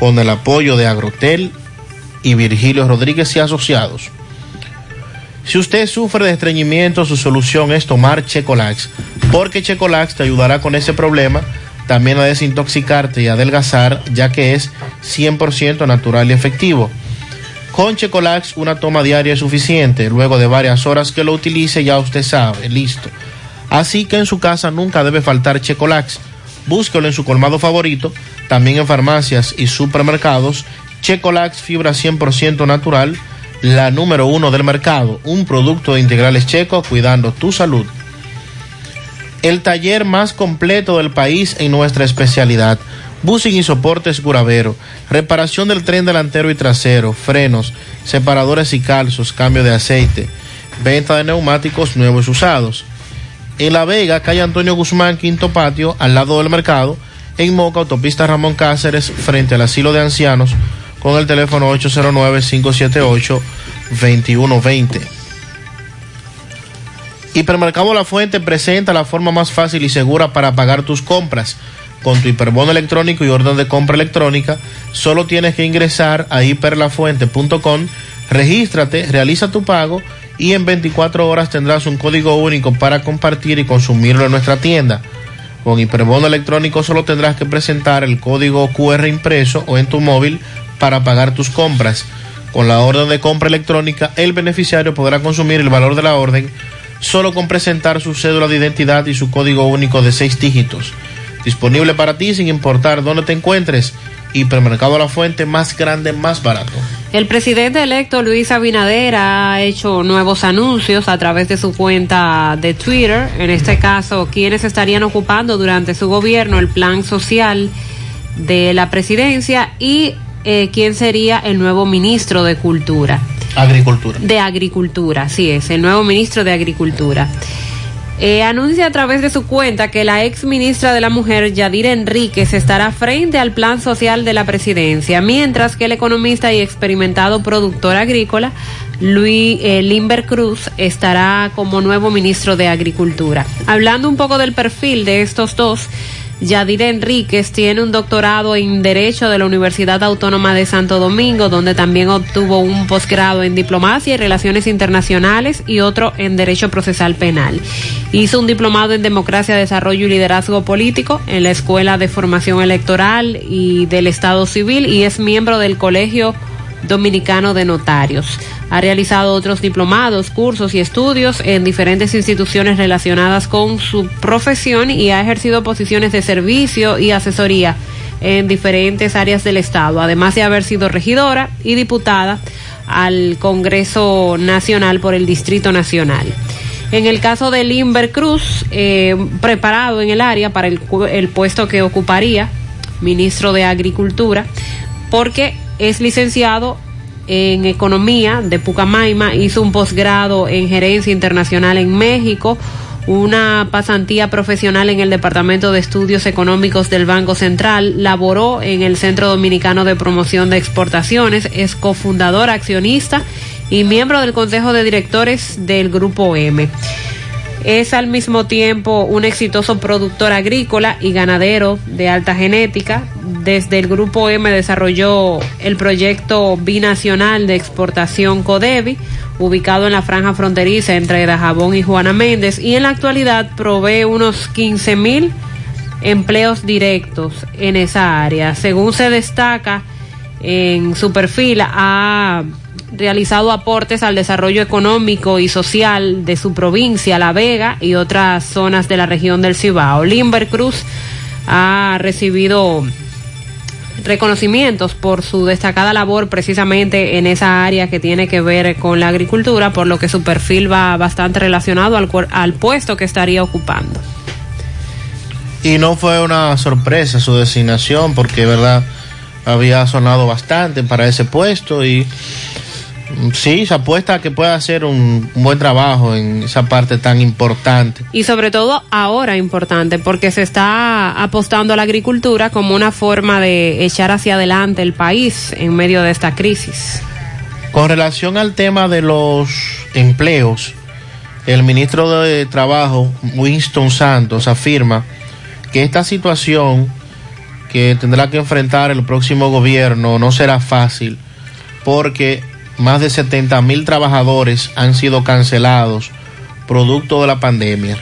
con el apoyo de Agrotel y Virgilio Rodríguez y Asociados. Si usted sufre de estreñimiento, su solución es tomar Checolax, porque Checolax te ayudará con ese problema, también a desintoxicarte y adelgazar, ya que es 100% natural y efectivo. Con Checolax una toma diaria es suficiente, luego de varias horas que lo utilice ya usted sabe, listo. Así que en su casa nunca debe faltar Checolax. Búsquelo en su colmado favorito, también en farmacias y supermercados. Checolax fibra 100% natural, la número uno del mercado, un producto de integrales checo cuidando tu salud. El taller más completo del país en nuestra especialidad. Busing y soportes Guravero, reparación del tren delantero y trasero, frenos, separadores y calzos, cambio de aceite, venta de neumáticos nuevos y usados. En La Vega, calle Antonio Guzmán, quinto patio, al lado del mercado. En Moca, autopista Ramón Cáceres, frente al asilo de ancianos, con el teléfono 809-578-2120. Hipermercado La Fuente presenta la forma más fácil y segura para pagar tus compras. Con tu hiperbono electrónico y orden de compra electrónica, solo tienes que ingresar a hiperlafuente.com, regístrate, realiza tu pago y en 24 horas tendrás un código único para compartir y consumirlo en nuestra tienda. Con hiperbono electrónico solo tendrás que presentar el código QR impreso o en tu móvil para pagar tus compras. Con la orden de compra electrónica, el beneficiario podrá consumir el valor de la orden solo con presentar su cédula de identidad y su código único de seis dígitos. Disponible para ti sin importar dónde te encuentres. Hipermercado La Fuente, más grande, más barato. El presidente electo Luis Abinader ha hecho nuevos anuncios a través de su cuenta de Twitter. En este caso, quienes estarían ocupando durante su gobierno el plan social de la presidencia y eh, quién sería el nuevo ministro de Cultura. Agricultura. De Agricultura, así es, el nuevo ministro de Agricultura. Eh, anuncia a través de su cuenta que la ex ministra de la Mujer, Yadira Enríquez, estará frente al plan social de la presidencia, mientras que el economista y experimentado productor agrícola, Luis eh, Limber Cruz, estará como nuevo ministro de Agricultura. Hablando un poco del perfil de estos dos, Yadira Enríquez tiene un doctorado en Derecho de la Universidad Autónoma de Santo Domingo, donde también obtuvo un posgrado en Diplomacia y Relaciones Internacionales y otro en Derecho Procesal Penal. Hizo un diplomado en Democracia, Desarrollo y Liderazgo Político en la Escuela de Formación Electoral y del Estado Civil y es miembro del Colegio Dominicano de Notarios. Ha realizado otros diplomados, cursos y estudios en diferentes instituciones relacionadas con su profesión y ha ejercido posiciones de servicio y asesoría en diferentes áreas del Estado, además de haber sido regidora y diputada al Congreso Nacional por el Distrito Nacional. En el caso de Limber Cruz, eh, preparado en el área para el, el puesto que ocuparía, ministro de Agricultura, porque es licenciado en Economía de Pucamaima, hizo un posgrado en Gerencia Internacional en México, una pasantía profesional en el Departamento de Estudios Económicos del Banco Central, laboró en el Centro Dominicano de Promoción de Exportaciones, es cofundador, accionista y miembro del Consejo de Directores del Grupo M. Es al mismo tiempo un exitoso productor agrícola y ganadero de alta genética. Desde el Grupo M desarrolló el proyecto binacional de exportación Codevi, ubicado en la franja fronteriza entre Dajabón y Juana Méndez, y en la actualidad provee unos 15 mil empleos directos en esa área. Según se destaca en su perfil, ha realizado aportes al desarrollo económico y social de su provincia, La Vega y otras zonas de la región del Cibao. Limber Cruz ha recibido reconocimientos por su destacada labor precisamente en esa área que tiene que ver con la agricultura, por lo que su perfil va bastante relacionado al, al puesto que estaría ocupando. Y no fue una sorpresa su designación, porque verdad había sonado bastante para ese puesto y Sí, se apuesta a que pueda hacer un, un, buen trabajo en esa parte tan importante. Y sobre todo ahora importante, porque se está apostando a la agricultura como una forma de echar hacia adelante el país en medio de esta crisis. Con relación al tema de los empleos, el ministro de Trabajo, Winston Santos, afirma que esta situación que tendrá que enfrentar el próximo gobierno no será fácil porque más de 70 mil trabajadores han sido cancelados producto de la pandemia.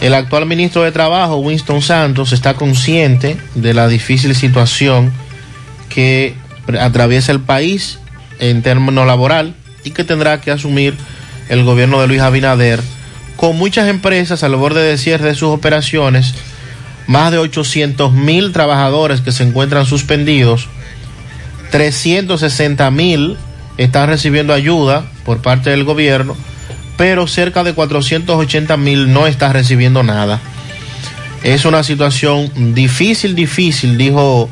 El actual ministro de Trabajo, Winston Santos, está consciente de la difícil situación que atraviesa el país en términos laboral y que tendrá que asumir el gobierno de Luis Abinader con muchas empresas al borde de cierre de sus operaciones, más de 800 mil trabajadores que se encuentran suspendidos, 360 mil están recibiendo ayuda por parte del gobierno, pero cerca de 480 mil no están recibiendo nada. Es una situación difícil, difícil, dijo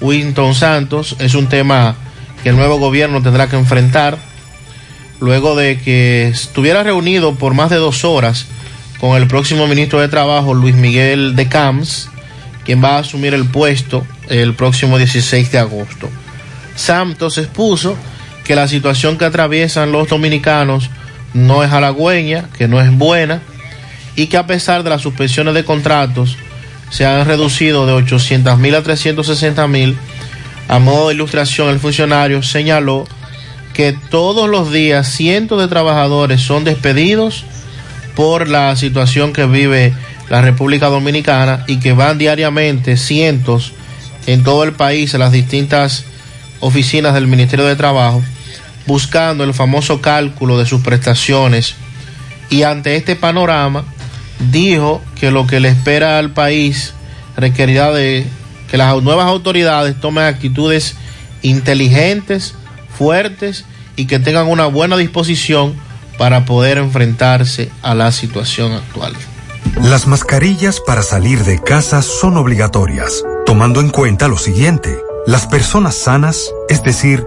Winston Santos. Es un tema que el nuevo gobierno tendrá que enfrentar. Luego de que estuviera reunido por más de dos horas con el próximo ministro de Trabajo, Luis Miguel de Camps, quien va a asumir el puesto el próximo 16 de agosto. Santos expuso que la situación que atraviesan los dominicanos no es halagüeña, que no es buena y que a pesar de las suspensiones de contratos se han reducido de 800 mil a 360 mil. A modo de ilustración, el funcionario señaló que todos los días cientos de trabajadores son despedidos por la situación que vive la República Dominicana y que van diariamente cientos en todo el país a las distintas oficinas del Ministerio de Trabajo buscando el famoso cálculo de sus prestaciones y ante este panorama dijo que lo que le espera al país requerirá de que las nuevas autoridades tomen actitudes inteligentes, fuertes y que tengan una buena disposición para poder enfrentarse a la situación actual. Las mascarillas para salir de casa son obligatorias, tomando en cuenta lo siguiente. Las personas sanas, es decir,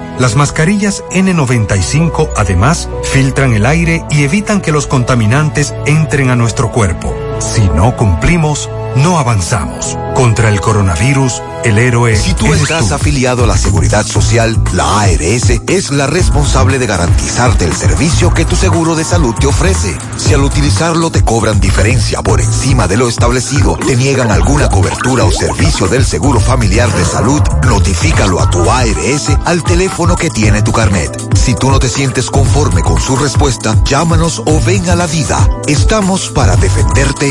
las mascarillas N95 además filtran el aire y evitan que los contaminantes entren a nuestro cuerpo. Si no cumplimos, no avanzamos. Contra el coronavirus, el héroe. Si tú eres estás tú. afiliado a la Seguridad Social, la ARS es la responsable de garantizarte el servicio que tu seguro de salud te ofrece. Si al utilizarlo te cobran diferencia por encima de lo establecido, te niegan alguna cobertura o servicio del seguro familiar de salud, notifícalo a tu ARS al teléfono que tiene tu carnet. Si tú no te sientes conforme con su respuesta, llámanos o ven a la vida. Estamos para defenderte,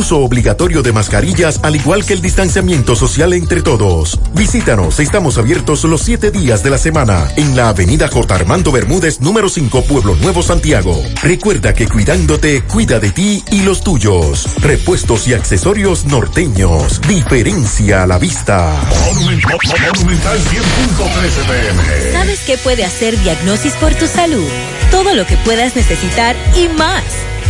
obligatorio de mascarillas al igual que el distanciamiento social entre todos. Visítanos, estamos abiertos los siete días de la semana en la avenida J. Armando Bermúdez, número 5, Pueblo Nuevo, Santiago. Recuerda que cuidándote, cuida de ti y los tuyos. Repuestos y accesorios norteños. Diferencia a la vista. ¿Sabes qué puede hacer Diagnosis por tu salud? Todo lo que puedas necesitar y más.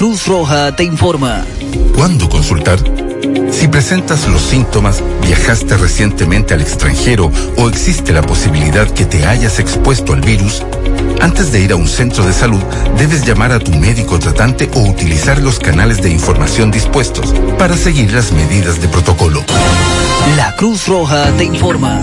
Cruz Roja te informa. ¿Cuándo consultar? Si presentas los síntomas, viajaste recientemente al extranjero o existe la posibilidad que te hayas expuesto al virus, antes de ir a un centro de salud, debes llamar a tu médico tratante o utilizar los canales de información dispuestos para seguir las medidas de protocolo. La Cruz Roja te informa.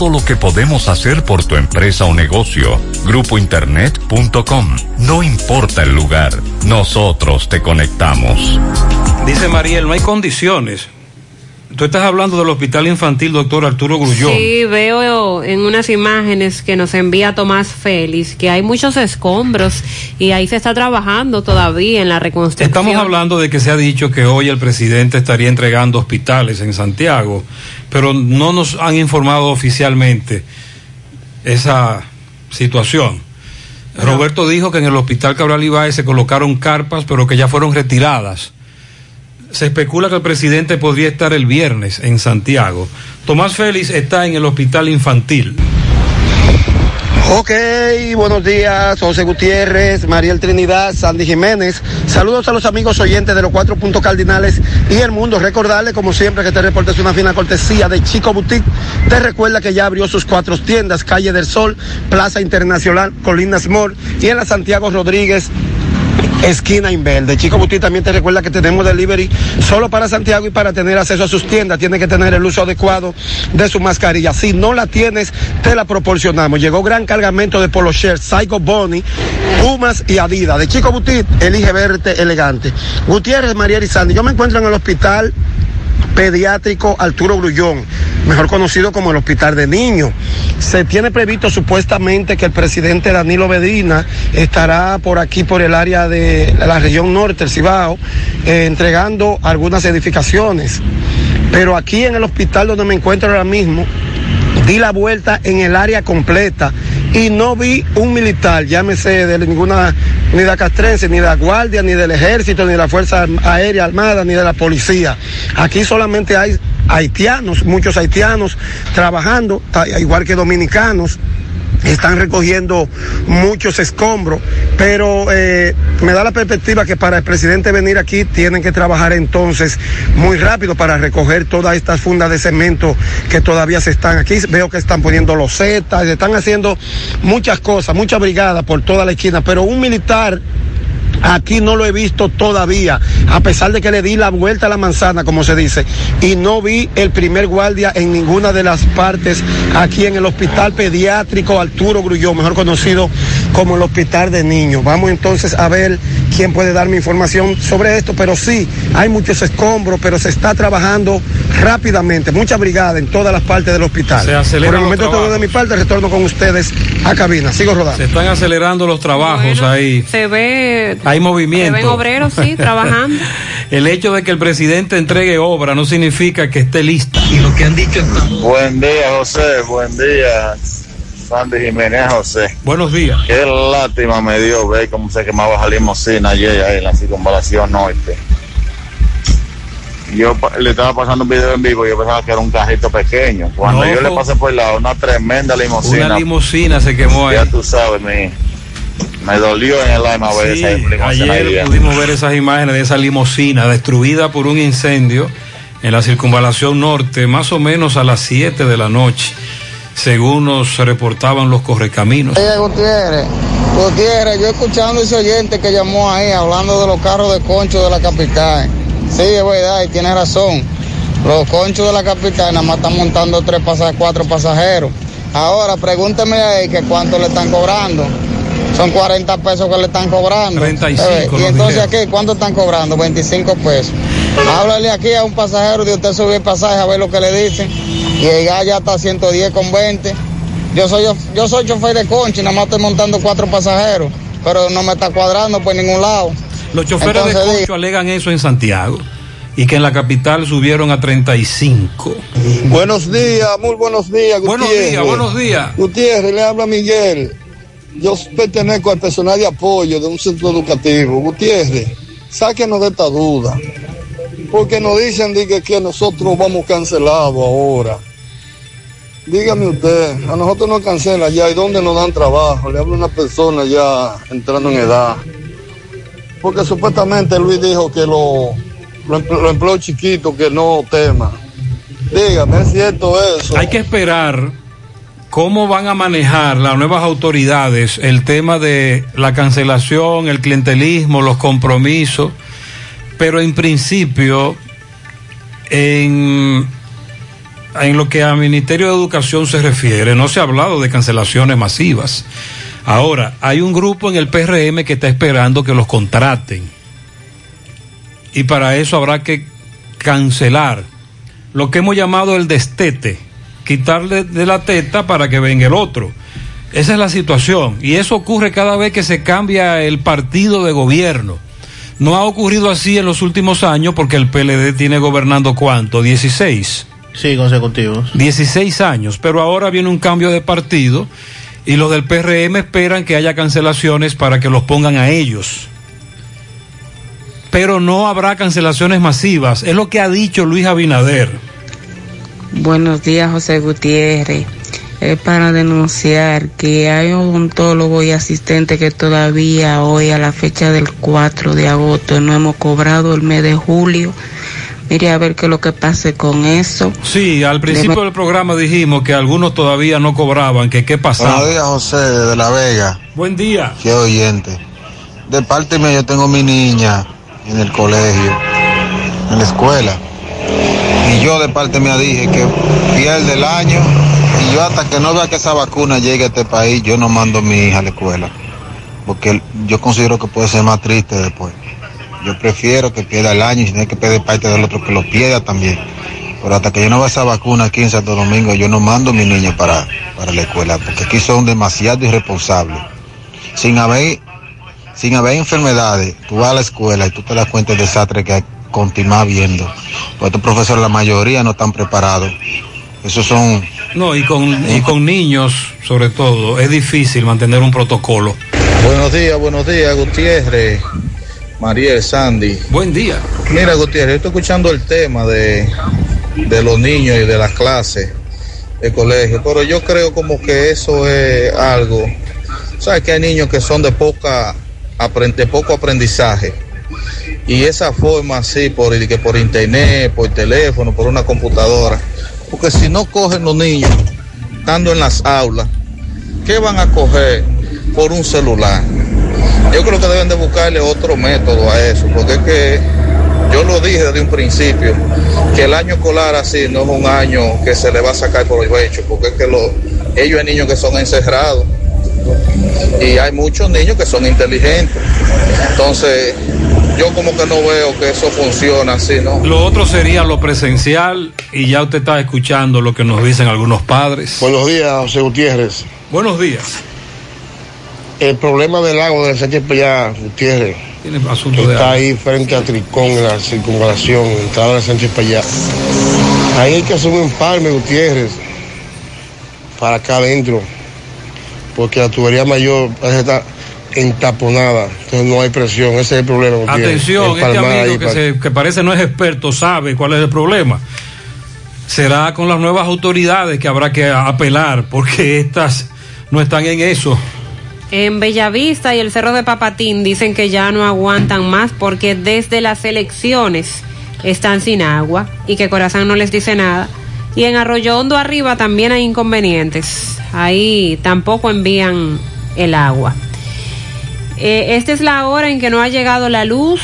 lo que podemos hacer por tu empresa o negocio. Grupointernet.com. No importa el lugar, nosotros te conectamos. Dice Mariel, no hay condiciones. Tú estás hablando del Hospital Infantil Doctor Arturo Grullón. Sí, veo en unas imágenes que nos envía Tomás Félix que hay muchos escombros y ahí se está trabajando todavía en la reconstrucción. Estamos hablando de que se ha dicho que hoy el presidente estaría entregando hospitales en Santiago, pero no nos han informado oficialmente esa situación. Roberto dijo que en el hospital Cabral Ibáez se colocaron carpas, pero que ya fueron retiradas. Se especula que el presidente podría estar el viernes en Santiago. Tomás Félix está en el hospital infantil. Ok, buenos días, José Gutiérrez, Mariel Trinidad, Sandy Jiménez. Saludos a los amigos oyentes de los cuatro puntos cardinales y el mundo. Recordarle, como siempre, que este reporte es una fina cortesía de Chico Boutique. Te recuerda que ya abrió sus cuatro tiendas, Calle del Sol, Plaza Internacional, Colinas Mall y en la Santiago Rodríguez esquina Inverde. Chico Buti también te recuerda que tenemos delivery solo para Santiago y para tener acceso a sus tiendas tiene que tener el uso adecuado de su mascarilla. Si no la tienes, te la proporcionamos. Llegó gran cargamento de Polo Shirt, Psycho Bonnie, Pumas y Adidas. De Chico Buti, elige verte elegante. Gutiérrez, María Sandy, yo me encuentro en el hospital pediátrico Arturo Grullón, mejor conocido como el Hospital de Niños. Se tiene previsto supuestamente que el presidente Danilo Medina estará por aquí, por el área de la región norte, el Cibao, eh, entregando algunas edificaciones. Pero aquí en el hospital donde me encuentro ahora mismo, di la vuelta en el área completa y no vi un militar, llámese de ninguna unidad castrense, ni de la guardia, ni del ejército, ni de la Fuerza Aérea Armada, ni de la policía. Aquí solamente hay haitianos, muchos haitianos trabajando, igual que dominicanos. Están recogiendo muchos escombros, pero eh, me da la perspectiva que para el presidente venir aquí tienen que trabajar entonces muy rápido para recoger todas estas fundas de cemento que todavía se están aquí. Veo que están poniendo los zetas, están haciendo muchas cosas, muchas brigadas por toda la esquina, pero un militar Aquí no lo he visto todavía, a pesar de que le di la vuelta a la manzana, como se dice, y no vi el primer guardia en ninguna de las partes aquí en el Hospital Pediátrico Arturo Grullón, mejor conocido como el Hospital de Niños. Vamos entonces a ver quién puede darme información sobre esto, pero sí, hay muchos escombros, pero se está trabajando rápidamente, mucha brigada en todas las partes del hospital. Se Por aceleran el los momento todo trabajos. de mi parte, retorno con ustedes a cabina. Sigo rodando. Se están acelerando los trabajos ahí. Se ve. Hay Se movimiento. ven obreros, sí, trabajando. El hecho de que el presidente entregue obra no significa que esté lista. Y lo que han dicho Buen día, José. Buen día, Sandy Jiménez José. Buenos días. Qué lástima me dio ver cómo se quemaba la limosina ayer ahí en la circunvalación norte. Yo le estaba pasando un video en vivo y yo pensaba que era un cajito pequeño. Cuando No. yo le pasé por el lado, una tremenda limosina. Una limusina se quemó ahí. Ya tú sabes, mi, me dolió en el alma ver Sí, esa ayer pudimos ver esas imágenes de esa limusina destruida por un incendio en la circunvalación norte, más o menos a las 7 de la noche, según nos reportaban los correcaminos. Oye, Gutiérrez, Gutiérrez, yo escuchando ese oyente que llamó ahí hablando de los carros de concho de la capital. Sí, es verdad, y tiene razón. Los conchos de la capital nada más están montando tres pasa- cuatro pasajeros. Ahora, pregúnteme ahí que cuánto le están cobrando. Son 40 pesos que le están cobrando. 35 Eh, Y entonces dijeron. aquí, ¿cuánto están cobrando? 25 pesos. Háblale aquí a un pasajero de usted subir el pasaje a ver lo que le dicen. Y llegar ya está a 110 con 20. Yo soy, yo soy chofer de concha y nada más estoy montando cuatro pasajeros. Pero no me está cuadrando por ningún lado. Los choferes Entonces, de Concho alegan eso en Santiago y que en la capital subieron a 35. Buenos días, muy buenos días, Gutiérrez. Buenos días, buenos días. Gutiérrez, le habla Miguel. Yo pertenezco al personal de apoyo de un centro educativo. Gutiérrez, sáquenos de esta duda. Porque nos dicen di que, que nosotros vamos cancelados ahora. Dígame usted, a nosotros nos cancelan ya, ¿y dónde nos dan trabajo? Le habla una persona ya entrando en edad. Porque supuestamente Luis dijo que lo, lo, lo chiquito, que no tema. Dígame, ¿es cierto eso? Hay que esperar cómo van a manejar las nuevas autoridades el tema de la cancelación, el clientelismo, los compromisos, pero en principio, en, en lo que al Ministerio de Educación se refiere, no se ha hablado de cancelaciones masivas. Ahora, hay un grupo en el PRM que está esperando que los contraten. Y para eso habrá que cancelar lo que hemos llamado el destete, quitarle de la teta para que venga el otro. Esa es la situación. Y eso ocurre cada vez que se cambia el partido de gobierno. No ha ocurrido así en los últimos años porque el PLD tiene gobernando cuánto, 16. Sí, consecutivos. 16 años, pero ahora viene un cambio de partido y los del PRM esperan que haya cancelaciones para que los pongan a ellos. Pero no habrá cancelaciones masivas, es lo que ha dicho Luis Abinader. Buenos días, José Gutiérrez. Es para denunciar que hay un odontólogo y asistente que todavía hoy, a la fecha del 4 de agosto, no hemos cobrado el mes de julio. Mire a ver qué es lo que pase con eso. Sí, al principio del programa dijimos que algunos todavía no cobraban, que qué pasaba. Buenos días, José, de La Vega. Buen día. Qué oyente. De parte mía, yo tengo mi niña en el colegio, en la escuela. Y yo de parte mía dije que pierde el año. Y yo hasta que no vea que esa vacuna llegue a este país, yo no mando a mi hija a la escuela. Porque yo considero que puede ser más triste después. Yo prefiero que pierda el año y si tiene que perder parte del otro, que lo pierda también. Pero hasta que yo no vea esa vacuna aquí en Santo Domingo, yo no mando a mi niña para, para la escuela. Porque aquí son demasiado irresponsables. Sin haber, sin haber enfermedades, tú vas a la escuela y tú te das cuenta del desastre que continúa habiendo. Pues estos profesores, la mayoría no están preparados. Esos son No, y con, y con niños, sobre todo, es difícil mantener un protocolo. Buenos días, buenos días, Gutiérrez, Mariel, Sandy. Buen día. Mira, Gutiérrez, yo estoy escuchando el tema de, de los niños y de las clases. el colegio, pero yo creo como que eso es algo, sabes que hay niños que son de poca de poco aprendizaje y esa forma así por que por internet, por teléfono, por una computadora, porque si no cogen los niños estando en las aulas, ¿qué van a coger por un celular? Yo creo que deben de buscarle otro método a eso, porque es que yo lo dije desde un principio, que el año escolar así no es un año que se le va a sacar por el pecho, porque es que lo- ellos hay niños que son encerrados y hay muchos niños que son inteligentes. Entonces, yo como que no veo que eso funciona así, ¿no? Lo otro sería lo presencial y ya usted está escuchando lo que nos dicen algunos padres. Buenos días, José Gutiérrez. Buenos días. El problema del lago de Sánchez Payá, Gutiérrez, de está ahí frente a Tricón, en la circunvalación, entrada de Sánchez Payá. Ahí hay que hacer un empalme, Gutiérrez, para acá adentro, porque la tubería mayor está entaponada, entonces no hay presión, ese es el problema. Gutiérrez. Atención, este amigo que, para- se- que parece no es experto sabe cuál es el problema. Será con las nuevas autoridades que habrá que apelar porque estas no están en eso. En Bellavista y el Cerro de Papatín dicen que ya no aguantan más porque desde las elecciones están sin agua y que Corazán no les dice nada. Y en Arroyo Hondo arriba también hay inconvenientes. Ahí tampoco envían el agua. Eh, esta es la hora en que no ha llegado la luz.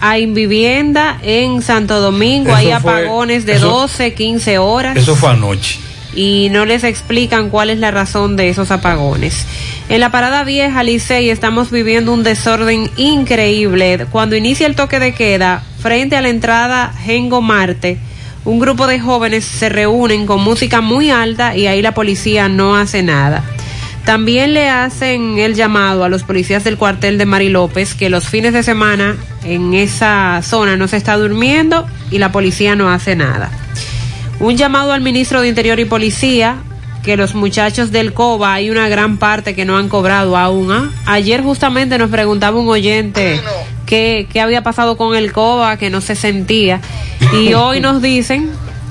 Hay vivienda en Santo Domingo, Eso hay fue- apagones de eso- 12, 15 horas Eso fue anoche. y no les explican cuál es la razón de esos apagones. En la parada vieja Licey estamos viviendo un desorden increíble. Cuando inicia el toque de queda, frente a la entrada Gengo Marte, un grupo de jóvenes se reúnen con música muy alta y ahí la policía no hace nada. También le hacen el llamado a los policías del cuartel de Mari López que los fines de semana en esa zona no se está durmiendo y la policía no hace nada. Un llamado al ministro de Interior y Policía, que los muchachos del COBA hay una gran parte que no han cobrado aún. ¿ah? Ayer justamente nos preguntaba un oyente qué, qué había pasado con el COBA, que no se sentía. Y hoy nos dicen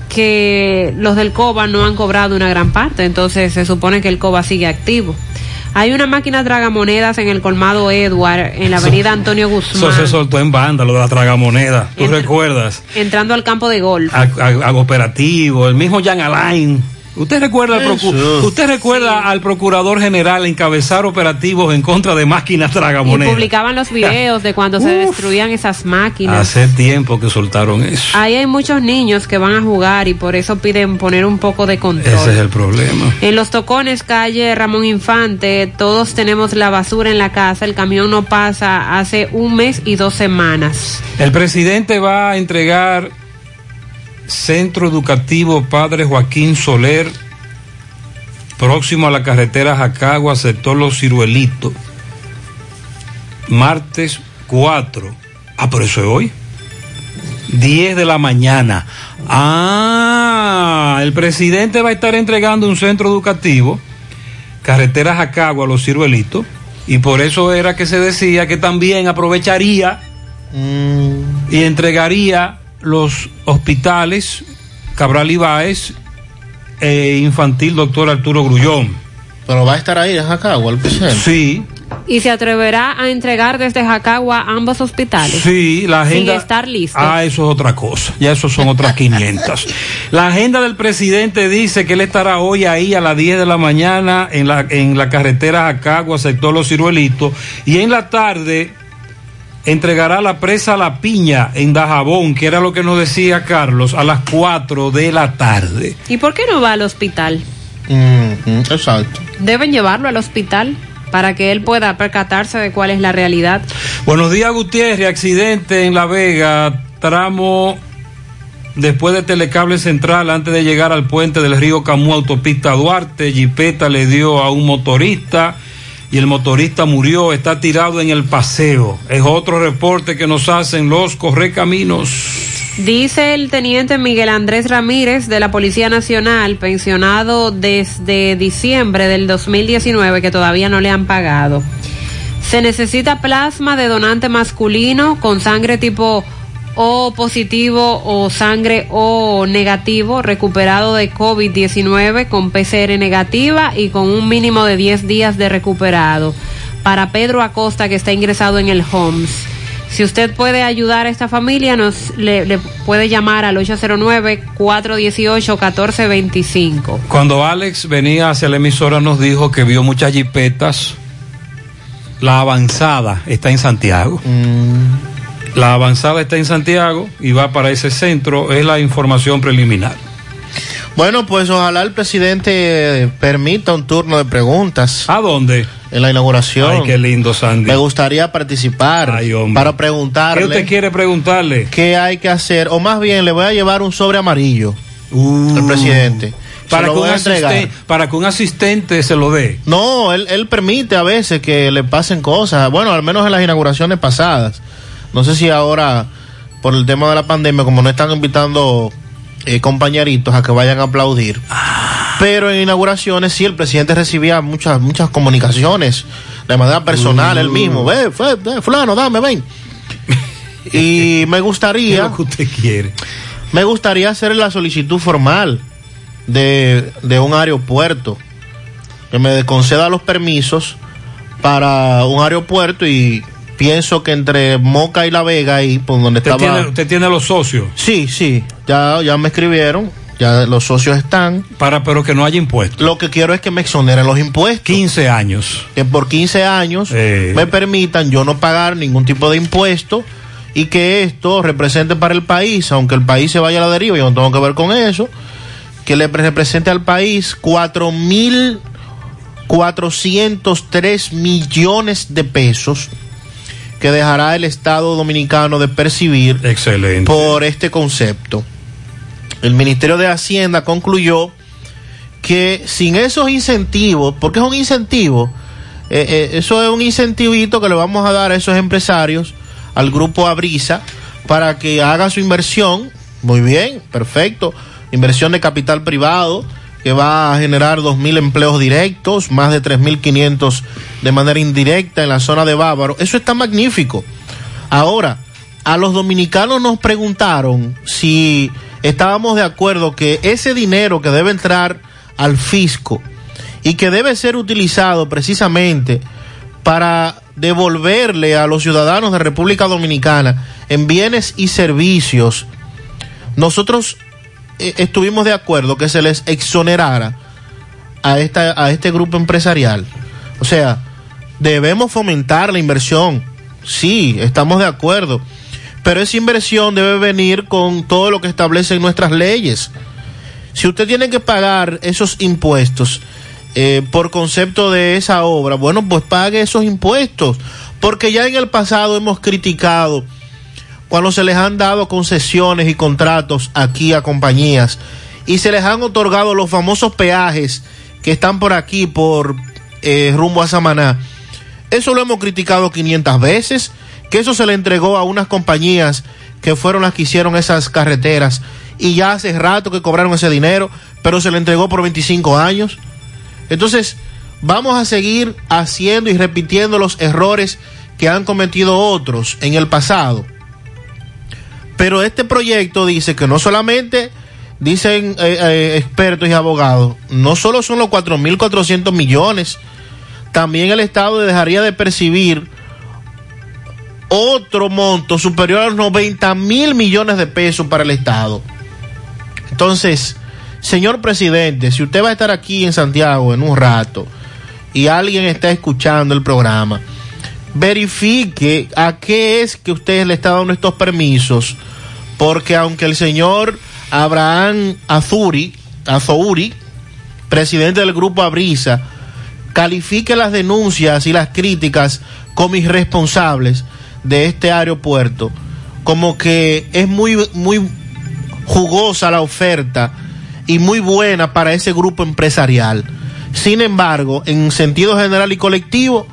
que los del COBA no han cobrado una gran parte, entonces se supone que el COBA sigue activo. Hay una máquina tragamonedas en el colmado Edward, en la avenida Antonio Eso Guzmán, se soltó en banda, lo de la tragamoneda. ¿Tú recuerdas? entrando al campo de golf. A, a- a operativo, el mismo Jan Alain. ¿Usted recuerda, al procu-. ¿Usted recuerda al procurador general encabezar operativos en contra de máquinas Y tragamonedas? publicaban los videos de cuando se destruían esas máquinas. Hace tiempo que soltaron eso. Ahí hay muchos niños que van a jugar y por eso piden poner un poco de control. Ese es el problema. En los tocones, calle Ramón Infante, todos tenemos la basura en la casa. El camión no pasa hace un mes y dos semanas. El presidente va a entregar Centro Educativo Padre Joaquín Soler, próximo a la carretera Jacagua, sector Los Ciruelitos, martes 4. Ah, pero eso es hoy. 10 de la mañana. Ah, el presidente va a estar entregando un centro educativo, carretera Jacagua, Los Ciruelitos, y por eso era que se decía que también aprovecharía y entregaría los hospitales Cabral Ibáez e infantil doctor Arturo Grullón. Pero va a estar ahí en Jacagua, el presidente. Sí, Y se atreverá a entregar desde Jacagua ambos hospitales. sí, la agenda. Sin estar listo. Ah, eso es otra cosa. Ya eso son otras 500. La agenda del presidente dice que él estará hoy ahí a las 10 de la mañana en la, en la carretera Jacagua, sector Los Ciruelitos, y en la tarde entregará la presa La Piña en Dajabón, que era lo que nos decía Carlos, a las 4 de la tarde. ¿Y por qué no va al hospital? exacto. Deben llevarlo al hospital para que él pueda percatarse de cuál es la realidad. Buenos días, Gutiérrez. Accidente en La Vega, tramo después de Telecable Central, antes de llegar al puente del río Camú, autopista Duarte. Jipeta le dio a un motorista y el motorista murió. Está tirado en el paseo. Es otro reporte que nos hacen los correcaminos. Dice el teniente Miguel Andrés Ramírez de la Policía Nacional, pensionado desde diciembre del 2019, que todavía no le han pagado. Se necesita plasma de donante masculino con sangre tipo o positivo o sangre o negativo recuperado de COVID-19 con PCR negativa y con un mínimo de 10 días de recuperado. Para Pedro Acosta que está ingresado en el HOMS. Si usted puede ayudar a esta familia, nos le, le puede llamar al 809-418-1425. Cuando Alex venía hacia la emisora nos dijo que vio muchas jipetas. La avanzada está en Santiago. La avanzada está en Santiago y va para ese centro. Es la información preliminar. Bueno, pues ojalá el presidente permita un turno de preguntas. ¿A dónde? En la inauguración. Ay, qué lindo, Sandy. Me gustaría participar para preguntarle. ¿Qué usted quiere preguntarle? ¿Qué hay que hacer? O más bien, le voy a llevar un sobre amarillo al presidente. Para que, un voy a entregar. asisten- para que un asistente se lo dé. No, él, él permite a veces que le pasen cosas. Bueno, al menos en las inauguraciones pasadas. No sé si ahora, por el tema de la pandemia, como no están invitando eh, compañeritos a que vayan a aplaudir. Pero en inauguraciones sí, el presidente recibía muchas, muchas comunicaciones de manera personal, él mismo. Ve, fue, ve, fulano, dame, ven. Y me gustaría... lo que usted quiere? Me gustaría hacer la solicitud formal de, de un aeropuerto que me conceda los permisos para un aeropuerto y pienso que entre Moca y La Vega y por donde ¿Usted estaba tiene, usted tiene los socios? sí sí ya ya me escribieron ya los socios están para pero que no haya impuestos lo que quiero es que me exoneren los impuestos 15 años que por 15 años Eh. me permitan yo no pagar ningún tipo de impuesto y que esto represente para el país, aunque el país se vaya a la deriva, yo no tengo que ver con eso, que le represente al país cuatro mil 403 millones de pesos que dejará el Estado dominicano de percibir Excelente. por este concepto. El Ministerio de Hacienda concluyó que sin esos incentivos, porque es un incentivo, eh, eh, eso es un incentivito que le vamos a dar a esos empresarios, al grupo Abrisa, para que haga su inversión, muy bien, perfecto, inversión de capital privado, que va a generar 2.000 empleos directos, más de 3.500 de manera indirecta en la zona de Bávaro. Eso está magnífico. Ahora, a los dominicanos nos preguntaron si estábamos de acuerdo que ese dinero que debe entrar al fisco y que debe ser utilizado precisamente para devolverle a los ciudadanos de República Dominicana en bienes y servicios, nosotros estuvimos de acuerdo que se les exonerara a, esta, a este grupo empresarial. O sea, debemos fomentar la inversión. Sí, estamos de acuerdo. Pero esa inversión debe venir con todo lo que establecen nuestras leyes. Si usted tiene que pagar esos impuestos eh, por concepto de esa obra, bueno, pues pague esos impuestos. Porque ya en el pasado hemos criticado cuando se les han dado concesiones y contratos aquí a compañías y se les han otorgado los famosos peajes que están por aquí, por eh, rumbo a Samaná. Eso lo hemos criticado 500 veces, que eso se le entregó a unas compañías que fueron las que hicieron esas carreteras y ya hace rato que cobraron ese dinero, pero se le entregó por 25 años. Entonces, vamos a seguir haciendo y repitiendo los errores que han cometido otros en el pasado. Pero este proyecto dice que no solamente, dicen eh, eh, expertos y abogados, no solo son los 4.400 millones, también el Estado dejaría de percibir otro monto superior a los 90 mil millones de pesos para el Estado. Entonces, señor presidente, si usted va a estar aquí en Santiago en un rato y alguien está escuchando el programa, verifique a qué es que usted le está dando estos permisos, porque aunque el señor Abraham Azuri, Azouri, presidente del grupo Abrisa, califique las denuncias y las críticas como irresponsables de este aeropuerto, como que es muy, muy jugosa la oferta y muy buena para ese grupo empresarial. Sin embargo, en sentido general y colectivo,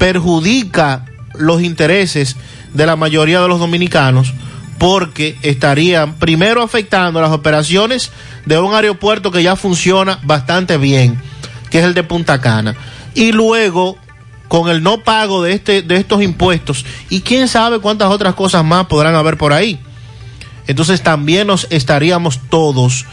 perjudica los intereses de la mayoría de los dominicanos porque estarían primero afectando las operaciones de un aeropuerto que ya funciona bastante bien, que es el de Punta Cana, y luego con el no pago de este de estos impuestos y quién sabe cuántas otras cosas más podrán haber por ahí. entonces también nos estaríamos todos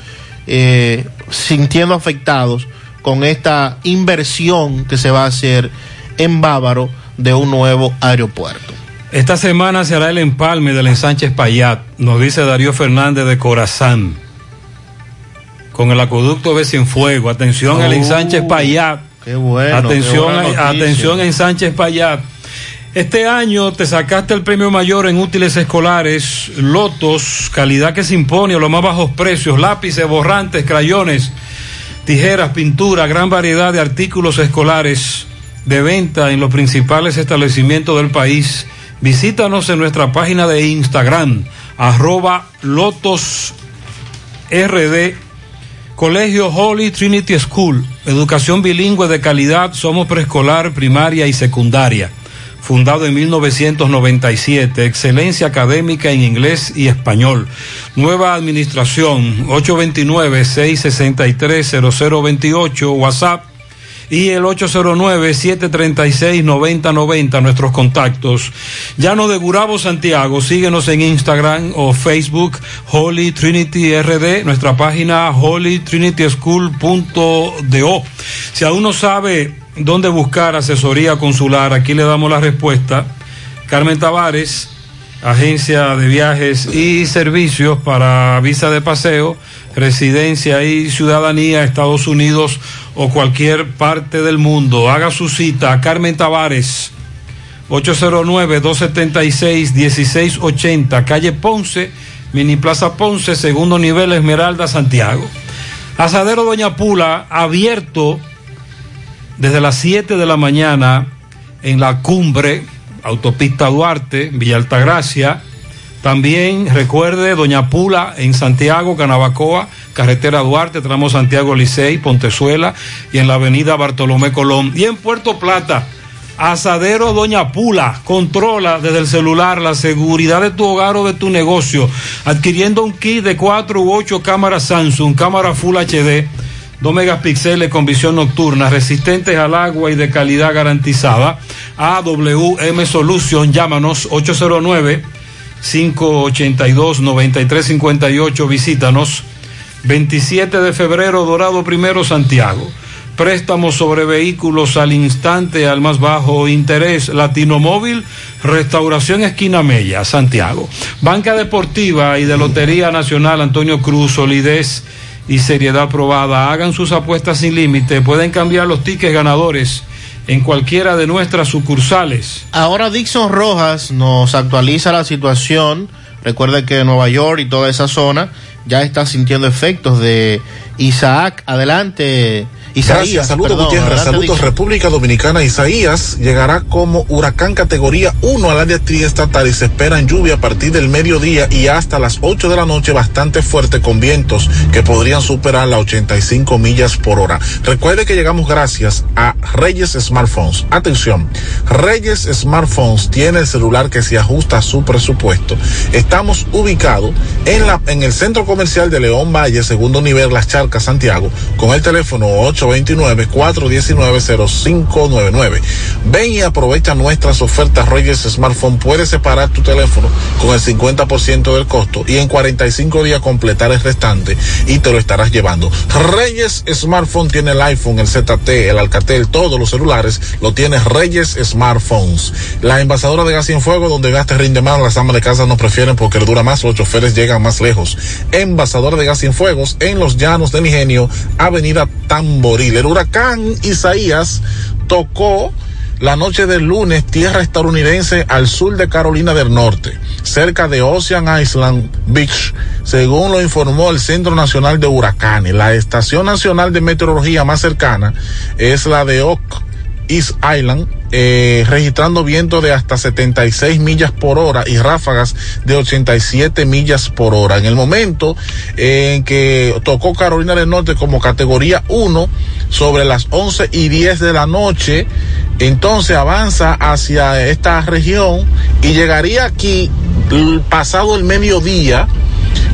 eh, sintiendo afectados con esta inversión que se va a hacer en Bávaro de un nuevo aeropuerto. Esta semana se hará el empalme del ensanche Payat, nos dice Darío Fernández de Corazán. Con el acueducto de Cienfuego. Atención, el Oh, ensanche Payat. Qué bueno. atención, qué buena atención en Sánchez Payat. Este año te sacaste el premio mayor en útiles escolares, lotos, calidad que se impone a los más bajos precios, lápices, borrantes, crayones, tijeras, pintura, gran variedad de artículos escolares de venta en los principales establecimientos del país. Visítanos en nuestra página de Instagram, arroba lotos RD Colegio Holy Trinity School, educación bilingüe de calidad, somos preescolar, primaria y secundaria. Fundado en 1997, excelencia académica en inglés y español. Nueva administración, 829-663-0028, WhatsApp y el 809-736-9090, nuestros contactos. Llano de Gurabo, Santiago, síguenos en Instagram o Facebook, Holy Trinity RD, nuestra página holytrinityschool.do. Si aún no sabe dónde buscar asesoría consular, aquí le damos la respuesta. Carmen Tavares, agencia de viajes y servicios para visa de paseo, residencia y ciudadanía, Estados Unidos o cualquier parte del mundo. Haga su cita a Carmen Tavares, 809-276-1680, calle Ponce, Mini Plaza Ponce, segundo nivel Esmeralda, Santiago. Asadero Doña Pula, abierto desde las 7 de la mañana en la cumbre, autopista Duarte, Villa Altagracia. También recuerde Doña Pula en Santiago, Canabacoa, carretera Duarte, tramo Santiago Licey, Pontezuela y en la avenida Bartolomé Colón. Y en Puerto Plata, Asadero Doña Pula, controla desde el celular la seguridad de tu hogar o de tu negocio, adquiriendo un kit de 4 u 8 cámaras Samsung, cámara Full HD, 2 megapíxeles con visión nocturna, resistentes al agua y de calidad garantizada. AWM Solution, llámanos 809 582 9358, visítanos 27 de febrero, Dorado Primero, Santiago. Préstamos sobre vehículos al instante, al más bajo interés. Latino Móvil, Restauración Esquina Mella, Santiago. Banca Deportiva y de Lotería Nacional Antonio Cruz, solidez y seriedad probada. Hagan sus apuestas sin límite. Pueden cambiar los tickets ganadores en cualquiera de nuestras sucursales. Ahora Dixon Rojas nos actualiza la situación. Recuerde que Nueva York y toda esa zona ya está sintiendo efectos de Isaac. Adelante. Isaías, Gracias, saludos perdón, Gutiérrez, saludos. República Dominicana. Isaías llegará como huracán categoría 1 al área triestatal y se espera en lluvia a partir del mediodía y hasta las 8 de la noche bastante fuerte con vientos que podrían superar las 85 millas por hora. Recuerde que llegamos gracias a Reyes Smartphones. Atención, Reyes Smartphones tiene el celular que se ajusta a su presupuesto. Estamos ubicados en, la, en el centro comercial de León Valle, segundo nivel, Las Charcas, Santiago, con el teléfono 829-419-0599. Ven y aprovecha nuestras ofertas Reyes Smartphone. Puedes separar tu teléfono con el 50% del costo y en 45 días completar el restante y te lo estarás llevando. Reyes Smartphone tiene el iPhone, el ZT, el Alcatel, todos los celulares lo tiene Reyes Smartphones. La envasadora de gas en fuego donde gaste rinde más, las amas de casa no prefieren porque dura más, los choferes llegan más lejos. Envasadora de gas en fuegos en los llanos del Ingenio, Avenida El huracán Isaías tocó la noche del lunes tierra estadounidense al sur de Carolina del Norte, cerca de Ocean Island Beach, según lo informó el Centro Nacional de Huracanes. La estación nacional de meteorología más cercana es la de Oak East Island, eh, registrando vientos de hasta 76 millas por hora y ráfagas de 87 millas por hora. En el momento en que tocó Carolina del Norte como categoría 1 sobre las 11 y 10 de la noche, entonces avanza hacia esta región y llegaría aquí pasado el mediodía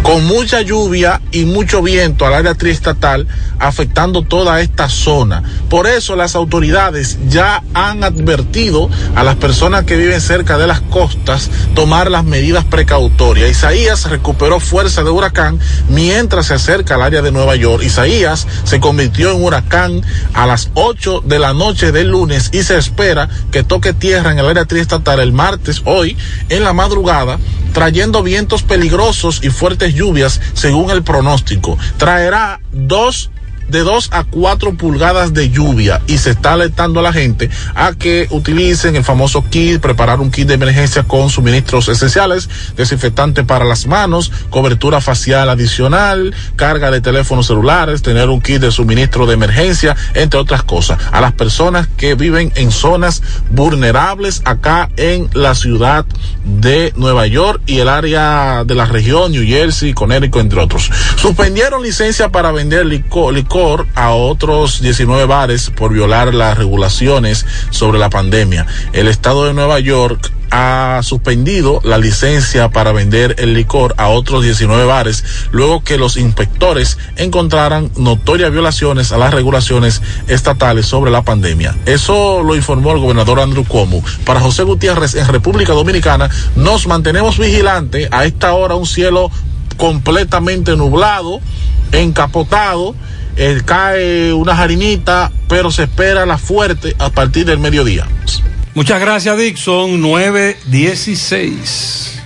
con mucha lluvia y mucho viento al área triestatal, afectando toda esta zona. Por eso las autoridades ya han advertido a las personas que viven cerca de las costas tomar las medidas precautorias. Isaías recuperó fuerza de huracán mientras se acerca al área de Nueva York. Isaías se convirtió en huracán a las 8 de la noche del lunes y se espera que toque tierra en el área triestatal el martes, hoy, en la madrugada, trayendo vientos peligrosos y fuertes lluvias según el pronóstico. Traerá dos de 2 a 4 pulgadas de lluvia y se está alertando a la gente a que utilicen el famoso kit, preparar un kit de emergencia con suministros esenciales, desinfectante para las manos, cobertura facial adicional, carga de teléfonos celulares, tener un kit de suministro de emergencia, entre otras cosas. A las personas que viven en zonas vulnerables acá en la ciudad de Nueva York y el área de la región, New Jersey, Connecticut, entre otros. Suspendieron licencia para vender licor, licor a otros 19 bares por violar las regulaciones sobre la pandemia. El estado de Nueva York ha suspendido la licencia para vender el licor a otros 19 bares luego que los inspectores encontraran notorias violaciones a las regulaciones estatales sobre la pandemia. Eso lo informó el gobernador Andrew Cuomo. Para José Gutiérrez en República Dominicana nos mantenemos vigilantes a esta hora un cielo completamente nublado, encapotado eh, cae una harinita, pero se espera la fuerte a partir del mediodía. Muchas gracias, Dixon. 916.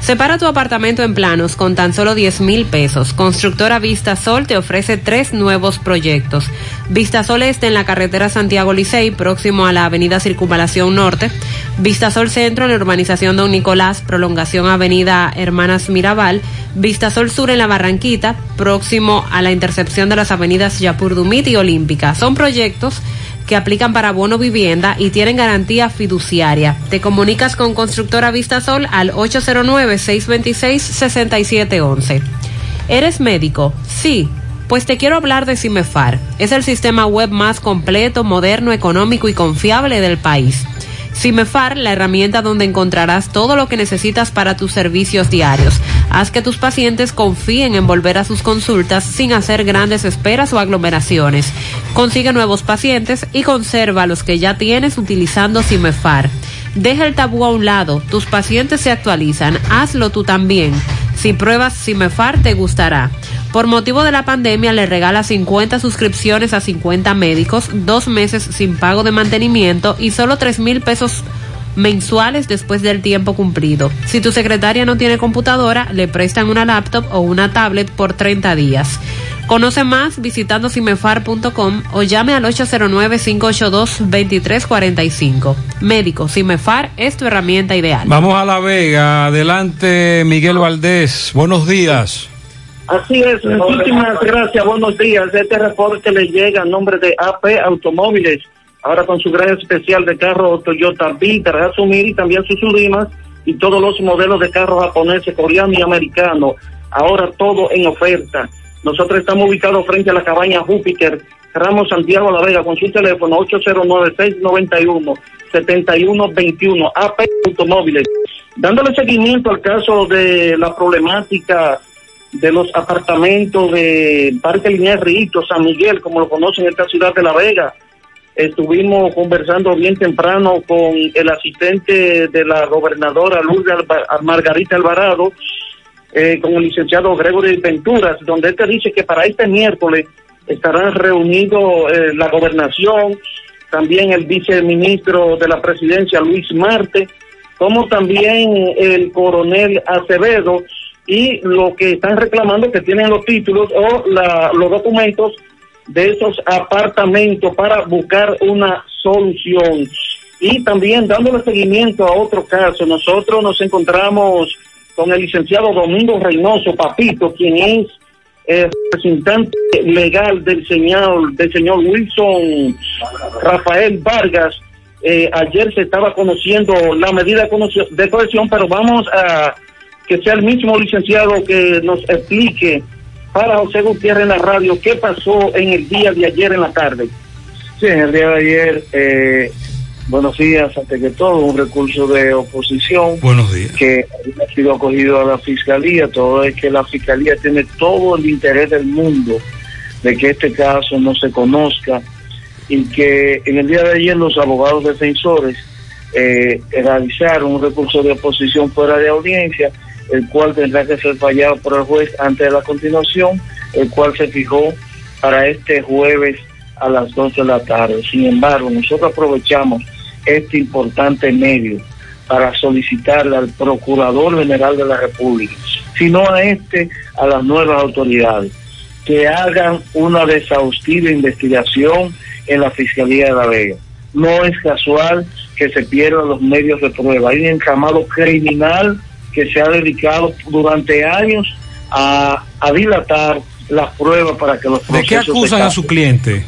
Separa tu apartamento en planos con tan solo 10 mil pesos. Constructora Vista Sol te ofrece tres nuevos proyectos. Vista Sol Este en la carretera Santiago Licey, próximo a la avenida Circunvalación Norte. Vista Sol Centro en la urbanización Don Nicolás, prolongación avenida Hermanas Mirabal. Vista Sol Sur en la Barranquita, próximo a la intercepción de las avenidas Yapur Dumit y Olímpica. Son proyectos que aplican para bono vivienda y tienen garantía fiduciaria. Te comunicas con Constructora Vistasol al 809-626-6711. ¿Eres médico? Sí. Pues te quiero hablar de Cimefar. Es el sistema web más completo, moderno, económico y confiable del país. Cimefar, la herramienta donde encontrarás todo lo que necesitas para tus servicios diarios. Haz que tus pacientes confíen en volver a sus consultas sin hacer grandes esperas o aglomeraciones. Consigue nuevos pacientes y conserva los que ya tienes utilizando Cimefar. Deja el tabú a un lado, tus pacientes se actualizan, hazlo tú también. Si pruebas Cimefar te gustará. Por motivo de la pandemia le regala 50 suscripciones a 50 médicos, dos meses sin pago de mantenimiento y solo 3 mil pesos mensuales después del tiempo cumplido. Si tu secretaria no tiene computadora, le prestan una laptop o una tablet por 30 días. Conoce más visitando cimefar.com o llame al 809-582-2345. Médico, Cimefar es tu herramienta ideal. Vamos a La Vega. Adelante, Miguel Valdés. Buenos días. Así es, muchísimas gracias, buenos días. Este reporte le llega a nombre de AP Automóviles, ahora con su gran especial de carro Toyota Vita, asumir y también subimas y todos los modelos de carros japoneses, coreano y americano. Ahora todo en oferta. Nosotros estamos ubicados frente a la cabaña Júpiter, Ramos Santiago La Vega, con su teléfono 809-691-7121, AP Automóviles. Dándole seguimiento al caso de la problemática de los apartamentos de Parque Lineal Rito, San Miguel, como lo conocen en esta ciudad de La Vega. Estuvimos conversando bien temprano con el asistente de la gobernadora Lourdes Alba- Margarita Alvarado, eh, con el licenciado Gregory Venturas, donde él te dice que para este miércoles estarán reunidos eh, la gobernación, también el viceministro de la presidencia Luis Marte, como también el coronel Acevedo, y lo que están reclamando que tienen los títulos o la- los documentos de esos apartamentos para buscar una solución. Y también dándole seguimiento a otro caso, nosotros nos encontramos con el licenciado Domingo Reynoso Papito, quien es eh, representante legal del señor, del señor Wilson Rafael Vargas, eh, ayer se estaba conociendo la medida de cohesión, pero vamos a que sea el mismo licenciado que nos explique para José Gutiérrez en la radio qué pasó en el día de ayer en la tarde. Sí, en el día de ayer, eh, buenos días, ante que todo, un recurso de oposición Buenos días. que ha sido acogido a la fiscalía, todo es que la fiscalía tiene todo el interés del mundo de que este caso no se conozca y que en el día de ayer los abogados defensores eh, realizaron un recurso de oposición fuera de audiencia, el cual tendrá que ser fallado por el juez antes de la continuación, el cual se fijó para este jueves a las 12 de la tarde. Sin embargo, nosotros aprovechamos este importante medio para solicitarle al Procurador General de la República, sino a este, a las nuevas autoridades, que hagan una desaustiva investigación en la Fiscalía de La Vega. No es casual que se pierdan los medios de prueba. Hay un encamado criminal que se ha dedicado durante años a, a dilatar las pruebas para que los ¿De qué procesos acusan a su cliente?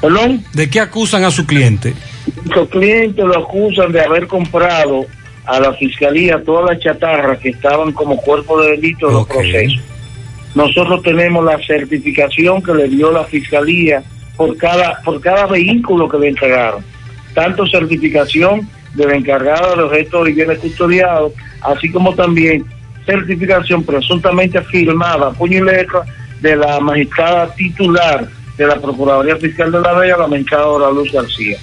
¿Perdón? ¿De qué acusan a su cliente? Los clientes lo acusan de haber comprado a la fiscalía todas las chatarras que estaban como cuerpo de delito de los procesos. Nosotros tenemos la certificación que le dio la fiscalía por cada por cada vehículo que le entregaron. Tanto certificación del encargado de objetos y bienes custodiados, así como también certificación presuntamente firmada, puño y letra, de la magistrada titular de la Procuraduría Fiscal de la Bella, la magistrada Luz García.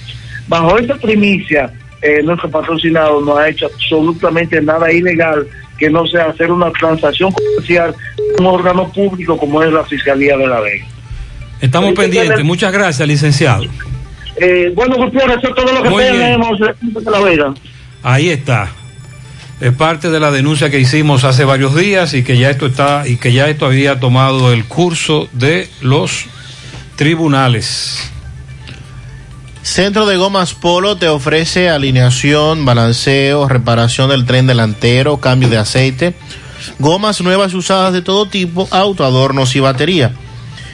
Bajo esta primicia, eh, nuestro patrocinado no ha hecho absolutamente nada ilegal que no sea hacer una transacción comercial con un órgano público como es la Fiscalía de la Vega. Estamos pendientes. Muchas gracias, licenciado. Eh, bueno, Gutiérrez, eso es todo lo que tenemos de la Vega. Ahí está. Es parte de la denuncia que hicimos hace varios días y que ya esto está y que ya esto había tomado el curso de los tribunales. Centro de Gomas Polo te ofrece alineación, balanceo, reparación del tren delantero, cambio de aceite, gomas nuevas y usadas de todo tipo, auto, adornos y batería.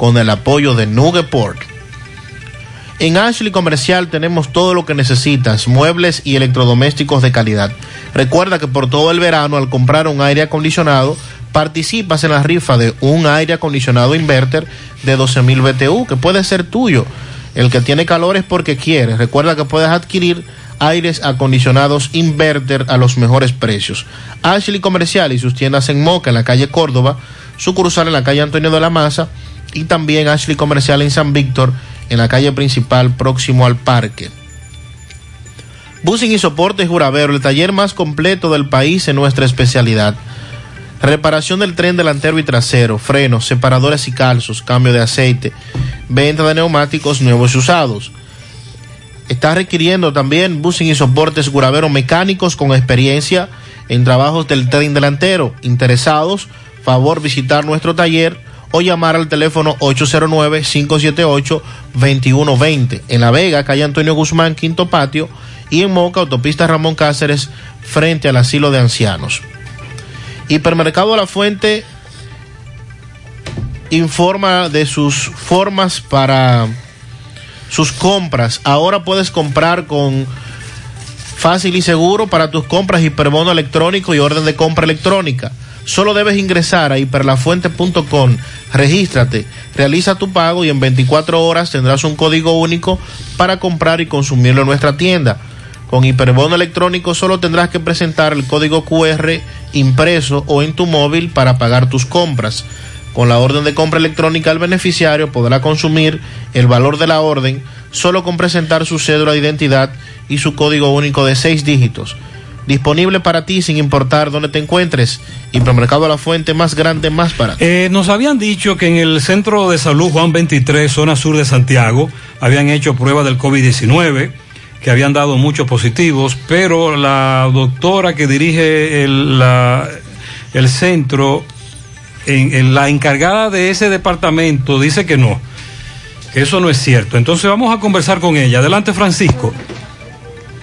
con el apoyo de Nugget Pork. En Ashley Comercial tenemos todo lo que necesitas, muebles y electrodomésticos de calidad. Recuerda que por todo el verano al comprar un aire acondicionado participas en la rifa de un aire acondicionado inverter de 12.000 BTU que puede ser tuyo. El que tiene calor es porque quiere. Recuerda que puedes adquirir aires acondicionados inverter a los mejores precios. Ashley Comercial y sus tiendas en Moca, en la calle Córdoba, sucursal en la calle Antonio de la Maza y también Ashley Comercial en San Víctor, en la calle principal próximo al parque. Busing y Soportes Juravero, el taller más completo del país en nuestra especialidad. Reparación del tren delantero y trasero, frenos, separadores y calzos, cambio de aceite, venta de neumáticos nuevos y usados. Está requiriendo también Busing y Soportes Guravero mecánicos con experiencia en trabajos del tren delantero. Interesados, favor visitar nuestro taller o llamar al teléfono 809-578-2120. En La Vega, calle Antonio Guzmán, Quinto Patio, y en Moca, autopista Ramón Cáceres, frente al asilo de ancianos. Hipermercado La Fuente informa de sus formas para sus compras. Ahora puedes comprar con fácil y seguro para tus compras hiperbono electrónico y orden de compra electrónica. Solo debes ingresar a hiperlafuente.com, regístrate, realiza tu pago y en 24 horas tendrás un código único para comprar y consumirlo en nuestra tienda. Con hiperbono electrónico solo tendrás que presentar el código QR impreso o en tu móvil para pagar tus compras. Con la orden de compra electrónica el beneficiario podrá consumir el valor de la orden solo con presentar su cédula de identidad y su código único de seis dígitos. Disponible para ti sin importar dónde te encuentres. Hipermercado La Fuente más grande, más barato. Eh, nos habían dicho que en el Centro de Salud Juan 23, zona sur de Santiago, habían hecho pruebas del COVID-19 que habían dado muchos positivos, pero la doctora que dirige el, el centro, en, la encargada de ese departamento, dice que no, eso no es cierto. Entonces vamos a conversar con ella. Adelante, Francisco.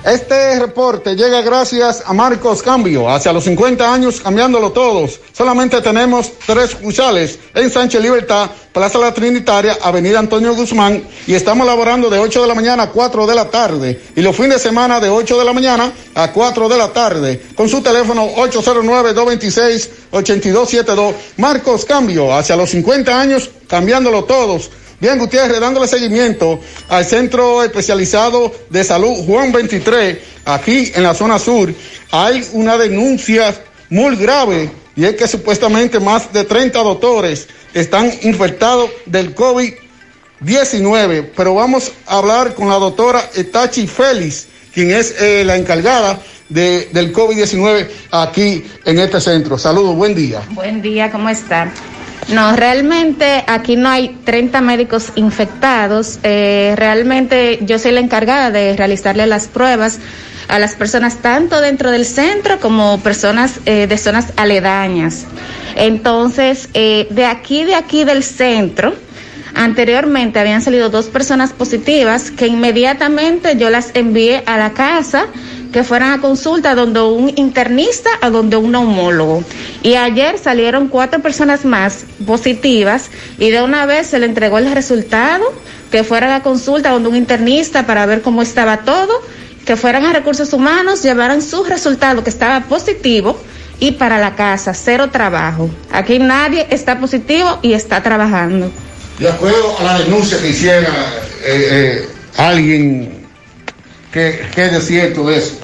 Este reporte llega gracias a Marcos Cambio. Hacia los 50 años, cambiándolo todos. Solamente tenemos tres sucursales en Sánchez Libertad, Plaza La Trinitaria, Avenida Antonio Guzmán. Y estamos laborando de 8 de la mañana a 4 de la tarde. Y los fines de semana de 8 de la mañana a 4 de la tarde. Con su teléfono 809-226-8272. Marcos Cambio. Hacia los 50 años, cambiándolo todos. Bien, Gutiérrez, dándole seguimiento al Centro Especializado de Salud Juan 23, aquí en la zona sur, hay una denuncia muy grave y es que supuestamente más de 30 doctores están infectados del COVID-19. Pero vamos a hablar con la doctora Etachi Félix, quien es eh, la encargada de- del COVID-19 aquí en este centro. Saludos, buen día. Buen día, ¿cómo está? No, realmente aquí no hay 30 médicos infectados. Eh, realmente yo soy la encargada de realizarle las pruebas a las personas tanto dentro del centro como personas eh, de zonas aledañas. Entonces, eh, de aquí, de aquí del centro, anteriormente habían salido dos personas positivas que inmediatamente yo las envié a la casa que fueran a consulta donde un internista a donde un neumólogo. Y ayer salieron cuatro personas más positivas y de una vez se le entregó el resultado, que fueran a consulta donde un internista para ver cómo estaba todo, que fueran a recursos humanos, llevaran su resultado que estaba positivo y para la casa, cero trabajo. Aquí nadie está positivo y está trabajando. De acuerdo a la denuncia que hiciera eh, eh, alguien que, que es de cierto de eso.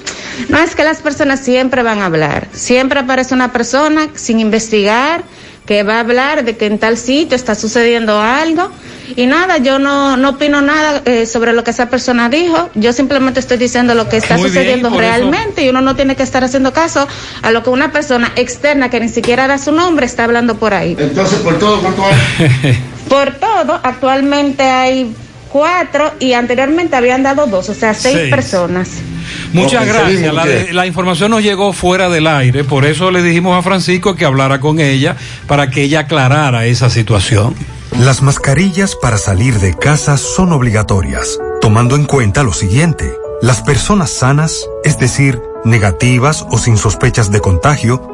No es que las personas siempre van a hablar. Siempre aparece una persona sin investigar que va a hablar de que en tal sitio está sucediendo algo. Y nada, yo no, no opino nada eh, sobre lo que esa persona dijo. Yo simplemente estoy diciendo lo que está Muy sucediendo eso- realmente y uno no tiene que estar haciendo caso a lo que una persona externa que ni siquiera da su nombre está hablando por ahí. Entonces, por todo, por todo. Por todo, actualmente hay cuatro y anteriormente habían dado dos, o sea, seis, Seis. personas. Muchas gracias. La, la información nos llegó fuera del aire, por eso le dijimos a Francisco que hablara con ella para que ella aclarara esa situación. Las mascarillas para salir de casa son obligatorias, tomando en cuenta lo siguiente. Las personas sanas, es decir, negativas o sin sospechas de contagio,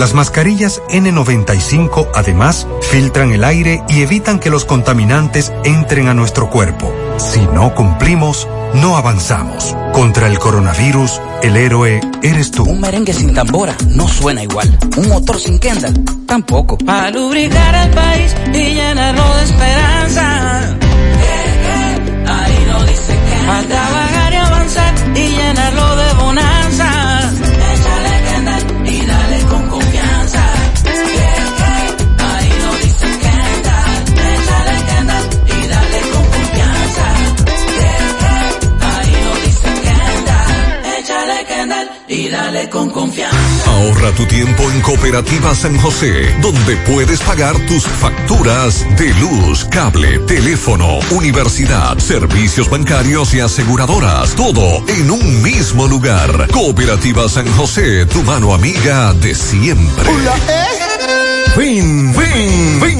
Las mascarillas N95 además filtran el aire y evitan que los contaminantes entren a nuestro cuerpo. Si no cumplimos, no avanzamos. Contra el coronavirus, el héroe eres tú. Un merengue sin tambora no suena igual. Un motor sin Kendall tampoco. Para lubricar el país y llenarlo de esperanza. Ahí no dice que. Para trabajar y avanzar y y dale con confianza. Ahorra tu tiempo en Cooperativa San José, donde puedes pagar tus facturas de luz, cable, teléfono, universidad, servicios bancarios y aseguradoras. Todo en un mismo lugar. Cooperativa San José, tu mano amiga de siempre. Ven, ven, ven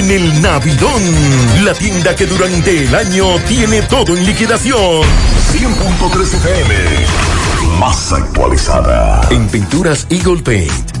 el Navidón, la tienda que durante el año tiene todo en liquidación. 100.3 FM, más actualizada. En Pinturas Eagle Paint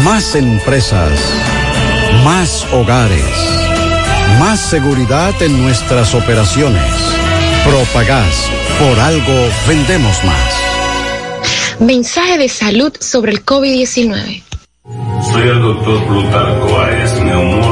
Más empresas. Más hogares. Más seguridad en nuestras operaciones. Propagás. Por algo vendemos más. Mensaje de salud sobre el COVID-19. Soy el doctor Plutarco Arias, neumólogo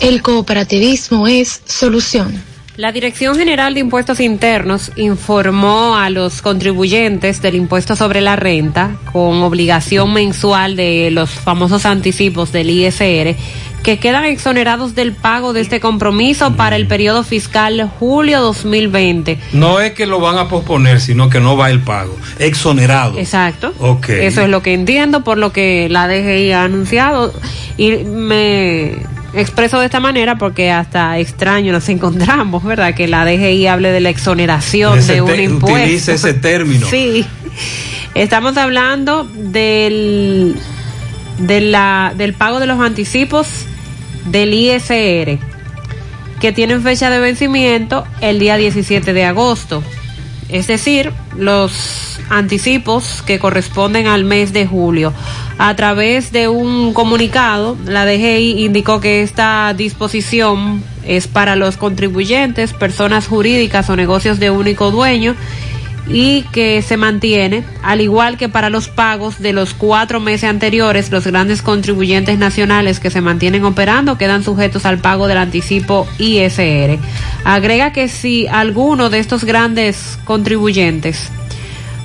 El cooperativismo es solución. La Dirección General de Impuestos Internos informó a los contribuyentes del impuesto sobre la renta con obligación mensual de los famosos anticipos del ISR que quedan exonerados del pago de este compromiso para el periodo fiscal julio 2020. No es que lo van a posponer, sino que no va el pago. Exonerado. Exacto. Ok. Eso es lo que entiendo por lo que la DGI ha anunciado y me expreso de esta manera porque hasta extraño nos encontramos, ¿verdad? Que la DGI hable de la exoneración Ese de un impuesto. utilice ese término. Sí. Estamos hablando del, de la, del pago de los anticipos del ISR, que tienen fecha de vencimiento el día 17 de agosto. Es decir, los anticipos que corresponden al mes de julio. A través de un comunicado, la DGI indicó que esta disposición es para los contribuyentes, personas jurídicas o negocios de único dueño y que se mantiene, al igual que para los pagos de los cuatro meses anteriores, los grandes contribuyentes nacionales que se mantienen operando quedan sujetos al pago del anticipo ISR. Agrega que si alguno de estos grandes contribuyentes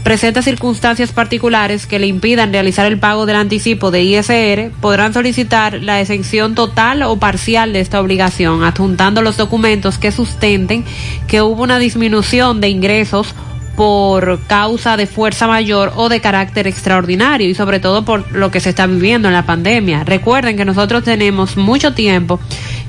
presenta circunstancias particulares que le impidan realizar el pago del anticipo de ISR, podrán solicitar la exención total o parcial de esta obligación, adjuntando los documentos que sustenten que hubo una disminución de ingresos por causa de fuerza mayor o de carácter extraordinario y sobre todo por lo que se está viviendo en la pandemia. Recuerden que nosotros tenemos mucho tiempo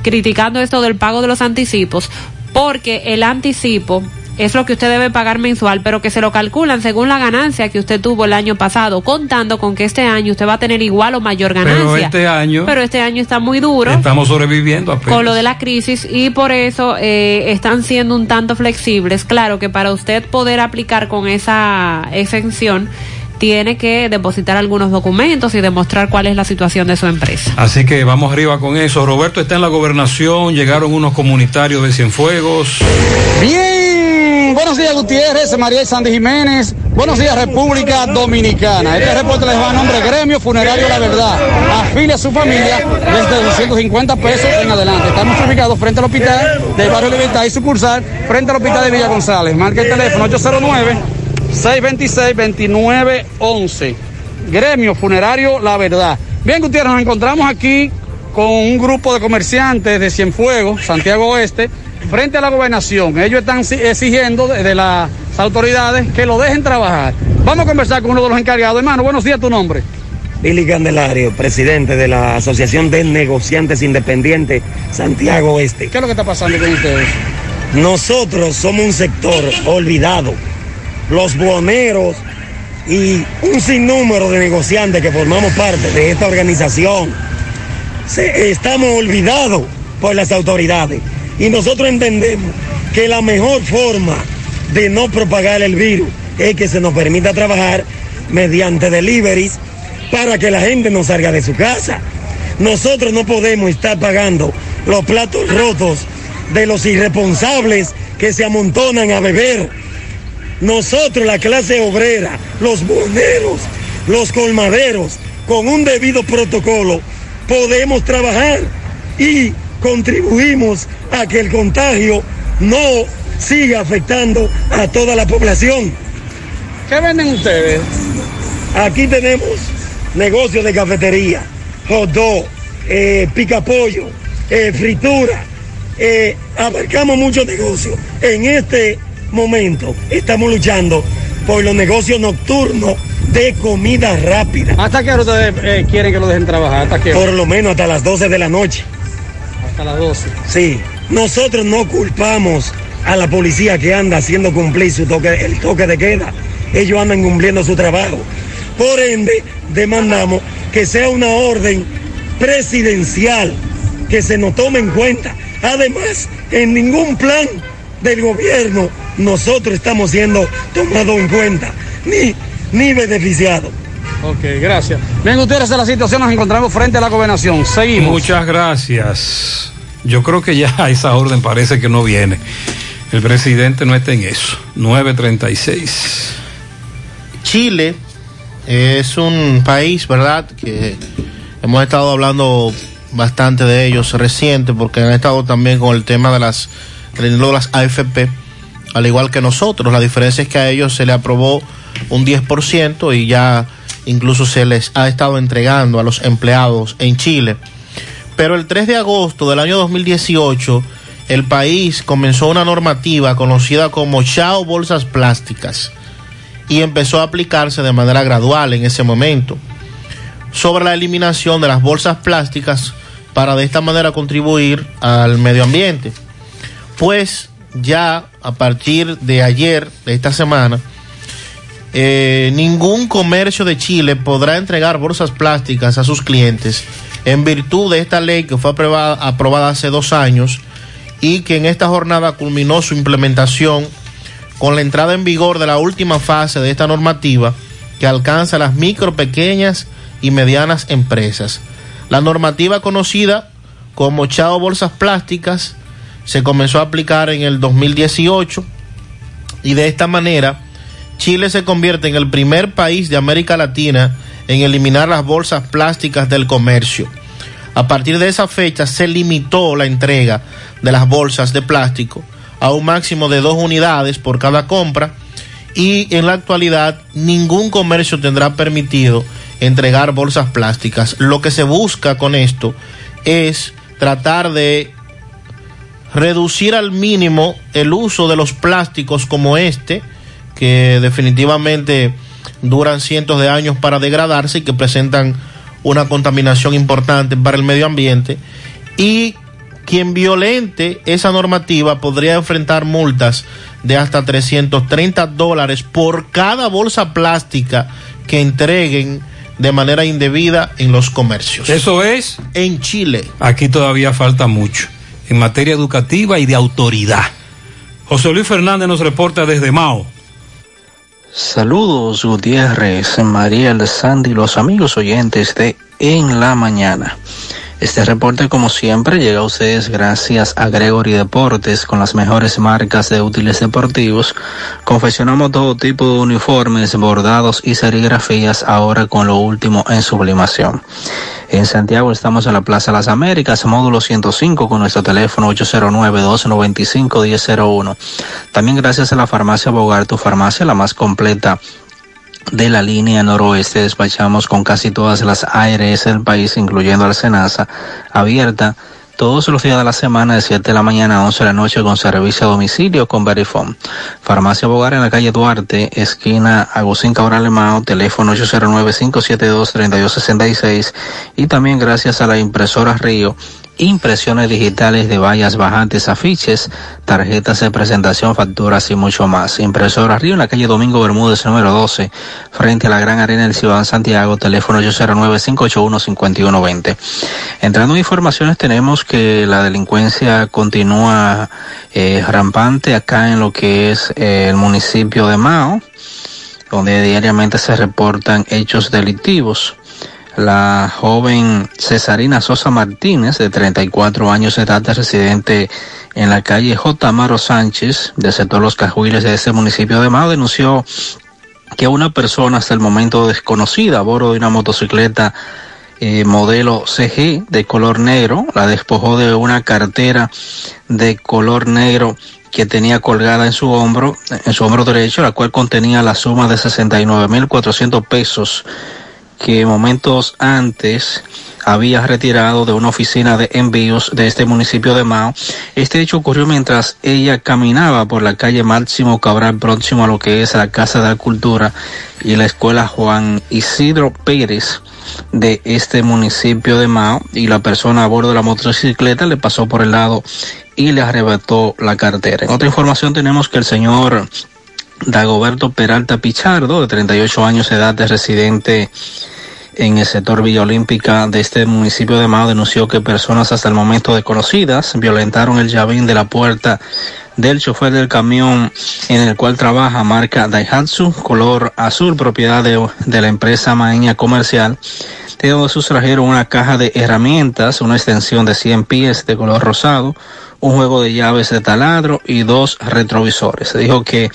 criticando esto del pago de los anticipos porque el anticipo es lo que usted debe pagar mensual, pero que se lo calculan según la ganancia que usted tuvo el año pasado, contando con que este año usted va a tener igual o mayor ganancia. Pero este año Pero este año está muy duro estamos sobreviviendo apenas. con lo de la crisis y por eso eh, están siendo un tanto flexibles. Claro que para usted poder aplicar con esa exención tiene que depositar algunos documentos y demostrar cuál es la situación de su empresa. Así que vamos arriba con eso. Roberto está en la gobernación, llegaron unos comunitarios de Cienfuegos. Bien, buenos días Gutiérrez, María Sandy Jiménez, buenos días República Dominicana. Este reporte les va a nombre Gremio Funerario La Verdad. Afilia a su familia desde 250 pesos en adelante. Estamos ubicados frente al hospital del barrio Libertad y sucursal frente al hospital de Villa González. Marca el teléfono 809-626-2911. Gremio Funerario La Verdad. Bien Gutiérrez, nos encontramos aquí con un grupo de comerciantes de Cienfuegos, Santiago Oeste, frente a la gobernación. Ellos están exigiendo de, las autoridades que lo dejen trabajar. Vamos a conversar con uno de los encargados. Hermano, buenos días, tu nombre. Billy Candelario, presidente de la Asociación de Negociantes Independientes Santiago Oeste. ¿Qué es lo que está pasando con ustedes? Nosotros somos un sector olvidado. Los buhoneros y un sinnúmero de negociantes que formamos parte de esta organización se- estamos olvidados por las autoridades. Y nosotros entendemos que la mejor forma de no propagar el virus es que se nos permita trabajar mediante deliveries para que la gente no salga de su casa. Nosotros no podemos estar pagando los platos rotos de los irresponsables que se amontonan a beber. Nosotros, la clase obrera, los boneros, los colmaderos, con un debido protocolo, podemos trabajar y contribuimos a que el contagio no siga afectando a toda la población. ¿Qué venden ustedes? Aquí tenemos negocios de cafetería, hot dog, eh, picapollo, eh, fritura. Eh, abarcamos muchos negocios. En este momento estamos luchando por los negocios nocturnos de comida rápida. ¿Hasta qué hora ustedes eh, quieren que lo dejen trabajar? ¿Hasta qué hora? Por lo menos hasta las 12 de la noche. Las 12. Sí, nosotros no culpamos a la policía que anda haciendo cumplir su toque, el toque de queda. Ellos andan cumpliendo su trabajo. Por ende, demandamos que sea una orden presidencial que se nos tome en cuenta. Además, en ningún plan del gobierno nosotros estamos siendo tomados en cuenta, ni, ni beneficiados. Ok, gracias. Bien, ustedes a la situación nos encontramos frente a la gobernación. Seguimos. Muchas gracias. Yo creo que ya esa orden parece que no viene. El presidente no está en eso. 936. Chile es un país, ¿verdad? Que hemos estado hablando bastante de ellos reciente porque han estado también con el tema de las, de las AFP, al igual que nosotros. La diferencia es que a ellos se le aprobó un 10% y ya incluso se les ha estado entregando a los empleados en Chile. Pero el 3 de agosto del año 2018, el país comenzó una normativa conocida como Chao Bolsas Plásticas y empezó a aplicarse de manera gradual en ese momento sobre la eliminación de las bolsas plásticas para de esta manera contribuir al medio ambiente. Pues ya a partir de ayer, de esta semana, eh, ningún comercio de Chile podrá entregar bolsas plásticas a sus clientes en virtud de esta ley que fue aprobada, aprobada hace dos años y que en esta jornada culminó su implementación con la entrada en vigor de la última fase de esta normativa que alcanza las micro, pequeñas y medianas empresas. La normativa conocida como Chao Bolsas Plásticas se comenzó a aplicar en el 2018 y de esta manera Chile se convierte en el primer país de América Latina en eliminar las bolsas plásticas del comercio. A partir de esa fecha se limitó la entrega de las bolsas de plástico a un máximo de dos unidades por cada compra y en la actualidad ningún comercio tendrá permitido entregar bolsas plásticas. Lo que se busca con esto es tratar de reducir al mínimo el uso de los plásticos como este, que definitivamente duran cientos de años para degradarse y que presentan una contaminación importante para el medio ambiente. Y quien violente esa normativa podría enfrentar multas de hasta 330 dólares por cada bolsa plástica que entreguen de manera indebida en los comercios. Eso es en Chile. Aquí todavía falta mucho en materia educativa y de autoridad. José Luis Fernández nos reporta desde Mao. Saludos Gutiérrez, Mariel, Sandy, los amigos oyentes de En la Mañana. Este reporte, como siempre, llega a ustedes gracias a Gregory Deportes con las mejores marcas de útiles deportivos. Confeccionamos todo tipo de uniformes, bordados y serigrafías ahora con lo último en sublimación. En Santiago estamos en la Plaza Las Américas, módulo 105 con nuestro teléfono 809-295-1001. También gracias a la farmacia Bogar, tu farmacia la más completa de la línea noroeste. Despachamos con casi todas las ARS del país, incluyendo la Senasa, abierta todos los días de la semana de 7 de la mañana a 11 de la noche con servicio a domicilio con Verifone. Farmacia Bogar en la calle Duarte, esquina Agustín Cabral Mao, teléfono 809-572-3266 y también gracias a la impresora Río impresiones digitales de vallas bajantes, afiches, tarjetas de presentación, facturas y mucho más. Impresora Río en la calle Domingo Bermúdez número 12, frente a la Gran Arena del Ciudad Santiago, teléfono 809-581-5120. Entrando en informaciones tenemos que la delincuencia continúa eh, rampante acá en lo que es eh, el municipio de Mao, donde diariamente se reportan hechos delictivos la joven Cesarina Sosa Martínez, de 34 años de edad, residente en la calle J. Amaro Sánchez, del sector Los Cajuiles de este municipio de Mao, denunció que una persona hasta el momento desconocida a bordo de una motocicleta eh, modelo CG de color negro, la despojó de una cartera de color negro que tenía colgada en su hombro, en su hombro derecho, la cual contenía la suma de 69.400 pesos que momentos antes había retirado de una oficina de envíos de este municipio de Mao. Este hecho ocurrió mientras ella caminaba por la calle Máximo Cabral próximo a lo que es la Casa de la Cultura y la Escuela Juan Isidro Pérez de este municipio de Mao y la persona a bordo de la motocicleta le pasó por el lado y le arrebató la cartera. Otra información tenemos que el señor Dagoberto Peralta Pichardo, de 38 años de edad, de residente en el sector Villa Olímpica de este municipio de Mao, denunció que personas hasta el momento desconocidas violentaron el llavín de la puerta del chofer del camión en el cual trabaja marca Daihatsu, color azul, propiedad de, la empresa Maeña Comercial, de donde sustrajeron una caja de herramientas, una extensión de 100 pies de color rosado, un juego de llaves de taladro y dos retrovisores. Se dijo que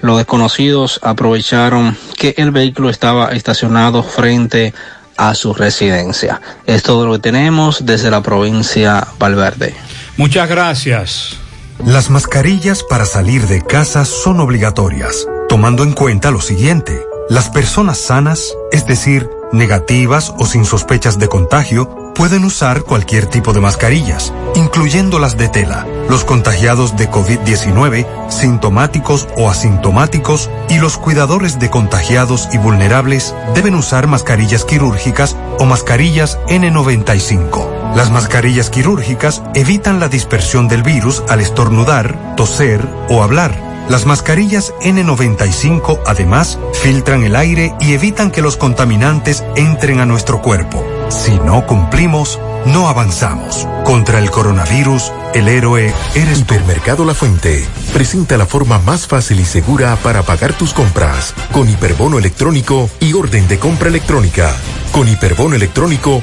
los desconocidos aprovecharon que el vehículo estaba estacionado frente a su residencia. Es todo lo que tenemos desde la provincia Valverde. Muchas gracias. Las mascarillas para salir de casa son obligatorias, tomando en cuenta lo siguiente. Las personas sanas, es decir, negativas o sin sospechas de contagio, pueden usar cualquier tipo de mascarillas, incluyendo las de tela. Los contagiados de COVID-19, sintomáticos o asintomáticos, y los cuidadores de contagiados y vulnerables deben usar mascarillas quirúrgicas o mascarillas N95. Las mascarillas quirúrgicas evitan la dispersión del virus al estornudar, toser o hablar. Las mascarillas N95 además filtran el aire y evitan que los contaminantes entren a nuestro cuerpo. Si no cumplimos, no avanzamos. Contra el coronavirus, el héroe eres. Hipermercado La Fuente presenta la forma más fácil y segura para pagar tus compras con hiperbono electrónico y orden de compra electrónica. Con hiperbono electrónico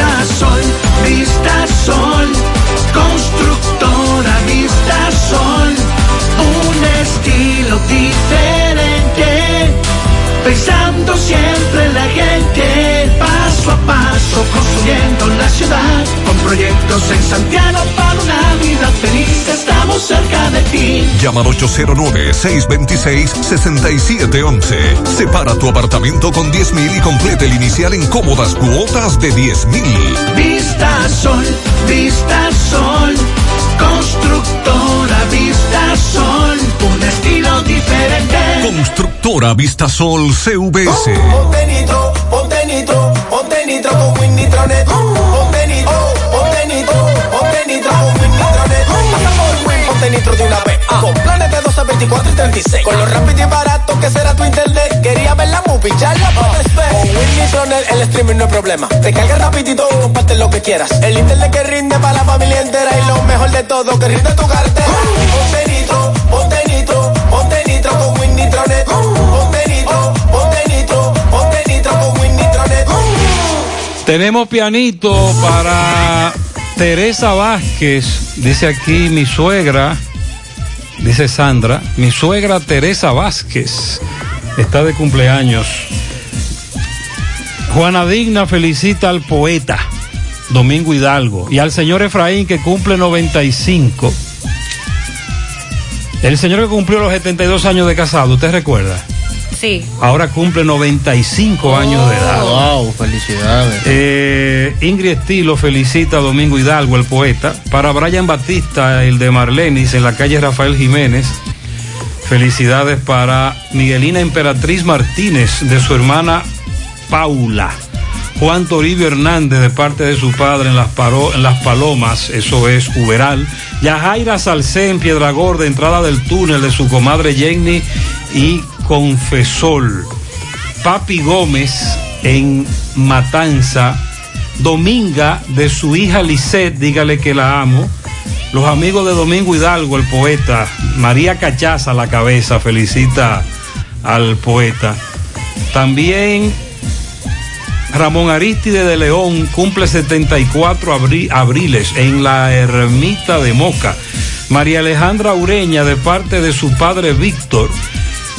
Vista Sol, Vista Sol, constructora Vista Sol, un estilo diferente, pensando siempre en la gente, paso a paso construyendo la ciudad, con proyectos en Santiago para una vida feliz, estamos cerca de ti. Llama al 809-626-6711. Separa tu apartamento con 10 mil y complete el inicial en cómodas cuotas de 10 mil. Vista Sol, Vista Sol, constructora Vista Sol, un estilo diferente. Constructora Vistasol CVS. Ponte nitro, ponte nitro, ponte nitro con Win Nitronet. Ponte De una vez. Con planes de 12, 24 y 36. Con lo rápido y barato que será tu internet. Quería ver la movie, ya la puedes ver. Con Win Nitronet el streaming no es problema. Te carga rapidito y comparte lo que quieras. El internet que rinde para la familia entera. Y lo mejor de todo, que rinde tu cartera. Ponte nitro, ponte nitro, ponte nitro con Win Nitronet. Ponte nitro, ponte nitro, ponte nitro Tenemos pianito para Teresa Vázquez, dice aquí mi suegra, dice Sandra, mi suegra Teresa Vázquez está de cumpleaños. Juana Digna felicita al poeta Domingo Hidalgo y al señor Efraín que cumple 95. El señor que cumplió los 72 años de casado, ¿usted recuerda? Sí. Ahora cumple 95 años de edad. Wow, felicidades. Eh, Ingrid Estilo felicita a Domingo Hidalgo, el poeta. Para Brian Batista, el de Marlenis, en la calle Rafael Jiménez. Felicidades para Miguelina Emperatriz Martínez, de su hermana Paula. Juan Toribio Hernández, de parte de su padre en las, Paro- en las Palomas, eso es Uberal. Yajaira Salcé en Piedra Gorda, entrada del túnel de su comadre Jenny y Confesol. Papi Gómez en Matanza. Dominga de su hija Lisette, dígale que la amo. Los amigos de Domingo Hidalgo, el poeta. María Cachaza, la cabeza, felicita al poeta. También Ramón Aristide de León cumple 74 abri- abriles en la ermita de Moca. María Alejandra Ureña de parte de su padre Víctor.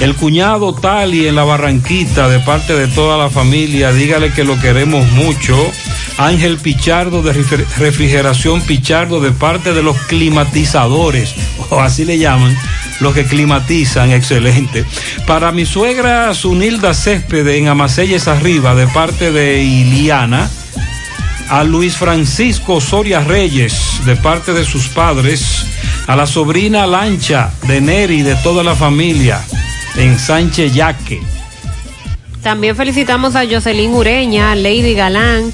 El cuñado Tali en la Barranquita de parte de toda la familia. Dígale que lo queremos mucho. Ángel Pichardo de refri- refrigeración Pichardo de parte de los climatizadores, o así le llaman, los que climatizan, excelente. Para mi suegra Sunilda Céspede en Amacelles Arriba de parte de Iliana. A Luis Francisco Soria Reyes de parte de sus padres. A la sobrina Lancha de Neri de toda la familia en Sánchez Yaque. También felicitamos a Jocelyn Ureña, Lady Galán,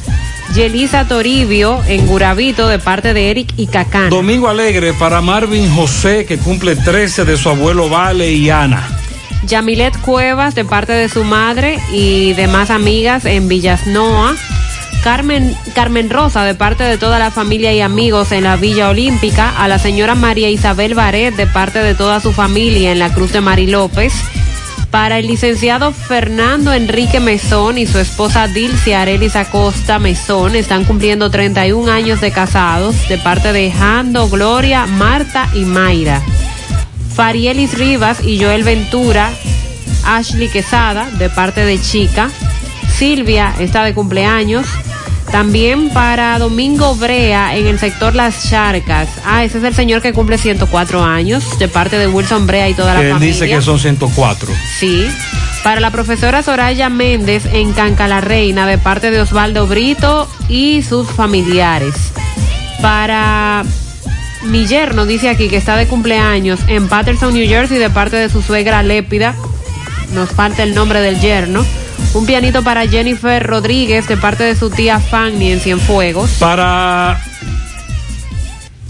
Yelisa Toribio en Guravito de parte de Eric y Cacán. Domingo Alegre para Marvin José que cumple 13 de su abuelo Vale y Ana. Yamilet Cuevas de parte de su madre y demás amigas en Villasnoa. Carmen, Carmen Rosa de parte de toda la familia y amigos en la Villa Olímpica. A la señora María Isabel Baret de parte de toda su familia en la Cruz de Mari López. Para el licenciado Fernando Enrique Mesón y su esposa Dilcia Arelis Acosta Mesón están cumpliendo 31 años de casados de parte de Jando, Gloria, Marta y Mayra. Farielis Rivas y Joel Ventura, Ashley Quesada, de parte de Chica. Silvia está de cumpleaños. También para Domingo Brea en el sector Las Charcas. Ah, ese es el señor que cumple 104 años, de parte de Wilson Brea y toda la Él familia. dice que son 104. Sí. Para la profesora Soraya Méndez en Canca la Reina, de parte de Osvaldo Brito y sus familiares. Para mi yerno, dice aquí que está de cumpleaños en Patterson, New Jersey, de parte de su suegra Lépida. Nos falta el nombre del yerno. Un pianito para Jennifer Rodríguez, de parte de su tía Fanny en Cienfuegos. Para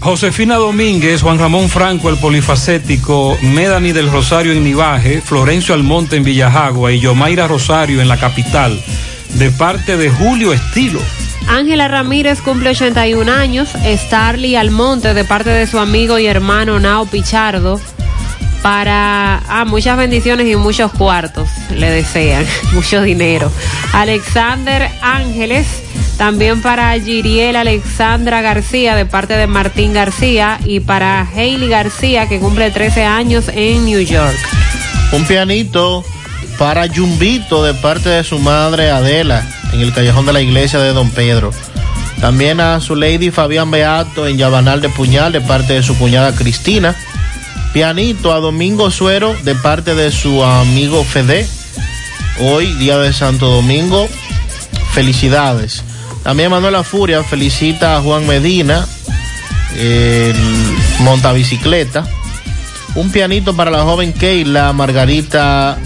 Josefina Domínguez, Juan Ramón Franco, el polifacético, Medani del Rosario en Nivaje, Florencio Almonte en Villajagua y Yomaira Rosario en la capital, de parte de Julio Estilo. Ángela Ramírez cumple 81 años. Starly Almonte, de parte de su amigo y hermano Nao Pichardo. Para ah, muchas bendiciones y muchos cuartos le desean, mucho dinero. Alexander Ángeles, también para Giriel Alexandra García de parte de Martín García y para Hailey García que cumple 13 años en New York. Un pianito para Yumbito de parte de su madre Adela en el callejón de la iglesia de Don Pedro. También a su lady Fabián Beato en Yabanal de Puñal de parte de su cuñada Cristina. Pianito a Domingo Suero de parte de su amigo Fede. Hoy, día de Santo Domingo, felicidades. También Manuela Furia felicita a Juan Medina, el montabicicleta. Un pianito para la joven Keila Margarita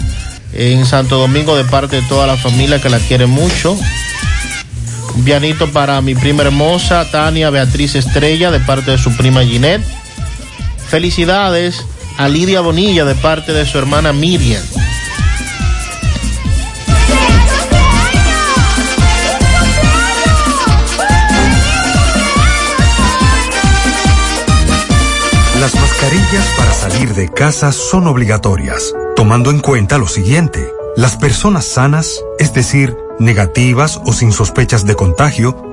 en Santo Domingo de parte de toda la familia que la quiere mucho. Un pianito para mi prima hermosa Tania Beatriz Estrella de parte de su prima Ginette. Felicidades a Lidia Bonilla de parte de su hermana Miriam. Las mascarillas para salir de casa son obligatorias, tomando en cuenta lo siguiente. Las personas sanas, es decir, negativas o sin sospechas de contagio,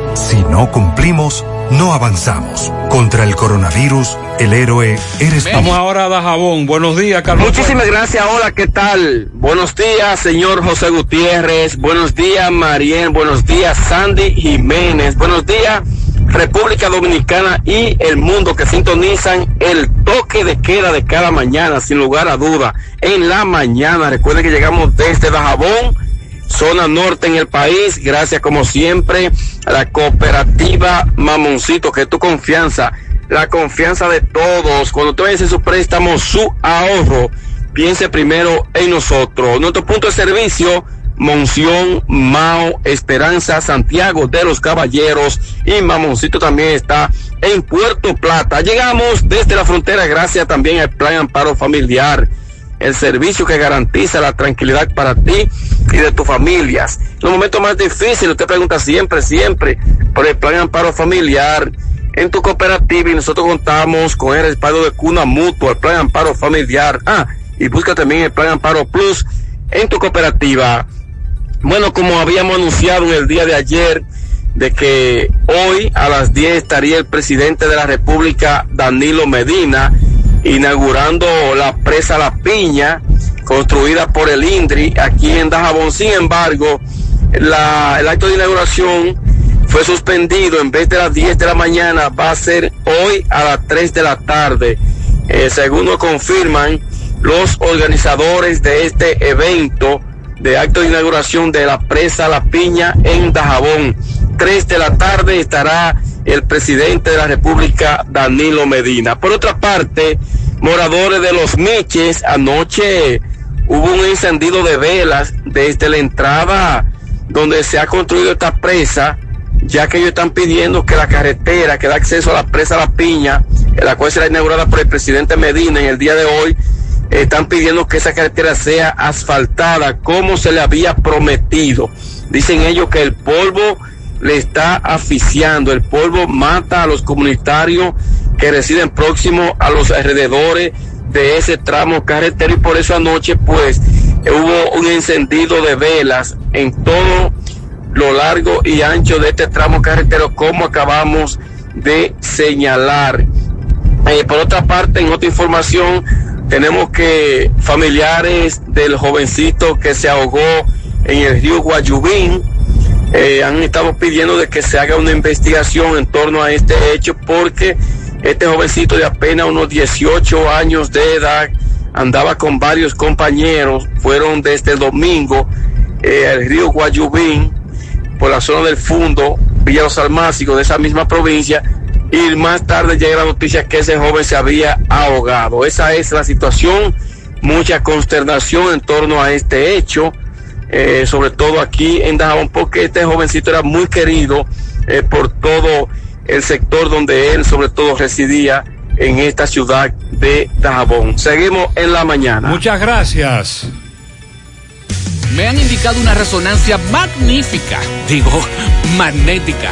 Si no cumplimos, no avanzamos. Contra el coronavirus, el héroe eres tú. Vamos ahora a Dajabón. Buenos días, Carlos. Muchísimas gracias. Hola, ¿qué tal? Buenos días, señor José Gutiérrez. Buenos días, Mariel. Buenos días, Sandy Jiménez. Buenos días, República Dominicana y el mundo que sintonizan el toque de queda de cada mañana, sin lugar a duda. En la mañana, recuerden que llegamos desde Dajabón, zona norte en el país, gracias como siempre a la cooperativa Mamoncito, que tu confianza, la confianza de todos. Cuando tú vayas su préstamo, su ahorro, piense primero en nosotros. Nuestro punto de servicio, Monción, Mao, Esperanza, Santiago de los Caballeros y Mamoncito también está en Puerto Plata. Llegamos desde la frontera gracias también al Plan Amparo Familiar, el servicio que garantiza la tranquilidad para ti y de tus familias. En los momentos más difíciles, usted pregunta siempre, siempre por el Plan Amparo Familiar en tu cooperativa y nosotros contamos con el respaldo de Cuna Mutua, el Plan Amparo Familiar. Ah, y busca también el Plan Amparo Plus en tu cooperativa. Bueno, como habíamos anunciado en el día de ayer, de que hoy a las 10 estaría el presidente de la República, Danilo Medina, inaugurando la presa La Piña, construida por el INDRI aquí en Dajabón. Sin embargo, el acto de inauguración fue suspendido. En vez de las 10 de la mañana, va a ser hoy a las 3 de la tarde. Eh, según nos confirman los organizadores de este evento de acto de inauguración de la presa La Piña en Dajabón. 3 de la tarde estará el presidente de la República, Danilo Medina. Por otra parte, moradores de los Miches, anoche hubo un encendido de velas desde la entrada donde se ha construido esta presa, ya que ellos están pidiendo que la carretera que da acceso a la presa La Piña, la cual será inaugurada por el presidente Medina en el día de hoy, están pidiendo que esa carretera sea asfaltada como se le había prometido. Dicen ellos que el polvo le está asfixiando, el polvo mata a los comunitarios que residen próximo a los alrededores de ese tramo carretero y por eso anoche pues hubo un encendido de velas en todo lo largo y ancho de este tramo carretero como acabamos de señalar. Eh, por otra parte, en otra información, tenemos que familiares del jovencito que se ahogó en el río Guayubín eh, han estado pidiendo de que se haga una investigación en torno a este hecho porque este jovencito de apenas unos 18 años de edad andaba con varios compañeros, fueron desde el domingo eh, al río Guayubín por la zona del Fundo, Villa Los Almácigos de esa misma provincia y más tarde llega la noticia que ese joven se había ahogado. Esa es la situación, mucha consternación en torno a este hecho, eh, sobre todo aquí en Dajabón, porque este jovencito era muy querido eh, por todo el sector donde él sobre todo residía en esta ciudad de Dajabón. Seguimos en la mañana. Muchas gracias. Me han indicado una resonancia magnífica, digo, magnética.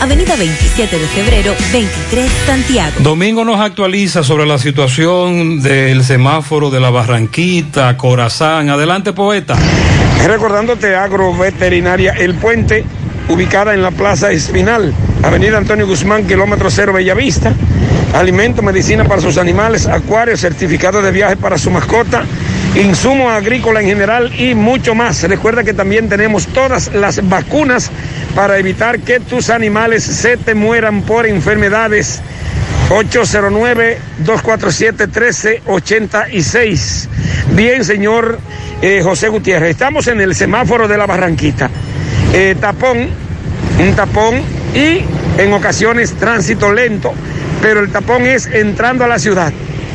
Avenida 27 de febrero, 23, Santiago. Domingo nos actualiza sobre la situación del semáforo de la Barranquita, Corazán. Adelante, poeta. Recordándote agroveterinaria El Puente, ubicada en la Plaza Espinal, Avenida Antonio Guzmán, kilómetro cero Bellavista. Alimento, medicina para sus animales, acuario, certificado de viaje para su mascota insumos agrícolas en general y mucho más. Recuerda que también tenemos todas las vacunas para evitar que tus animales se te mueran por enfermedades. 809-247-1386. Bien, señor eh, José Gutiérrez, estamos en el semáforo de la Barranquita. Eh, tapón, un tapón y en ocasiones tránsito lento, pero el tapón es entrando a la ciudad.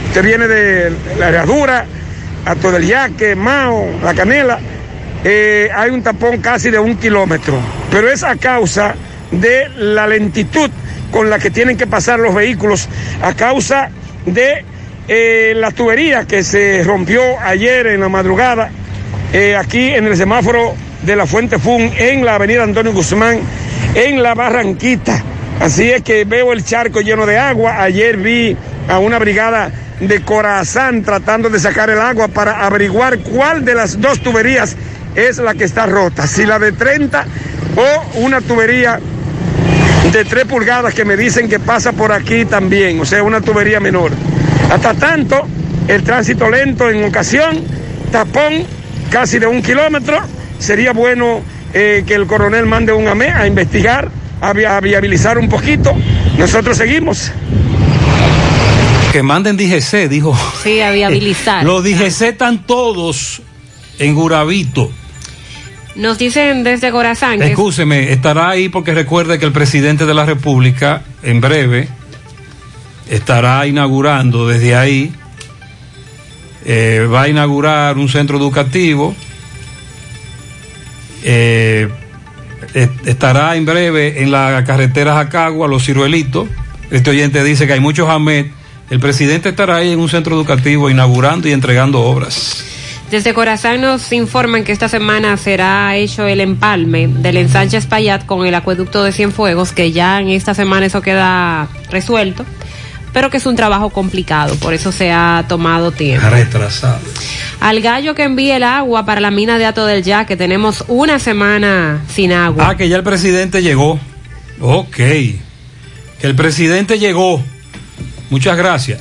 Usted viene de la herradura, a todo el yaque, Mao, la canela, eh, hay un tapón casi de un kilómetro, pero es a causa de la lentitud con la que tienen que pasar los vehículos, a causa de eh, la tubería que se rompió ayer en la madrugada, eh, aquí en el semáforo de la Fuente Fun, en la avenida Antonio Guzmán, en la Barranquita. Así es que veo el charco lleno de agua. Ayer vi a una brigada de Corazán tratando de sacar el agua para averiguar cuál de las dos tuberías es la que está rota, si la de 30 o una tubería de 3 pulgadas que me dicen que pasa por aquí también, o sea, una tubería menor. Hasta tanto, el tránsito lento en ocasión, tapón casi de un kilómetro, sería bueno eh, que el coronel mande un AME a investigar, a, vi- a viabilizar un poquito. Nosotros seguimos. Que manden DGC, dijo. Sí, a viabilizar. Los DGC están todos en Gurabito. Nos dicen desde Corazán Escúcheme, estará ahí porque recuerde que el presidente de la República en breve estará inaugurando desde ahí, eh, va a inaugurar un centro educativo, eh, est- estará en breve en la carretera Jacagua, Los Ciruelitos. Este oyente dice que hay muchos Ahmed. El presidente estará ahí en un centro educativo inaugurando y entregando obras. Desde Corazán nos informan que esta semana será hecho el empalme del ensanche Espaillat con el acueducto de Cienfuegos, que ya en esta semana eso queda resuelto, pero que es un trabajo complicado, por eso se ha tomado tiempo. Retrasado. Al gallo que envíe el agua para la mina de Ato del Ya, que tenemos una semana sin agua. Ah, que ya el presidente llegó. Ok. Que el presidente llegó. Muchas gracias.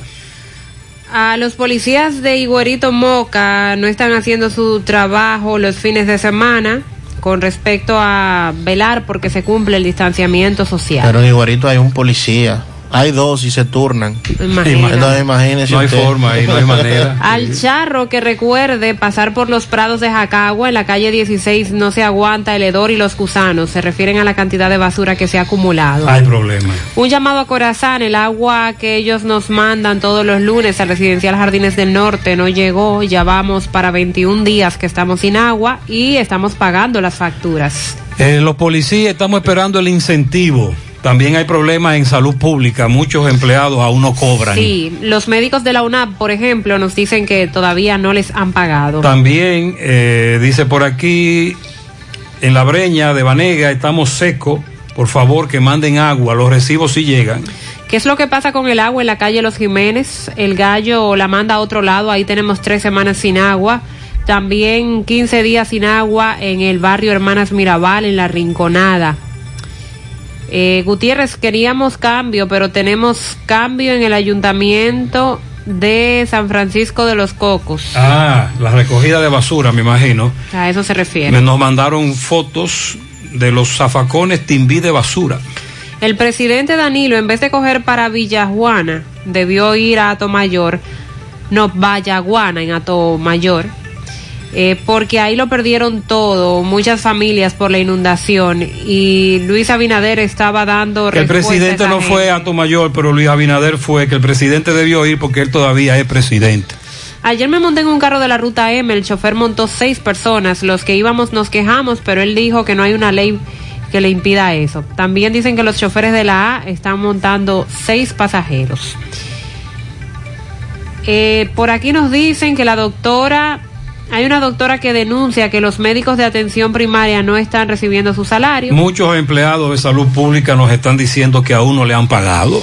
A los policías de Iguerito Moca no están haciendo su trabajo los fines de semana con respecto a velar porque se cumple el distanciamiento social. Pero en Iguarito hay un policía. Hay dos y se turnan. Imagínate. Entonces, imagínese No hay usted. forma ahí, no hay manera. Al charro que recuerde pasar por los prados de Jacagua en la calle 16 no se aguanta el hedor y los gusanos. Se refieren a la cantidad de basura que se ha acumulado. Hay problema. Un llamado a Corazán, el agua que ellos nos mandan todos los lunes al residencial Jardines del Norte no llegó, ya vamos para 21 días que estamos sin agua y estamos pagando las facturas. Eh, los policías estamos esperando el incentivo. También hay problemas en salud pública. Muchos empleados aún no cobran. Sí, los médicos de la UNAP, por ejemplo, nos dicen que todavía no les han pagado. También eh, dice por aquí, en la breña de Vanega estamos secos. Por favor, que manden agua. Los recibos sí llegan. ¿Qué es lo que pasa con el agua en la calle Los Jiménez? El gallo la manda a otro lado, ahí tenemos tres semanas sin agua. También 15 días sin agua en el barrio Hermanas Mirabal, en la Rinconada. Eh, Gutiérrez, queríamos cambio, pero tenemos cambio en el ayuntamiento de San Francisco de los Cocos. Ah, la recogida de basura, me imagino. A eso se refiere. Me nos mandaron fotos de los zafacones timbí de basura. El presidente Danilo, en vez de coger para Villajuana, debió ir a Atomayor, no Vallaguana en Atomayor, eh, porque ahí lo perdieron todo, muchas familias por la inundación, y Luis Abinader estaba dando El presidente no gente. fue a mayor, pero Luis Abinader fue, que el presidente debió ir porque él todavía es presidente. Ayer me monté en un carro de la ruta M, el chofer montó seis personas, los que íbamos nos quejamos, pero él dijo que no hay una ley que le impida eso. También dicen que los choferes de la A están montando seis pasajeros. Eh, por aquí nos dicen que la doctora, hay una doctora que denuncia que los médicos de atención primaria no están recibiendo su salario. Muchos empleados de salud pública nos están diciendo que aún no le han pagado.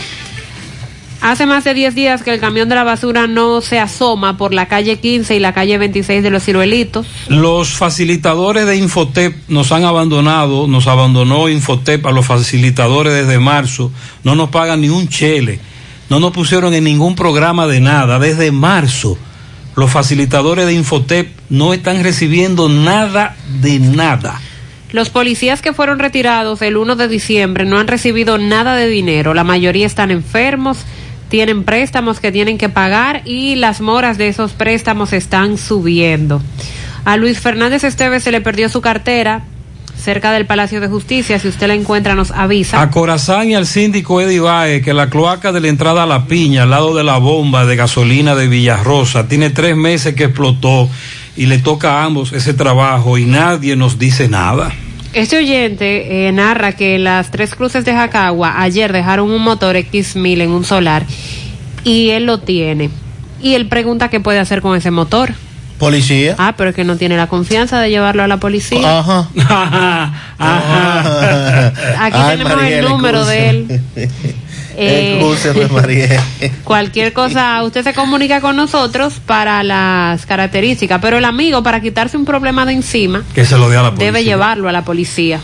Hace más de 10 días que el camión de la basura no se asoma por la calle 15 y la calle 26 de los ciruelitos. Los facilitadores de Infotep nos han abandonado, nos abandonó Infotep a los facilitadores desde marzo, no nos pagan ni un chele, no nos pusieron en ningún programa de nada desde marzo. Los facilitadores de Infotep no están recibiendo nada de nada. Los policías que fueron retirados el 1 de diciembre no han recibido nada de dinero. La mayoría están enfermos, tienen préstamos que tienen que pagar y las moras de esos préstamos están subiendo. A Luis Fernández Esteves se le perdió su cartera cerca del Palacio de Justicia. Si usted la encuentra, nos avisa. A Corazán y al síndico Eddie Baez, que la cloaca de la entrada a La Piña, al lado de la bomba de gasolina de Villarrosa, tiene tres meses que explotó y le toca a ambos ese trabajo y nadie nos dice nada. Este oyente eh, narra que las tres cruces de Jacagua ayer dejaron un motor X1000 en un solar y él lo tiene. Y él pregunta qué puede hacer con ese motor. Policía. Ah, pero es que no tiene la confianza de llevarlo a la policía. Ajá. Aquí Ay, tenemos Mariel, el número de él. Eh, Mariel. Cualquier cosa, usted se comunica con nosotros para las características, pero el amigo, para quitarse un problema de encima, Que se lo dé a la policía. debe llevarlo a la policía.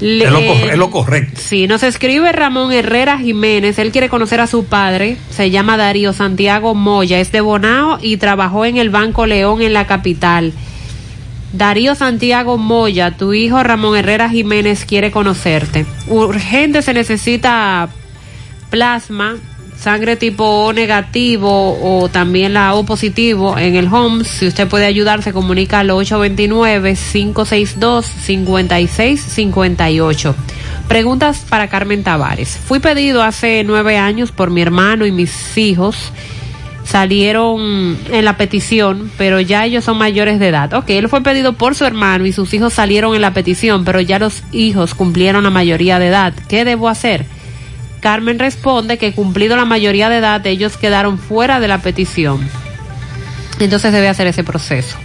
Le- Es lo, es lo correcto. Sí, nos escribe Ramón Herrera Jiménez. Él quiere conocer a su padre. Se llama Darío Santiago Moya. Es de Bonao y trabajó en el Banco León en la capital. Darío Santiago Moya, tu hijo Ramón Herrera Jiménez quiere conocerte. Urgente se necesita plasma, sangre tipo O negativo o también la O positivo en el HOMS. Si usted puede ayudar, se comunica al 829-562-5658. Preguntas para Carmen Tavares. Fui pedido hace nueve años por mi hermano y mis hijos. Salieron en la petición, pero ya ellos son mayores de edad. Ok, él fue pedido por su hermano y sus hijos salieron en la petición, pero ya los hijos cumplieron la mayoría de edad. ¿Qué debo hacer? Carmen responde que cumplido la mayoría de edad ellos quedaron fuera de la petición. Entonces debe hacer ese proceso.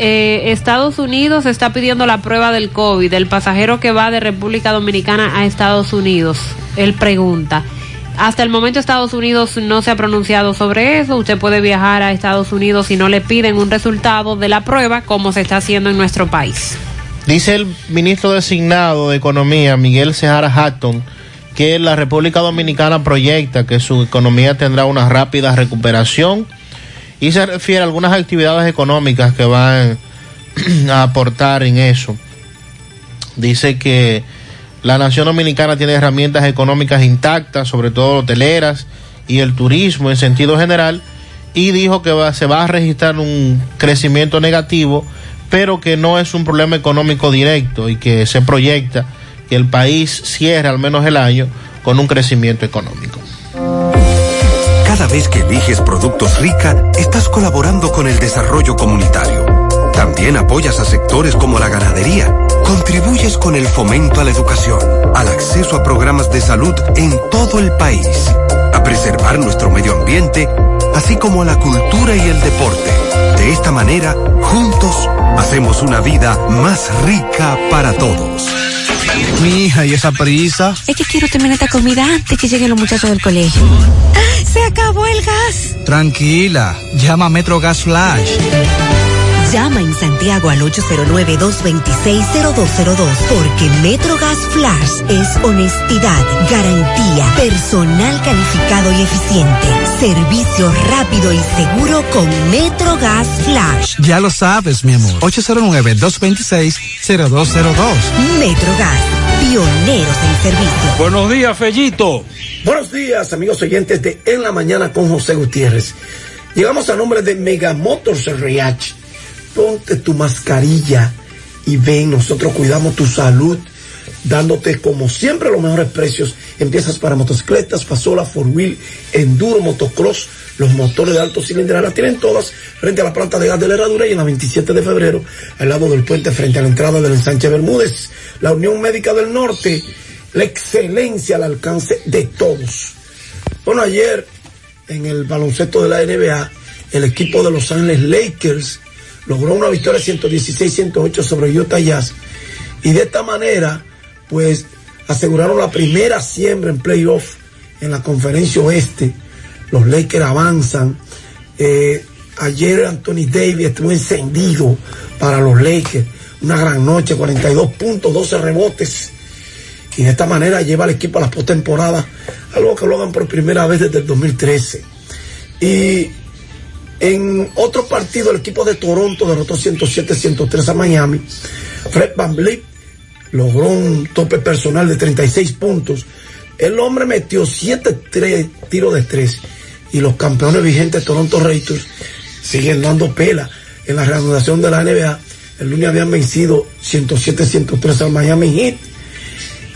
Eh, Estados Unidos está pidiendo la prueba del COVID. El pasajero que va de República Dominicana a Estados Unidos, él pregunta. Hasta el momento Estados Unidos no se ha pronunciado sobre eso. Usted puede viajar a Estados Unidos si no le piden un resultado de la prueba como se está haciendo en nuestro país. Dice el ministro designado de Economía, Miguel Sejara Hatton, que la República Dominicana proyecta que su economía tendrá una rápida recuperación y se refiere a algunas actividades económicas que van a aportar en eso. Dice que la nación dominicana tiene herramientas económicas intactas, sobre todo hoteleras y el turismo en sentido general, y dijo que se va a registrar un crecimiento negativo, pero que no es un problema económico directo y que se proyecta que el país cierre al menos el año con un crecimiento económico. Cada vez que eliges productos rica, estás colaborando con el desarrollo comunitario. También apoyas a sectores como la ganadería. Contribuyes con el fomento a la educación, al acceso a programas de salud en todo el país, a preservar nuestro medio ambiente, así como a la cultura y el deporte. De esta manera, juntos, hacemos una vida más rica para todos. Mi hija, ¿y esa prisa? Es que quiero terminar esta comida antes que lleguen los muchachos del colegio. ¡Se acabó el gas! Tranquila, llama a Metro Gas Flash. Llama en Santiago al 809-226-0202 porque MetroGas Flash es honestidad, garantía, personal calificado y eficiente, servicio rápido y seguro con MetroGas Flash. Ya lo sabes, mi amor. 809-226-0202. MetroGas, pioneros en servicio. Buenos días, Fellito. Buenos días, amigos oyentes de En la Mañana con José Gutiérrez. Llegamos a nombre de Megamotors RH. Ponte tu mascarilla y ven, nosotros cuidamos tu salud, dándote como siempre los mejores precios. Empiezas para motocicletas, pasola, four wheel, enduro, motocross, los motores de alto cilindrada, las tienen todas frente a la planta de gas de la herradura y en la 27 de febrero, al lado del puente frente a la entrada del ensanche Bermúdez. La Unión Médica del Norte, la excelencia al alcance de todos. Bueno, ayer en el baloncesto de la NBA, el equipo de Los Ángeles Lakers logró una victoria 116-108 sobre Utah Jazz y de esta manera, pues aseguraron la primera siembra en playoff en la conferencia oeste. Los Lakers avanzan. Eh, ayer Anthony Davis estuvo encendido para los Lakers. Una gran noche, 42 puntos, 12 rebotes. Y de esta manera lleva al equipo a la postemporada, algo que lo hagan por primera vez desde el 2013. Y En otro partido, el equipo de Toronto derrotó 107-103 a Miami. Fred Van Vliet logró un tope personal de 36 puntos. El hombre metió 7 tiros de 3 y los campeones vigentes Toronto Raptors siguen dando pela en la reanudación de la NBA. El lunes habían vencido 107-103 al Miami Heat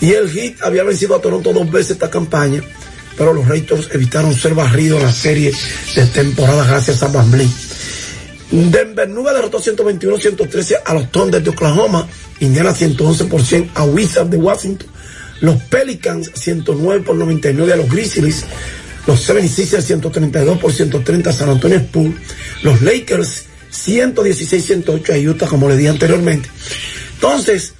y el Heat había vencido a Toronto dos veces esta campaña, pero los Raptors evitaron ser barridos en la serie de temporada gracias a Van Vliet. Denver Nuggets derrotó 121-113 a los Thunder de Oklahoma, Indiana 111% a Wizards de Washington, los Pelicans 109 por 99 a los Grizzlies, los 76ers 132 por 130 a San Antonio Spurs, los Lakers 116-108 a Utah, como le dije anteriormente. Entonces,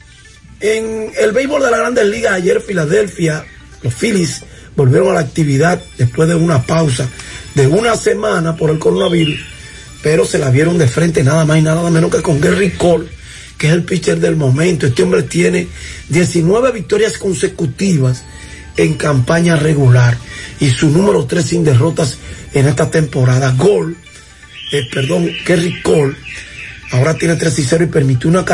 en el béisbol de la Grandes Ligas, ayer Filadelfia, los Phillies volvieron a la actividad después de una pausa de una semana por el coronavirus, pero se la vieron de frente nada más y nada menos que con Gary Cole, que es el pitcher del momento. Este hombre tiene 19 victorias consecutivas en campaña regular y su número 3 sin derrotas en esta temporada. Gol, eh, perdón, Kerry Cole, ahora tiene 3 y 0 y permitió una